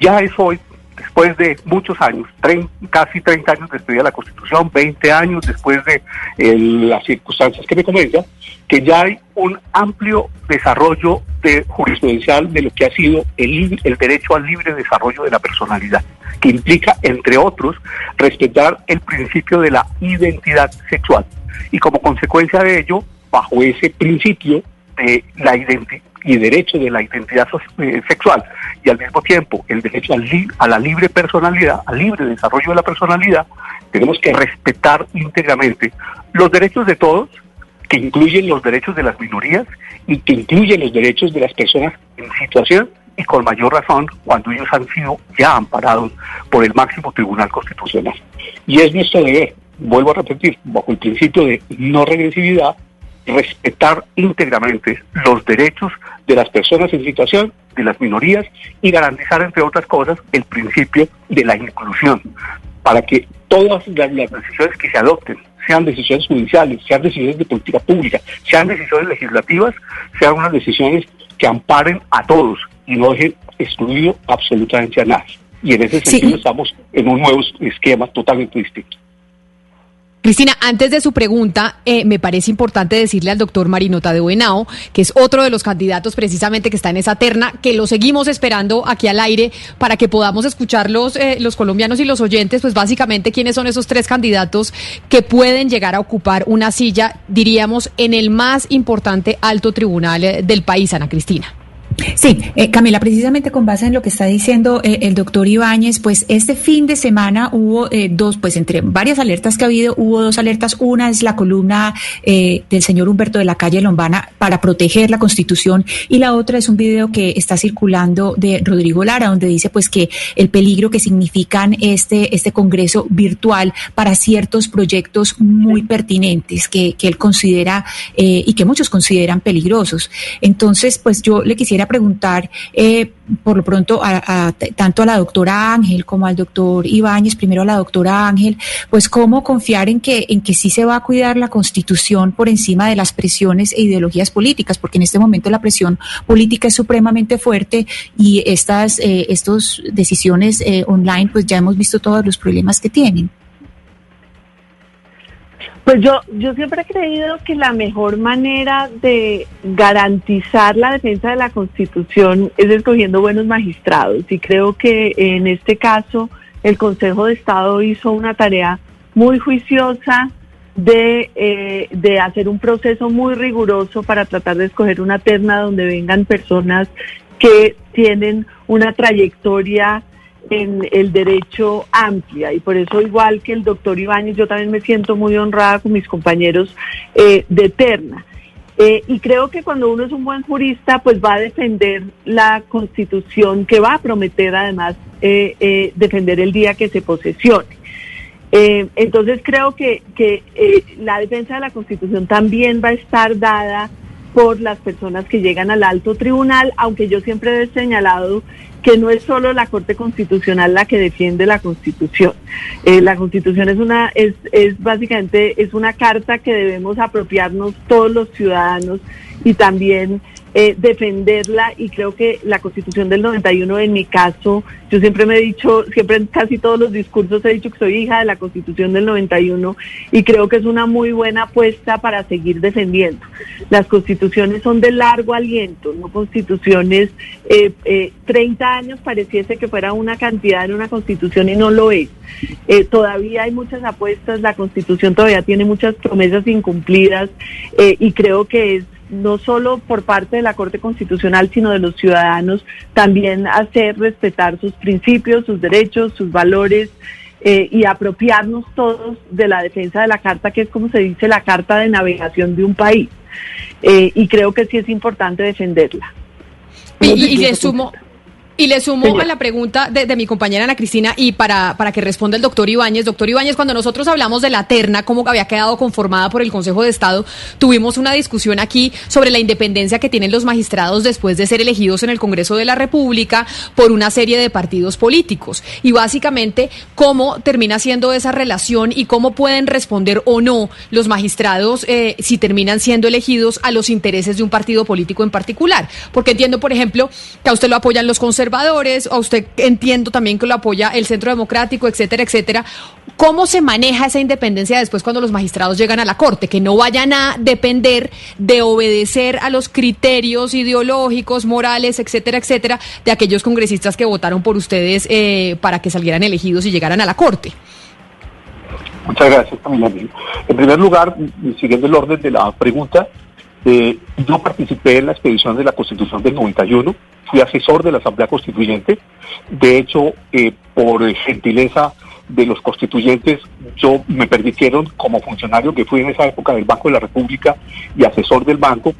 Ya es hoy, después de muchos años, casi 30 años después de la Constitución, 20 años después de eh, las circunstancias que me comentan, que ya hay un amplio desarrollo de jurisprudencial de lo que ha sido el, el derecho al libre desarrollo de la personalidad, que implica, entre otros, respetar el principio de la identidad sexual. Y como consecuencia de ello, bajo ese principio de la identi- y derecho de la identidad eh, sexual y al mismo tiempo el derecho a la libre personalidad, al libre desarrollo de la personalidad, tenemos que respetar íntegramente los derechos de todos, que incluyen los derechos de las minorías y que incluyen los derechos de las personas en situación y con mayor razón cuando ellos han sido ya amparados por el máximo tribunal constitucional. Y es nuestro deber, vuelvo a repetir, bajo el principio de no regresividad, respetar íntegramente los derechos de las personas en situación, de las minorías y garantizar, entre otras cosas, el principio de la inclusión, para que todas las, las decisiones que se adopten, sean decisiones judiciales, sean decisiones de política pública, sean decisiones legislativas, sean unas decisiones que amparen a todos y no dejen excluido absolutamente a nadie. Y en ese Sí. sentido estamos en un nuevo esquema totalmente distinto. Cristina, antes de su pregunta, eh, me parece importante decirle al doctor Marino Tadeo Henao, que es otro de los candidatos precisamente que está en esa terna, que lo seguimos esperando aquí al aire para que podamos escuchar los, eh, los colombianos y los oyentes, pues básicamente quiénes son esos tres candidatos que pueden llegar a ocupar una silla, diríamos, en el más importante alto tribunal eh, del país, Ana Cristina. Sí, eh, Camila, precisamente con base en lo que está diciendo eh, el doctor Ibáñez, pues este fin de semana hubo eh, dos, pues entre varias alertas que ha habido, hubo dos alertas. Una es la columna eh, del señor Humberto de la Calle Lombana para proteger la Constitución y la otra es un video que está circulando de Rodrigo Lara, donde dice pues que el peligro que significan este, este Congreso virtual para ciertos proyectos muy pertinentes que, que él considera eh, y que muchos consideran peligrosos. Entonces, pues yo le quisiera preguntar, eh, por lo pronto, a, tanto a la doctora Ángel como al doctor Ibáñez, primero a la doctora Ángel, pues cómo confiar en que, en que sí se va a cuidar la Constitución por encima de las presiones e ideologías políticas, porque en este momento la presión política es supremamente fuerte y estas eh, estos decisiones eh, online, pues ya hemos visto todos los problemas que tienen. Pues yo, yo siempre he creído que la mejor manera de garantizar la defensa de la Constitución es escogiendo buenos magistrados. Y creo que en este caso el Consejo de Estado hizo una tarea muy juiciosa de, eh, de hacer un proceso muy riguroso para tratar de escoger una terna donde vengan personas que tienen una trayectoria en el derecho amplia y por eso igual que el doctor Ibáñez yo también me siento muy honrada con mis compañeros eh, de terna. Eh, y creo que cuando uno es un buen jurista, pues va a defender la constitución que va a prometer además eh, defender el día que se posesione. Entonces creo que, que la defensa de la constitución también va a estar dada por las personas que llegan al alto tribunal, aunque yo siempre he señalado que no es solo la Corte Constitucional la que defiende la Constitución. Eh, la Constitución es una es, es básicamente es una carta que debemos apropiarnos todos los ciudadanos y también eh, defenderla y creo que la Constitución del 91 en mi caso, yo siempre me he dicho, siempre en casi todos los discursos he dicho que soy hija de la Constitución del 91 y creo que es una muy buena apuesta para seguir defendiendo. Las constituciones son de largo aliento, no constituciones, eh, eh, 30 años pareciese que fuera una cantidad en una constitución y no lo es. Eh, todavía hay muchas apuestas, la constitución todavía tiene muchas promesas incumplidas eh, y creo que es no solo por parte de la Corte Constitucional, sino de los ciudadanos, también hacer respetar sus principios, sus derechos, sus valores eh, y apropiarnos todos de la defensa de la carta, que es como se dice la carta de navegación de un país. Eh, y creo que sí es importante defenderla. Y, y le sumo, y le sumo a la pregunta de, mi compañera Ana Cristina y para, para que responda el doctor Ibáñez. Doctor Ibáñez, cuando nosotros hablamos de la terna, cómo había quedado conformada por el Consejo de Estado, tuvimos una discusión aquí sobre la independencia que tienen los magistrados después de ser elegidos en el Congreso de la República por una serie de partidos políticos. Y básicamente, cómo termina siendo esa relación y cómo pueden responder o no los magistrados eh, si terminan siendo elegidos a los intereses de un partido político en particular. Porque entiendo, por ejemplo, que a usted lo apoyan los conservadores a usted entiendo también que lo apoya el Centro Democrático, etcétera, etcétera. ¿Cómo se maneja esa independencia después cuando los magistrados llegan a la Corte? Que no vayan a depender de obedecer a los criterios ideológicos, morales, etcétera, etcétera, de aquellos congresistas que votaron por ustedes eh, para que salieran elegidos y llegaran a la Corte. Muchas gracias, Camila. En primer lugar, siguiendo el orden de la pregunta, eh, yo participé en la expedición de la Constitución del 91 fui asesor de la Asamblea Constituyente. De hecho, eh, por gentileza de los constituyentes, yo me permitieron, como funcionario que fui en esa época del Banco de la República y asesor del banco,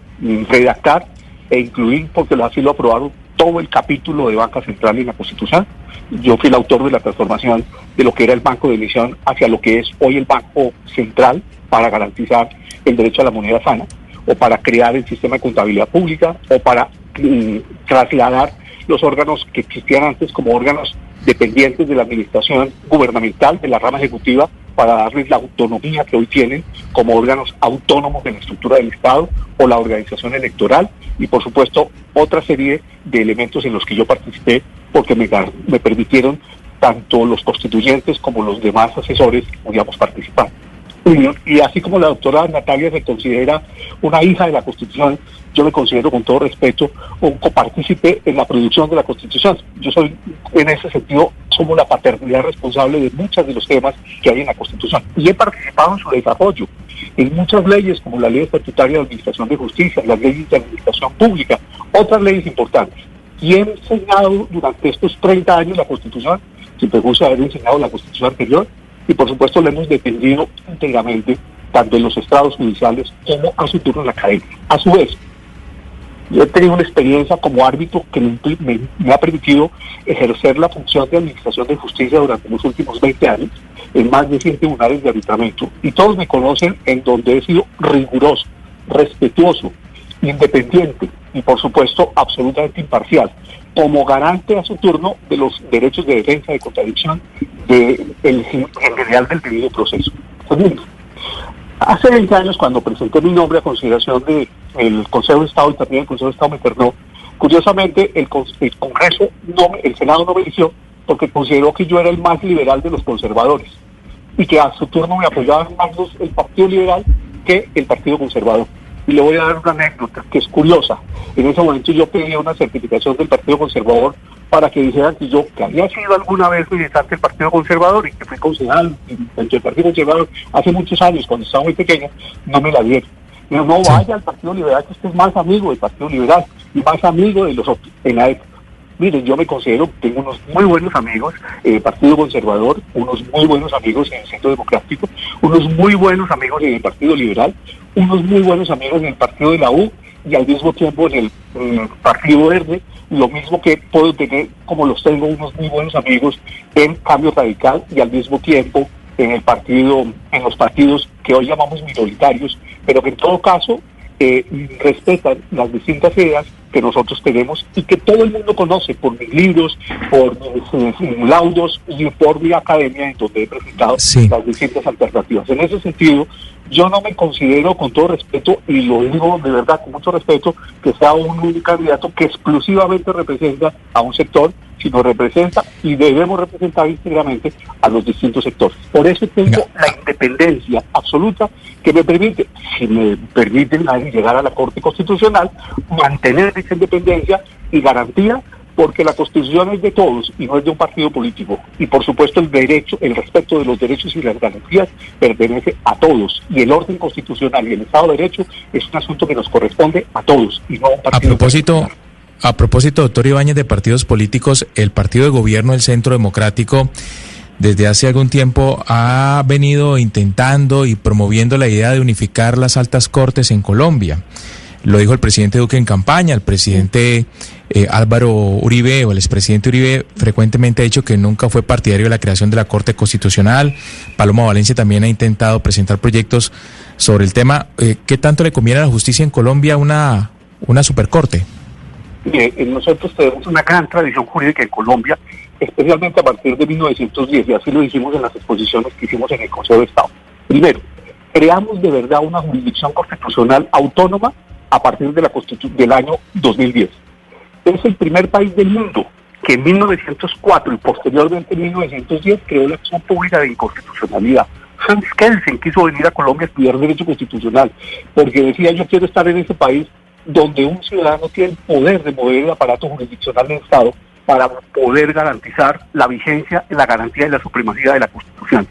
redactar e incluir, porque así lo aprobaron, todo el capítulo de banca central en la Constitución. Yo fui el autor de la transformación de lo que era el Banco de Emisión hacia lo que es hoy el Banco Central para garantizar el derecho a la moneda sana o para crear el sistema de contabilidad pública o para trasladar los órganos que existían antes como órganos dependientes de la administración gubernamental, de la rama ejecutiva, para darles la autonomía que hoy tienen como órganos autónomos de la estructura del Estado o la organización electoral y por supuesto otra serie de elementos en los que yo participé porque me, me permitieron tanto los constituyentes como los demás asesores pudiéramos participar. Y así como la doctora Natalia se considera una hija de la Constitución, yo me considero con todo respeto un copartícipe en la producción de la Constitución. Yo soy, en ese sentido, somos la paternidad responsable de muchos de los temas que hay en la Constitución. Y he participado en su desarrollo, en muchas leyes, como la Ley Estatutaria de Administración de Justicia, las leyes de Administración Pública, otras leyes importantes. Y he enseñado durante estos 30 años la Constitución, sin prejuicio de haber enseñado la Constitución anterior, y por supuesto le hemos defendido íntegramente tanto en los estados judiciales como a su turno en la academia. A su vez, yo he tenido una experiencia como árbitro que me, ha permitido ejercer la función de administración de justicia durante los últimos 20 años en más de 100 tribunales de arbitramiento. Y todos me conocen en donde he sido riguroso, respetuoso, independiente y por supuesto absolutamente imparcial, como garante a su turno de los derechos de defensa de contradicción de el, en general del debido proceso. Segundo, hace 20 años cuando presenté mi nombre a consideración del el Consejo de Estado y también el Consejo de Estado me perdonó, curiosamente el, Congreso, no, el Senado no me eligió porque consideró que yo era el más liberal de los conservadores y que a su turno me apoyaban más los, el Partido Liberal que el Partido Conservador. Y le voy a dar una anécdota que es curiosa. En ese momento yo pedí una certificación del Partido Conservador para que dijeran que yo, que había sido alguna vez militante del Partido Conservador y que fui concejal del Partido Conservador hace muchos años, cuando estaba muy pequeño, no me la dieron. Pero no vaya al Partido Liberal, que usted es más amigo del Partido Liberal y más amigo de los otros en la época. Miren, yo me considero, tengo unos muy buenos amigos el Partido Conservador, unos muy buenos amigos en el Centro Democrático, unos muy buenos amigos en el Partido Liberal, unos muy buenos amigos en el Partido de la U y al mismo tiempo en el, Partido Verde, lo mismo que puedo tener, como los tengo unos muy buenos amigos en Cambio Radical y al mismo tiempo en el partido, en los partidos que hoy llamamos minoritarios, pero que en todo caso eh, respetan las distintas ideas que nosotros tenemos y que todo el mundo conoce por mis libros, por mis, laudos y por mi academia en donde he presentado las distintas alternativas. En ese sentido, yo no me considero, con todo respeto, y lo digo de verdad con mucho respeto, que sea un candidato que exclusivamente representa a un sector, sino representa y debemos representar íntegramente a los distintos sectores. Por eso tengo la independencia absoluta que me permite, si me permiten llegar a la Corte Constitucional, mantener esa independencia y garantía porque la Constitución es de todos y no es de un partido político. Y por supuesto el derecho, el respeto de los derechos y las garantías pertenece a todos. Y el orden constitucional y el Estado de Derecho es un asunto que nos corresponde a todos y no a un partido. A propósito, a propósito, doctor Ibáñez, de partidos políticos, el partido de gobierno, el Centro Democrático, desde hace algún tiempo ha venido intentando y promoviendo la idea de unificar las altas cortes en Colombia. Lo dijo el presidente Duque en campaña, el presidente eh, Álvaro Uribe o el expresidente Uribe frecuentemente ha dicho que nunca fue partidario de la creación de la Corte Constitucional. Paloma Valencia también ha intentado presentar proyectos sobre el tema. Eh, ¿Qué tanto le conviene a la justicia en Colombia una, una supercorte? Eh, nosotros tenemos una gran tradición jurídica en Colombia, especialmente a partir de 1910, y así lo hicimos en las exposiciones que hicimos en el Consejo de Estado. Primero, creamos de verdad una jurisdicción constitucional autónoma a partir de la del año 2010. Es el primer país del mundo que en 1904 y posteriormente en 1910 creó la acción pública de inconstitucionalidad. Hans Kelsen quiso venir a Colombia a estudiar Derecho Constitucional porque decía yo quiero estar en ese país donde un ciudadano tiene el poder de mover el aparato jurisdiccional del Estado para poder garantizar la vigencia, la garantía y la supremacía de la Constitución.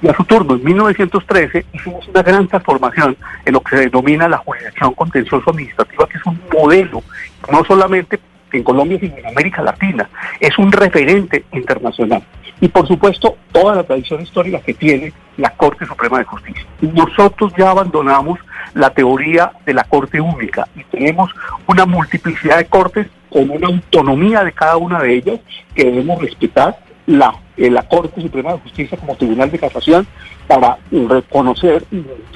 Y a su turno, en 1913, hicimos una gran transformación en lo que se denomina la jurisdicción contencioso administrativa, que es un modelo, no solamente en Colombia, sino en América Latina, es un referente internacional. Y por supuesto, toda la tradición histórica que tiene la Corte Suprema de Justicia. Nosotros ya abandonamos la teoría de la Corte Única y tenemos una multiplicidad de cortes con una autonomía de cada una de ellas que debemos respetar la, eh, la Corte Suprema de Justicia como Tribunal de Casación para reconocer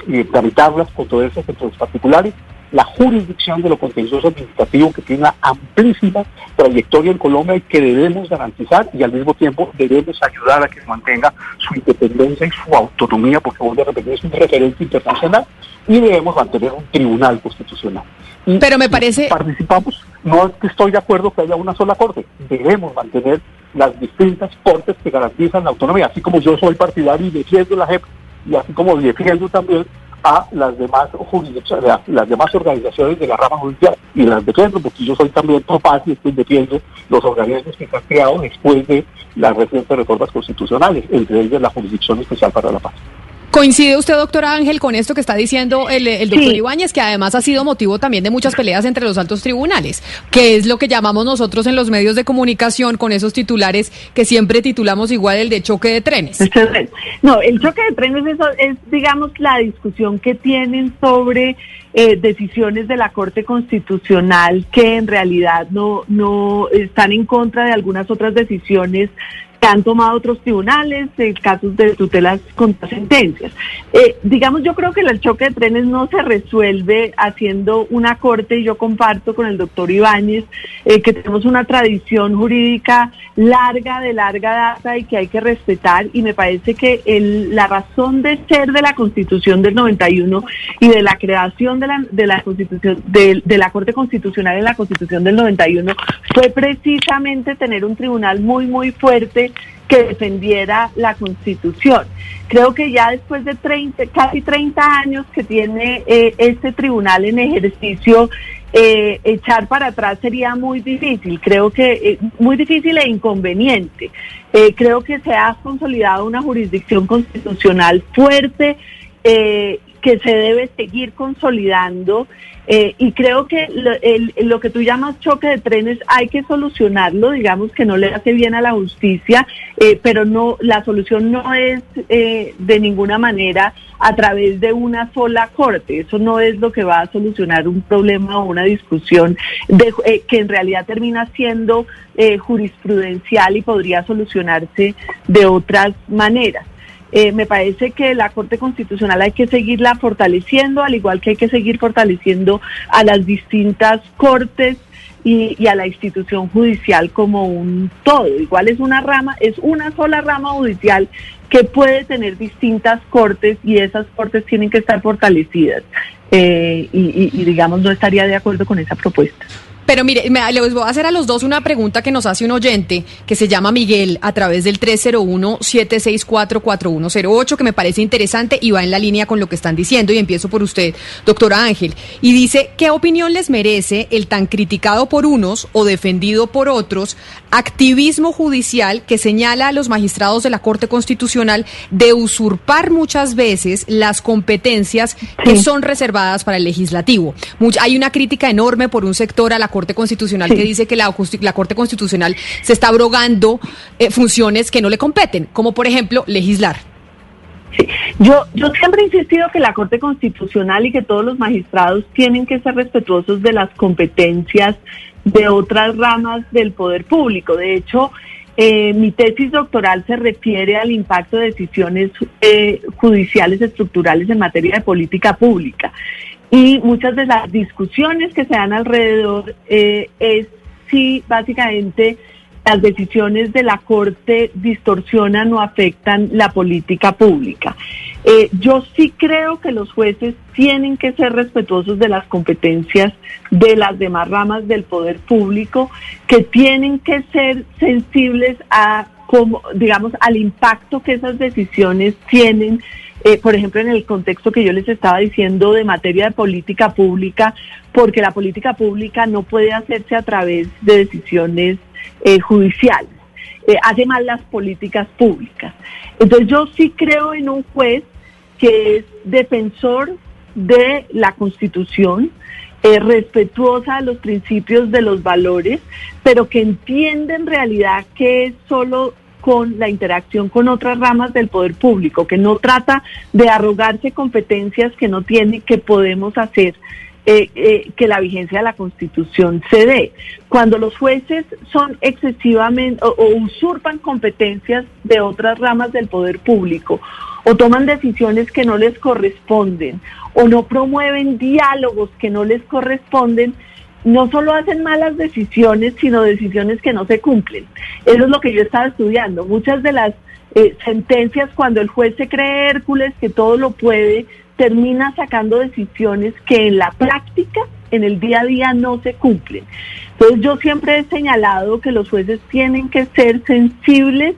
y, tramitarlas con todas esas particulares la jurisdicción de lo contencioso administrativo que tiene una amplísima trayectoria en Colombia y que debemos garantizar y al mismo tiempo debemos ayudar a que mantenga su independencia y su autonomía, porque vuelvo a repetir, es un referente internacional y debemos mantener un tribunal constitucional. Pero me parece... Participamos, no estoy de acuerdo que haya una sola corte, debemos mantener las distintas cortes que garantizan la autonomía, así como yo soy partidario y defiendo la JEP, y así como defiendo también a las demás jurisdicciones, las demás organizaciones de la rama judicial y las defiendo porque yo soy también capaz y estoy defiendo los organismos que se han creado después de las recientes reformas constitucionales, entre ellas la Jurisdicción Especial para la Paz. ¿Coincide usted, doctor Ángel, con esto que está diciendo el, doctor Ibáñez, que además ha sido motivo también de muchas peleas entre los altos tribunales, que es lo que llamamos nosotros en los medios de comunicación con esos titulares que siempre titulamos igual el de choque de trenes? No, el choque de trenes es, digamos, la discusión que tienen sobre eh, decisiones de la Corte Constitucional que en realidad no, no están en contra de algunas otras decisiones que han tomado otros tribunales en casos de tutelas contra sentencias. Eh, digamos, yo creo que el choque de trenes no se resuelve haciendo una corte, y yo comparto con el doctor Ibáñez eh, que tenemos una tradición jurídica larga, de larga data y que hay que respetar, y me parece que el, la razón de ser de la Constitución del 91 y de la creación de la, de la Constitución, de, de la Corte Constitucional en la Constitución del 91 fue precisamente tener un tribunal muy, muy fuerte que defendiera la Constitución. Creo que ya después de 30, casi 30 años que tiene eh, este tribunal en ejercicio, eh, echar para atrás sería muy difícil, creo que eh, muy difícil e inconveniente. creo que se ha consolidado una jurisdicción constitucional fuerte que se debe seguir consolidando eh, y creo que lo, que tú llamas choque de trenes hay que solucionarlo, digamos que no le hace bien a la justicia, eh, pero no la solución no es eh, de ninguna manera a través de una sola corte. Eso no es lo que va a solucionar un problema o una discusión de, que en realidad termina siendo jurisprudencial y podría solucionarse de otras maneras. Eh, me parece que la Corte Constitucional hay que seguirla fortaleciendo, al igual que hay que seguir fortaleciendo a las distintas cortes y, a la institución judicial como un todo. Igual es una rama, es una sola rama judicial que puede tener distintas cortes y esas cortes tienen que estar fortalecidas. Eh, y digamos, no estaría de acuerdo con esa propuesta. Pero mire, me, les voy a hacer a los dos una pregunta que nos hace un oyente que se llama Miguel a través del 301-764-4108, que me parece interesante y va en la línea con lo que están diciendo. Y empiezo por usted, doctora Ángel. Y dice, ¿qué opinión les merece el tan criticado por unos o defendido por otros activismo judicial que señala a los magistrados de la Corte Constitucional de usurpar muchas veces las competencias que son reservadas para el legislativo? hay una crítica enorme por un sector a la Corte Constitucional que dice que la, la, Corte Constitucional se está abrogando eh, funciones que no le competen, como por ejemplo legislar. Sí. Yo, yo siempre he insistido que la Corte Constitucional y que todos los magistrados tienen que ser respetuosos de las competencias de otras ramas del poder público. De hecho, eh, mi tesis doctoral se refiere al impacto de decisiones eh, judiciales estructurales en materia de política pública. Y muchas de las discusiones que se dan alrededor eh, es si básicamente las decisiones de la Corte distorsionan o afectan la política pública. Eh, yo sí creo que los jueces tienen que ser respetuosos de las competencias de las demás ramas del poder público, que tienen que ser sensibles a, como, digamos, al impacto que esas decisiones tienen eh, por ejemplo, en el contexto que yo les estaba diciendo de materia de política pública, porque la política pública no puede hacerse a través de decisiones eh, judiciales. Eh, hace mal las políticas públicas. Entonces yo sí creo en un juez que es defensor de la Constitución, eh, respetuosa de los principios de los valores, pero que entiende en realidad que es solo con la interacción con otras ramas del poder público, que no trata de arrogarse competencias que no tiene, que podemos hacer eh, eh, que la vigencia de la Constitución se dé. Cuando los jueces son excesivamente o, usurpan competencias de otras ramas del poder público o toman decisiones que no les corresponden o no promueven diálogos que no les corresponden, no solo hacen malas decisiones, sino decisiones que no se cumplen. Eso es lo que yo estaba estudiando. Muchas de las eh, sentencias, cuando el juez se cree Hércules, que todo lo puede, termina sacando decisiones que en la práctica, en el día a día, no se cumplen. Entonces yo siempre he señalado que los jueces tienen que ser sensibles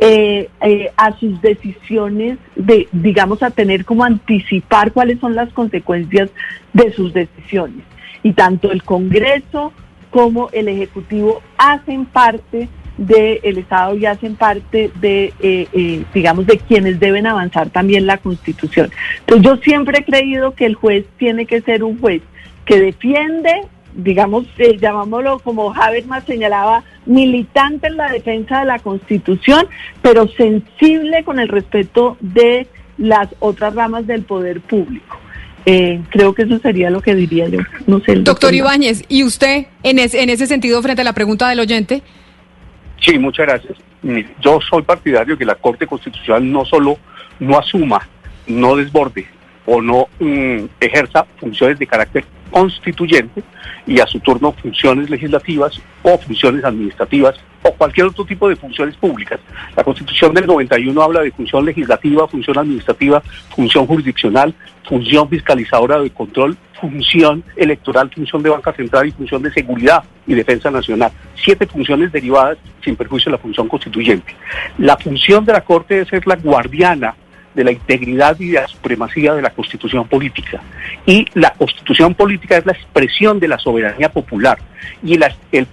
eh, eh, a sus decisiones, de, digamos, a tener como anticipar cuáles son las consecuencias de sus decisiones. Y tanto el Congreso como el Ejecutivo hacen parte del Estado y hacen parte de, eh, eh, digamos, de quienes deben avanzar también la Constitución. Entonces yo siempre he creído que el juez tiene que ser un juez que defiende, digamos, eh, llamámoslo como Habermas señalaba, militante en la defensa de la Constitución, pero sensible con el respeto de las otras ramas del poder público. Creo que eso sería lo que diría yo. No sé. doctor, Ibáñez, ¿y usted en, en ese sentido frente a la pregunta del oyente? Sí, muchas gracias. Yo soy partidario que la Corte Constitucional no solo no asuma, no desborde o no mm, ejerza funciones de carácter constituyente y a su turno funciones legislativas o funciones administrativas o cualquier otro tipo de funciones públicas. La Constitución del 91 habla de función legislativa, función administrativa, función jurisdiccional, función fiscalizadora de control, función electoral, función de banca central y función de seguridad y defensa nacional. Siete funciones derivadas sin perjuicio de la función constituyente. La función de la Corte es ser la guardiana de la integridad y de la supremacía de la constitución política. Y la constitución política es la expresión de la soberanía popular. Y en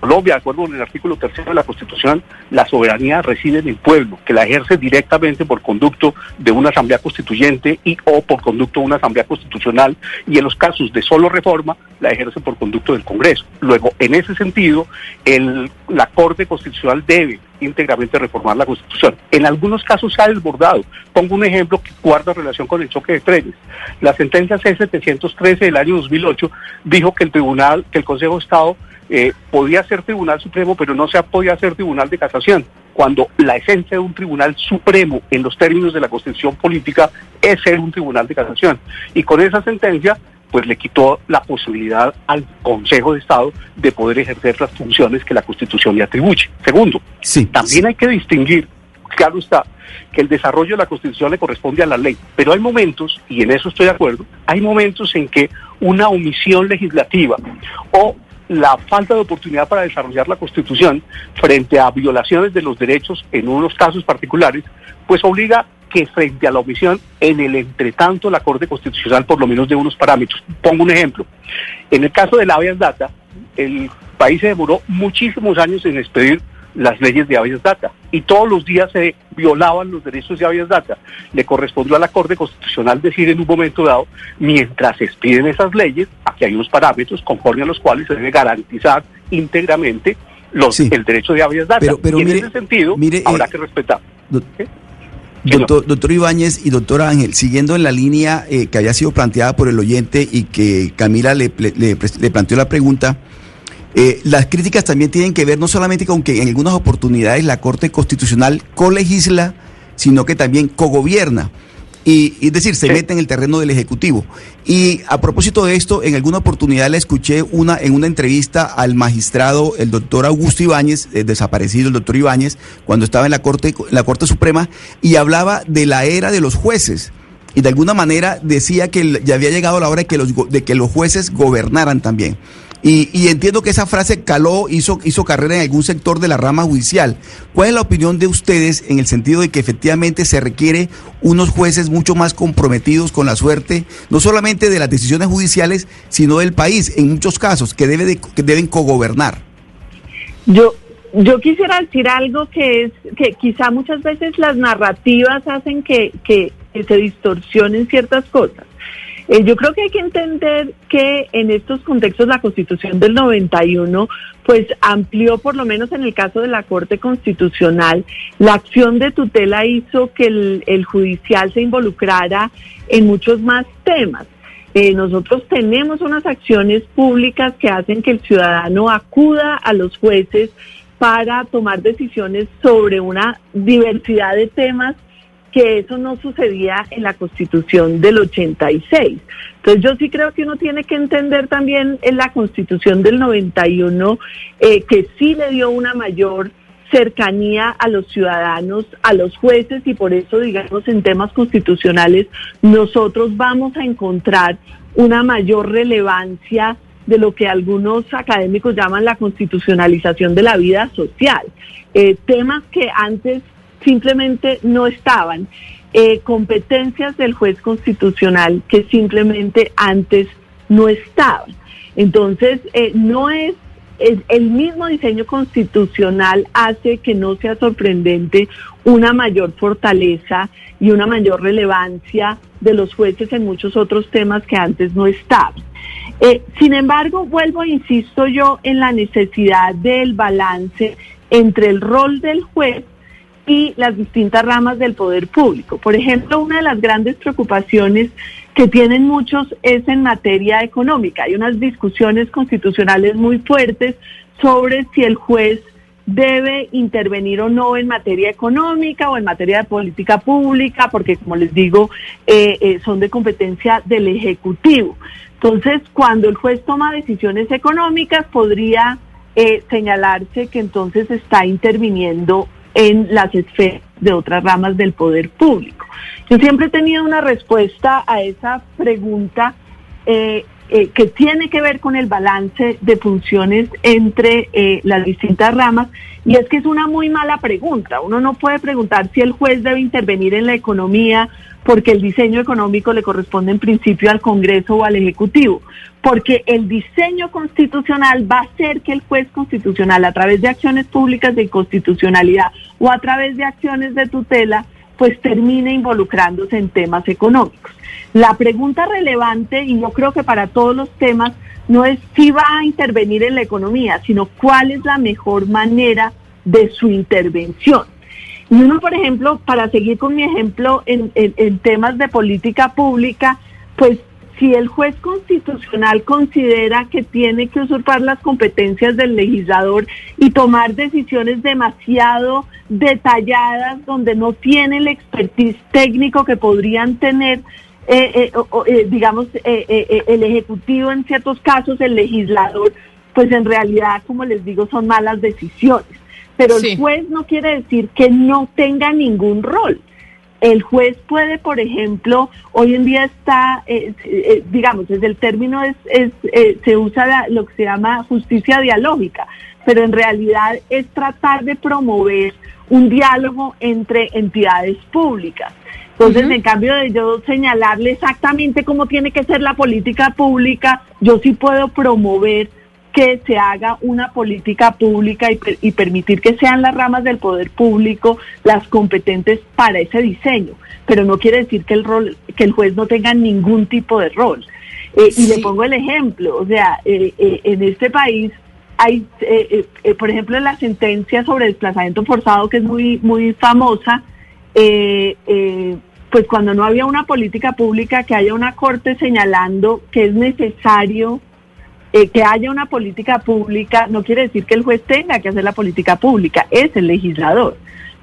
Colombia, de acuerdo con el artículo tercero de la constitución, la soberanía reside en el pueblo, que la ejerce directamente por conducto de una asamblea constituyente y o por conducto de una asamblea constitucional. Y en los casos de solo reforma, la ejerce por conducto del Congreso. Luego, en ese sentido, el, la Corte Constitucional debe íntegramente reformar la Constitución. En algunos casos se ha desbordado. Pongo un ejemplo que guarda relación con el choque de trenes. La sentencia C-713 del año 2008 dijo que el Tribunal, que el Consejo de Estado eh, podía ser Tribunal Supremo, pero no se podía ser Tribunal de Casación, cuando la esencia de un Tribunal Supremo en los términos de la Constitución Política es ser un Tribunal de Casación. Y con esa sentencia pues le quitó la posibilidad al Consejo de Estado de poder ejercer las funciones que la Constitución le atribuye. Segundo, sí, también hay que distinguir, claro está, que el desarrollo de la Constitución le corresponde a la ley, pero hay momentos, y en eso estoy de acuerdo, hay momentos en que una omisión legislativa o la falta de oportunidad para desarrollar la Constitución frente a violaciones de los derechos en unos casos particulares, pues obliga que frente a la omisión, en el entretanto, la Corte Constitucional por lo menos de unos parámetros. Pongo un ejemplo. En el caso de la habeas data, el país se demoró muchísimos años en expedir las leyes de habeas data y todos los días se violaban los derechos de habeas data. Le correspondió a la Corte Constitucional decir en un momento dado, mientras se expiden esas leyes, que hay unos parámetros conforme a los cuales se debe garantizar íntegramente los, el derecho de habeas data. Pero, y en mire, ese sentido mire, habrá eh, que respetar. Doctor, doctor Ibáñez y doctor Ángel, siguiendo en la línea eh, que había sido planteada por el oyente y que Camila le, planteó la pregunta, eh, las críticas también tienen que ver no solamente con que en algunas oportunidades la Corte Constitucional colegisla, sino que también cogobierna. Y, es decir, se mete en el terreno del Ejecutivo. Y a propósito de esto, en alguna oportunidad le escuché una, en una entrevista al magistrado, el doctor Augusto Ibáñez, eh, desaparecido el doctor Ibáñez, cuando estaba en la Corte, en la Corte Suprema, y hablaba de la era de los jueces. Y de alguna manera decía que ya había llegado la hora de que los, de que los jueces gobernaran también. Y, y entiendo que esa frase caló, hizo, hizo carrera en algún sector de la rama judicial. ¿Cuál es la opinión de ustedes en el sentido de que efectivamente se requiere unos jueces mucho más comprometidos con la suerte, no solamente de las decisiones judiciales, sino del país, en muchos casos, que, debe de- que deben cogobernar? Yo, yo quisiera decir algo que es que quizá muchas veces las narrativas hacen que, que- que se distorsionen ciertas cosas. Eh, yo creo que hay que entender que en estos contextos la Constitución del 91 pues amplió por lo menos en el caso de la Corte Constitucional la acción de tutela hizo que el, judicial se involucrara en muchos más temas. Eh, nosotros tenemos unas acciones públicas que hacen que el ciudadano acuda a los jueces para tomar decisiones sobre una diversidad de temas que eso no sucedía en la constitución del 86. Entonces yo sí creo que uno tiene que entender también en la constitución del 91 eh, que sí le dio una mayor cercanía a los ciudadanos, a los jueces y por eso, digamos, en temas constitucionales nosotros vamos a encontrar una mayor relevancia de lo que algunos académicos llaman la constitucionalización de la vida social. Eh, temas que antes simplemente no estaban. Eh, competencias del juez constitucional que simplemente antes no estaban. Entonces, eh, no es, el mismo diseño constitucional hace que no sea sorprendente una mayor fortaleza y una mayor relevancia de los jueces en muchos otros temas que antes no estaban. Eh, sin embargo, vuelvo insisto yo en la necesidad del balance entre el rol del juez y las distintas ramas del poder público. Por ejemplo, una de las grandes preocupaciones que tienen muchos es en materia económica. Hay unas discusiones constitucionales muy fuertes sobre si el juez debe intervenir o no en materia económica o en materia de política pública, porque como les digo, eh, eh, son de competencia del Ejecutivo. Entonces, cuando el juez toma decisiones económicas, podría eh, señalarse que entonces está interviniendo en las esferas de otras ramas del poder público. Yo siempre he tenido una respuesta a esa pregunta eh, eh, que tiene que ver con el balance de funciones entre eh, las distintas ramas y es que es una muy mala pregunta. Uno no puede preguntar si el juez debe intervenir en la economía porque el diseño económico le corresponde en principio al Congreso o al Ejecutivo, porque el diseño constitucional va a hacer que el juez constitucional a través de acciones públicas de constitucionalidad o a través de acciones de tutela pues termine involucrándose en temas económicos. La pregunta relevante, y yo creo que para todos los temas, no es si va a intervenir en la economía, sino cuál es la mejor manera de su intervención. Y uno, por ejemplo, para seguir con mi ejemplo en, en- en temas de política pública, pues si el juez constitucional considera que tiene que usurpar las competencias del legislador y tomar decisiones demasiado detalladas donde no tiene el expertise técnico que podrían tener, eh, eh, eh, digamos, eh, el Ejecutivo en ciertos casos, el legislador, pues en realidad, como les digo, son malas decisiones. Pero Sí. el juez no quiere decir que no tenga ningún rol. El juez puede, por ejemplo, hoy en día está, eh, eh, digamos, desde el término es, es, eh, se usa la- lo que se llama justicia dialógica, pero en realidad es tratar de promover un diálogo entre entidades públicas. Entonces, en cambio de yo señalarle exactamente cómo tiene que ser la política pública, yo sí puedo promover que se haga una política pública y, per- y permitir que sean las ramas del poder público las competentes para ese diseño, pero no quiere decir que el rol, que el juez no tenga ningún tipo de rol. Eh, y le pongo el ejemplo, o sea, eh, eh, en este país hay, por ejemplo, la sentencia sobre desplazamiento forzado, que es muy, muy famosa, pues cuando no había una política pública, que haya una corte señalando que es necesario que haya una política pública, no quiere decir que el juez tenga que hacer la política pública, es el legislador.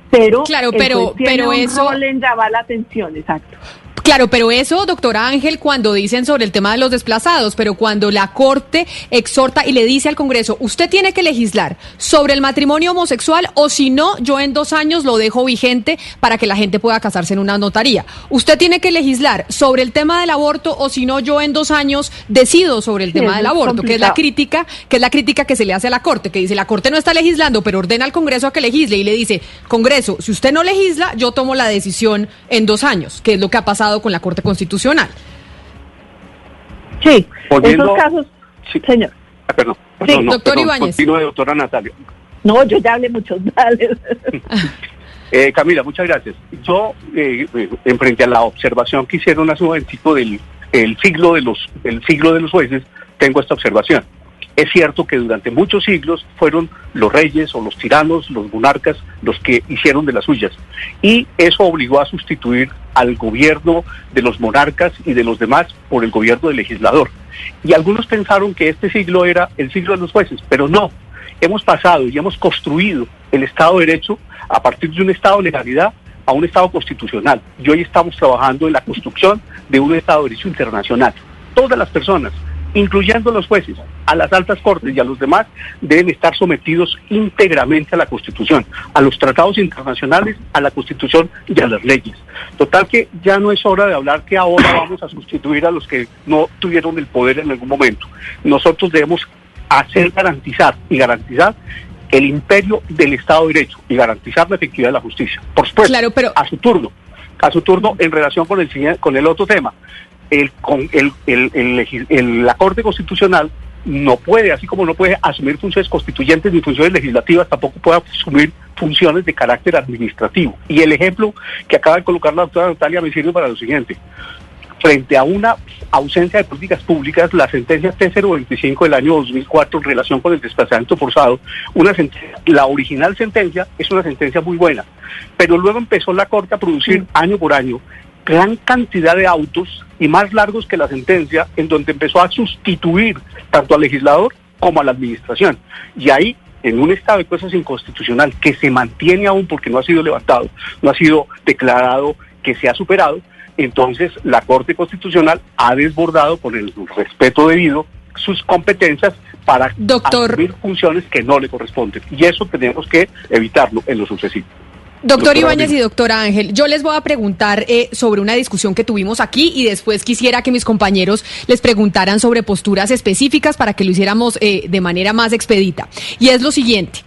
Pero, claro, pero, pero un eso rol en llamar la atención, exacto. Claro, pero eso, doctora Ángel, cuando dicen sobre el tema de los desplazados, pero cuando la Corte exhorta y le dice al Congreso, usted tiene que legislar sobre el matrimonio homosexual o si no, yo en dos años lo dejo vigente para que la gente pueda casarse en una notaría. Usted tiene que legislar sobre el tema del aborto o si no, yo en dos años decido sobre el tema del aborto, que es la crítica, que es la crítica que se le hace a la Corte, que dice la Corte no está legislando, pero ordena al Congreso a que legisle y le dice, Congreso, si usted no legisla, yo tomo la decisión en dos años, que es lo que ha pasado con la Corte Constitucional. Sí, en esos casos, señor. Ah, perdón, sí, doctor Ibáñez. Continúe, doctora Natalia. No, yo ya hablé mucho. eh, Camila, muchas gracias. Yo, eh, en frente a la observación que hicieron hace un momentito del el siglo de los el siglo de los jueces, tengo esta observación. Es cierto que durante muchos siglos fueron los reyes o los tiranos, los monarcas, los que hicieron de las suyas. Y eso obligó a sustituir al gobierno de los monarcas y de los demás por el gobierno del legislador. Y algunos pensaron que este siglo era el siglo de los jueces, pero no. Hemos pasado y hemos construido el Estado de Derecho a partir de un Estado de legalidad a un Estado constitucional. Y hoy estamos trabajando en la construcción de un Estado de Derecho internacional. Todas las personas incluyendo los jueces, a las altas cortes y a los demás, deben estar sometidos íntegramente a la Constitución, a los tratados internacionales, a la Constitución y a las leyes. Total que ya no es hora de hablar que ahora vamos a sustituir a los que no tuvieron el poder en algún momento. Nosotros debemos hacer garantizar y garantizar el imperio del Estado de Derecho y garantizar la efectividad de la justicia. Por supuesto, claro, pero... a su turno, a su turno en relación con el, con el otro tema el, el, el, la Corte Constitucional no puede, así como no puede asumir funciones constituyentes ni funciones legislativas, tampoco puede asumir funciones de carácter administrativo. Y el ejemplo que acaba de colocar la doctora Natalia me sirve para lo siguiente. Frente a una ausencia de políticas públicas, la sentencia T025 del año 2004 en relación con el desplazamiento forzado, una la original sentencia es una sentencia muy buena, pero luego empezó la Corte a producir año por año gran cantidad de autos y más largos que la sentencia, en donde empezó a sustituir tanto al legislador como a la administración. Y ahí, en un estado de cosas inconstitucional que se mantiene aún porque no ha sido levantado, no ha sido declarado que se ha superado, entonces la Corte Constitucional ha desbordado con el respeto debido sus competencias para Doctor... asumir funciones que no le corresponden. Y eso tenemos que evitarlo en lo sucesivo. Doctor Ibáñez y doctora Ángel, yo les voy a preguntar eh, sobre una discusión que tuvimos aquí y después quisiera que mis compañeros les preguntaran sobre posturas específicas para que lo hiciéramos eh, de manera más expedita. Y es lo siguiente.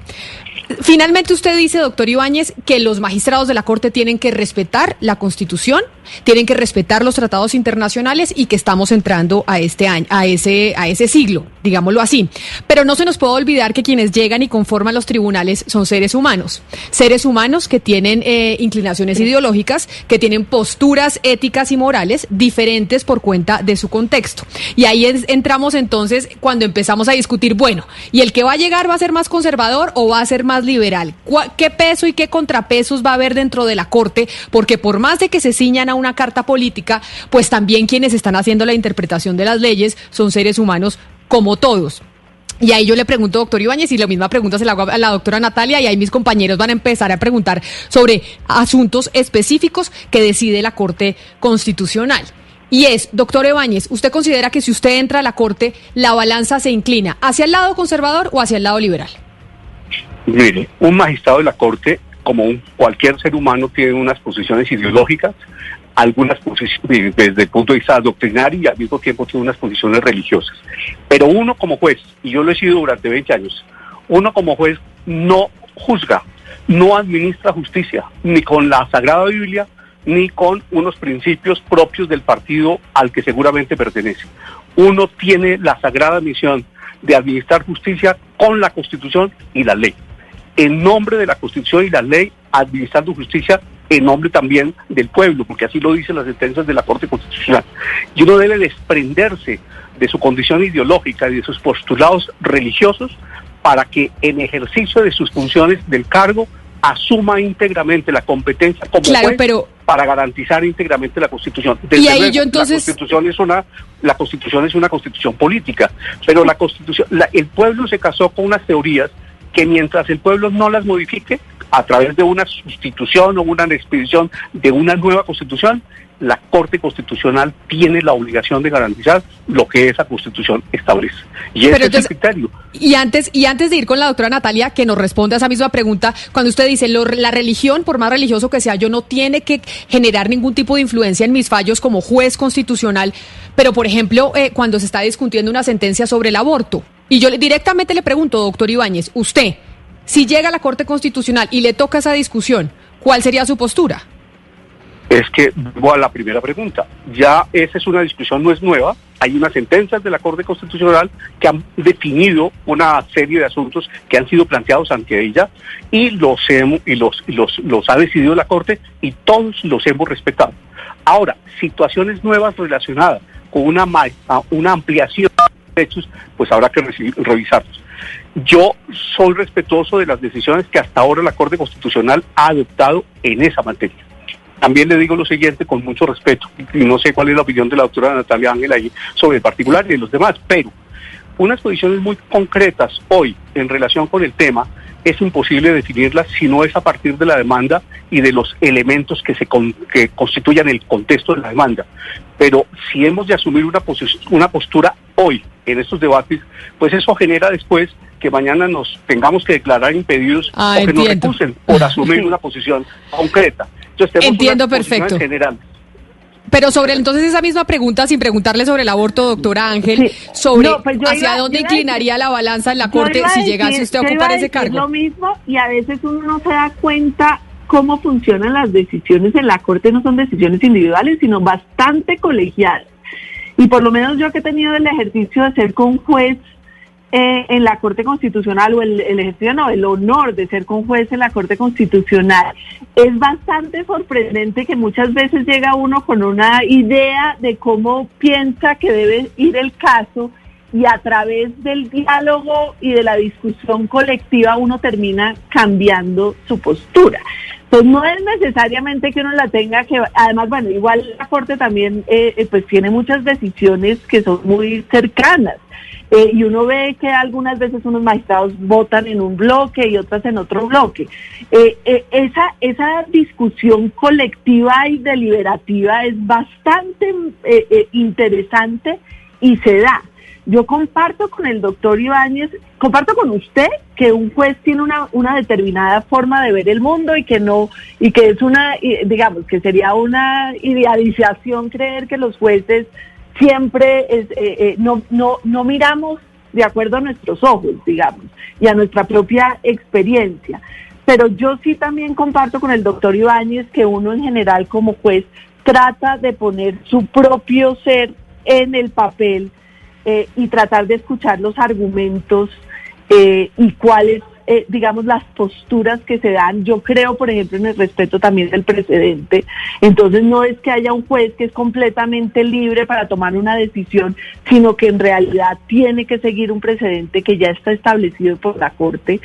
Finalmente usted dice, doctor Ibáñez, que los magistrados de la Corte tienen que respetar la Constitución, tienen que respetar los tratados internacionales y que estamos entrando a este año, a ese, a ese siglo, digámoslo así. Pero no se nos puede olvidar que quienes llegan y conforman los tribunales son seres humanos, seres humanos que tienen eh, inclinaciones ideológicas, que tienen posturas éticas y morales diferentes por cuenta de su contexto. Y ahí entramos entonces cuando empezamos a discutir, bueno, ¿y el que va a llegar va a ser más conservador o va a ser más liberal? ¿Qué peso y qué contrapesos va a haber dentro de la Corte? Porque por más de que se ciñan a una carta política, pues también quienes están haciendo la interpretación de las leyes son seres humanos como todos. Y ahí yo le pregunto, doctor Ibáñez, y la misma pregunta se la hago a la doctora Natalia, y ahí mis compañeros van a empezar a preguntar sobre asuntos específicos que decide la Corte Constitucional. Y es, doctor Ibáñez, ¿usted considera que si usted entra a la Corte, la balanza se inclina hacia el lado conservador o hacia el lado liberal? Mire, un magistrado de la Corte, como un, cualquier ser humano, tiene unas posiciones ideológicas, algunas posiciones desde el punto de vista doctrinario y al mismo tiempo tiene unas posiciones religiosas. Pero uno como juez, y yo lo he sido durante 20 años, uno como juez no juzga, no administra justicia, ni con la Sagrada Biblia, ni con unos principios propios del partido al que seguramente pertenece. Uno tiene la sagrada misión de administrar justicia con la Constitución y la ley en nombre de la Constitución y la ley, administrando justicia en nombre también del pueblo, porque así lo dicen las sentencias de la Corte Constitucional. Y uno debe desprenderse de su condición ideológica y de sus postulados religiosos para que en ejercicio de sus funciones del cargo asuma íntegramente la competencia como Claro, juez pero- para garantizar íntegramente la Constitución. Y ahí yo entonces- la Constitución es una la Constitución es una Constitución política, pero la Constitución la- el pueblo se casó con unas teorías que mientras el pueblo no las modifique a través de una sustitución o una expedición de una nueva Constitución, la Corte Constitucional tiene la obligación de garantizar lo que esa Constitución establece. Y ese es el criterio. Y antes, y antes de ir con la doctora Natalia, que nos responda a esa misma pregunta, cuando usted dice, lo- la religión, por más religioso que sea, yo no tiene que generar ningún tipo de influencia en mis fallos como juez constitucional, pero por ejemplo, eh, cuando se está discutiendo una sentencia sobre el aborto, y yo directamente le pregunto, doctor Ibáñez, usted, si llega a la Corte Constitucional y le toca esa discusión, ¿cuál sería su postura? Es que, vuelvo a la primera pregunta, ya esa es una discusión, no es nueva, hay unas sentencias de la Corte Constitucional que han definido una serie de asuntos que han sido planteados ante ella y los hemos, y los, los, ha decidido la Corte y todos los hemos respetado. Ahora, situaciones nuevas relacionadas con una, una ampliación de derechos, pues habrá que revisarlos. Yo soy respetuoso de las decisiones que hasta ahora la Corte Constitucional ha adoptado en esa materia. También le digo lo siguiente con mucho respeto, y no sé cuál es la opinión de la doctora Natalia Ángel ahí sobre el particular y de los demás, pero unas posiciones muy concretas hoy en relación con el tema es imposible definirlas si no es a partir de la demanda y de los elementos que se con- que constituyan el contexto de la demanda. Pero si hemos de asumir una, una postura hoy en estos debates, pues eso genera después que mañana nos tengamos que declarar impedidos Ah, o que nos recusen por asumir una posición concreta. Entonces, Entiendo perfecto. generales. Pero sobre entonces esa misma pregunta, sin preguntarle sobre el aborto, doctora Ángel, sobre No, pues hacia iba- dónde inclinaría la balanza en la Corte si decir- llegase usted a ocupar ese cargo. lo mismo y a veces uno no se da cuenta cómo funcionan las decisiones en la Corte, no son decisiones individuales, sino bastante colegiadas. Y por lo menos yo que he tenido el ejercicio de ser con juez eh, en la Corte Constitucional o el, el ejercicio, no, el honor de ser con juez en la Corte Constitucional, es bastante sorprendente que muchas veces llega uno con una idea de cómo piensa que debe ir el caso y a través del diálogo y de la discusión colectiva uno termina cambiando su postura. Entonces no es necesariamente que uno la tenga que, además, bueno, igual la Corte también eh, eh, pues tiene muchas decisiones que son muy cercanas. Eh, y uno ve que algunas veces unos magistrados votan en un bloque y otras en otro bloque. Eh, eh, esa, esa discusión colectiva y deliberativa es bastante eh, interesante y se da. Yo comparto con el doctor Ibáñez, comparto con usted que un juez tiene una, una determinada forma de ver el mundo y que no, y que es una, digamos, que sería una idealización creer que los jueces siempre es, eh, eh, no, no, no miramos de acuerdo a nuestros ojos, digamos, y a nuestra propia experiencia. Pero yo sí también comparto con el doctor Ibáñez que uno en general como juez trata de poner su propio ser en el papel eh, y tratar de escuchar los argumentos eh, y cuáles, eh, digamos, las posturas que se dan. Yo creo, por ejemplo, en el respeto también del precedente. Entonces, no es que haya un juez que es completamente libre para tomar una decisión, sino que en realidad tiene que seguir un precedente que ya está establecido por la Corte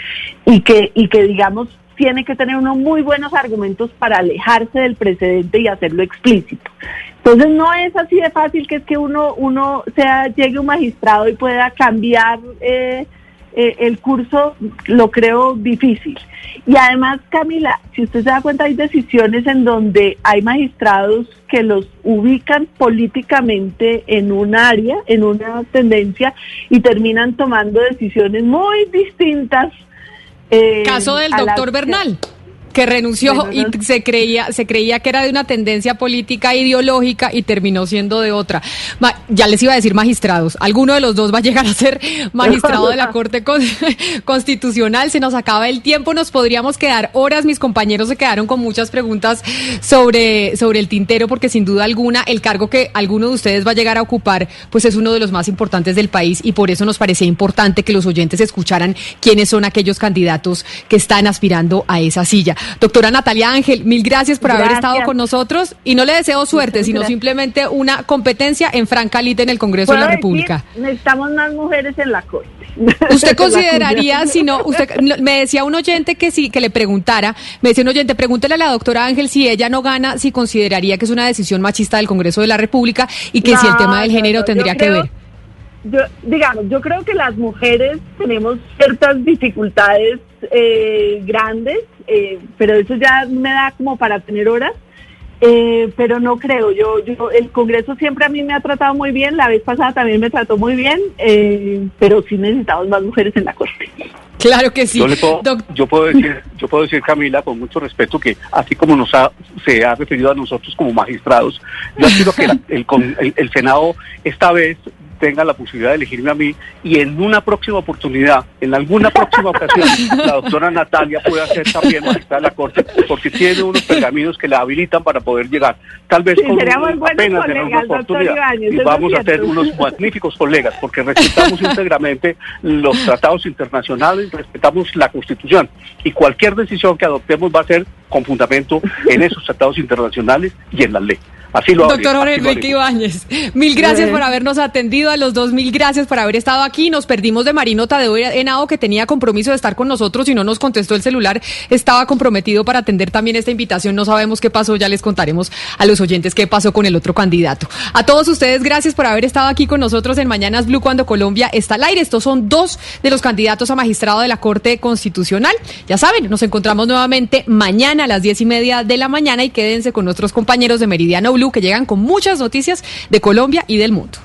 y que, y que digamos, tiene que tener unos muy buenos argumentos para alejarse del precedente y hacerlo explícito. Entonces no es así de fácil que es que uno uno sea llegue un magistrado y pueda cambiar eh, eh, el curso, lo creo difícil. Y además, Camila, si usted se da cuenta, hay decisiones en donde hay magistrados que los ubican políticamente en un área, en una tendencia, y terminan tomando decisiones muy distintas. eh, Caso del las doctor Bernal que renunció y se creía se creía que era de una tendencia política ideológica y terminó siendo de otra. Ma- ya les iba a decir magistrados, alguno de los dos va a llegar a ser magistrado de la Corte Con- Constitucional. Se nos acaba el tiempo, nos podríamos quedar horas. Mis compañeros se quedaron con muchas preguntas sobre sobre el tintero porque sin duda alguna el cargo que alguno de ustedes va a llegar a ocupar pues es uno de los más importantes del país y por eso nos parecía importante que los oyentes escucharan quiénes son aquellos candidatos que están aspirando a esa silla. Doctora Natalia Ángel, mil gracias por haber estado con nosotros y no le deseo suerte, sino simplemente una competencia en franca lid en el Congreso de la ¿Puedo República. decir? necesitamos más mujeres en la corte. ¿Usted consideraría, si no, usted me decía un oyente que sí, que le preguntara, me decía un oyente, pregúntele a la doctora Ángel si ella no gana, si consideraría que es una decisión machista del Congreso de la República y que si el tema del género no, tendría que creo- ver. Yo, digamos, yo creo que las mujeres tenemos ciertas dificultades eh, grandes, eh, pero eso ya me da como para tener horas. Eh, pero no creo, yo, yo, el Congreso siempre a mí me ha tratado muy bien, la vez pasada también me trató muy bien, eh, pero sí necesitamos más mujeres en la Corte. Claro que sí. Yo, le puedo, yo puedo decir, yo puedo decir Camila con mucho respeto que así como nos ha, se ha referido a nosotros como magistrados, yo aspiro que la- el, con- el- el Senado esta vez tenga la posibilidad de elegirme a mí y en una próxima oportunidad, en alguna próxima ocasión, la doctora Natalia pueda ser también magistrada de la Corte porque tiene unos pergaminos que la habilitan para poder llegar. Tal vez Sí, con apenas tener una oportunidad y vamos a ser unos magníficos colegas porque respetamos íntegramente los tratados internacionales, respetamos la Constitución y cualquier decisión que adoptemos va a ser con fundamento en esos tratados internacionales y en la ley. Así lo Doctor Jorge Enrique. Ibáñez, mil gracias Eh. por habernos atendido, a los dos mil gracias por haber estado aquí. Nos perdimos de Marino Tadeo Henao, que tenía compromiso de estar con nosotros y no nos contestó el celular. Estaba comprometido para atender también esta invitación. No sabemos qué pasó, ya les contaremos a los oyentes qué pasó con el otro candidato. A todos ustedes, gracias por haber estado aquí con nosotros en Mañanas Blue cuando Colombia está al aire. Estos son dos de los candidatos a magistrado de la Corte Constitucional. Ya saben, nos encontramos nuevamente mañana a las diez y media de la mañana y quédense con nuestros compañeros de Meridiano Blue que llegan con muchas noticias de Colombia y del mundo.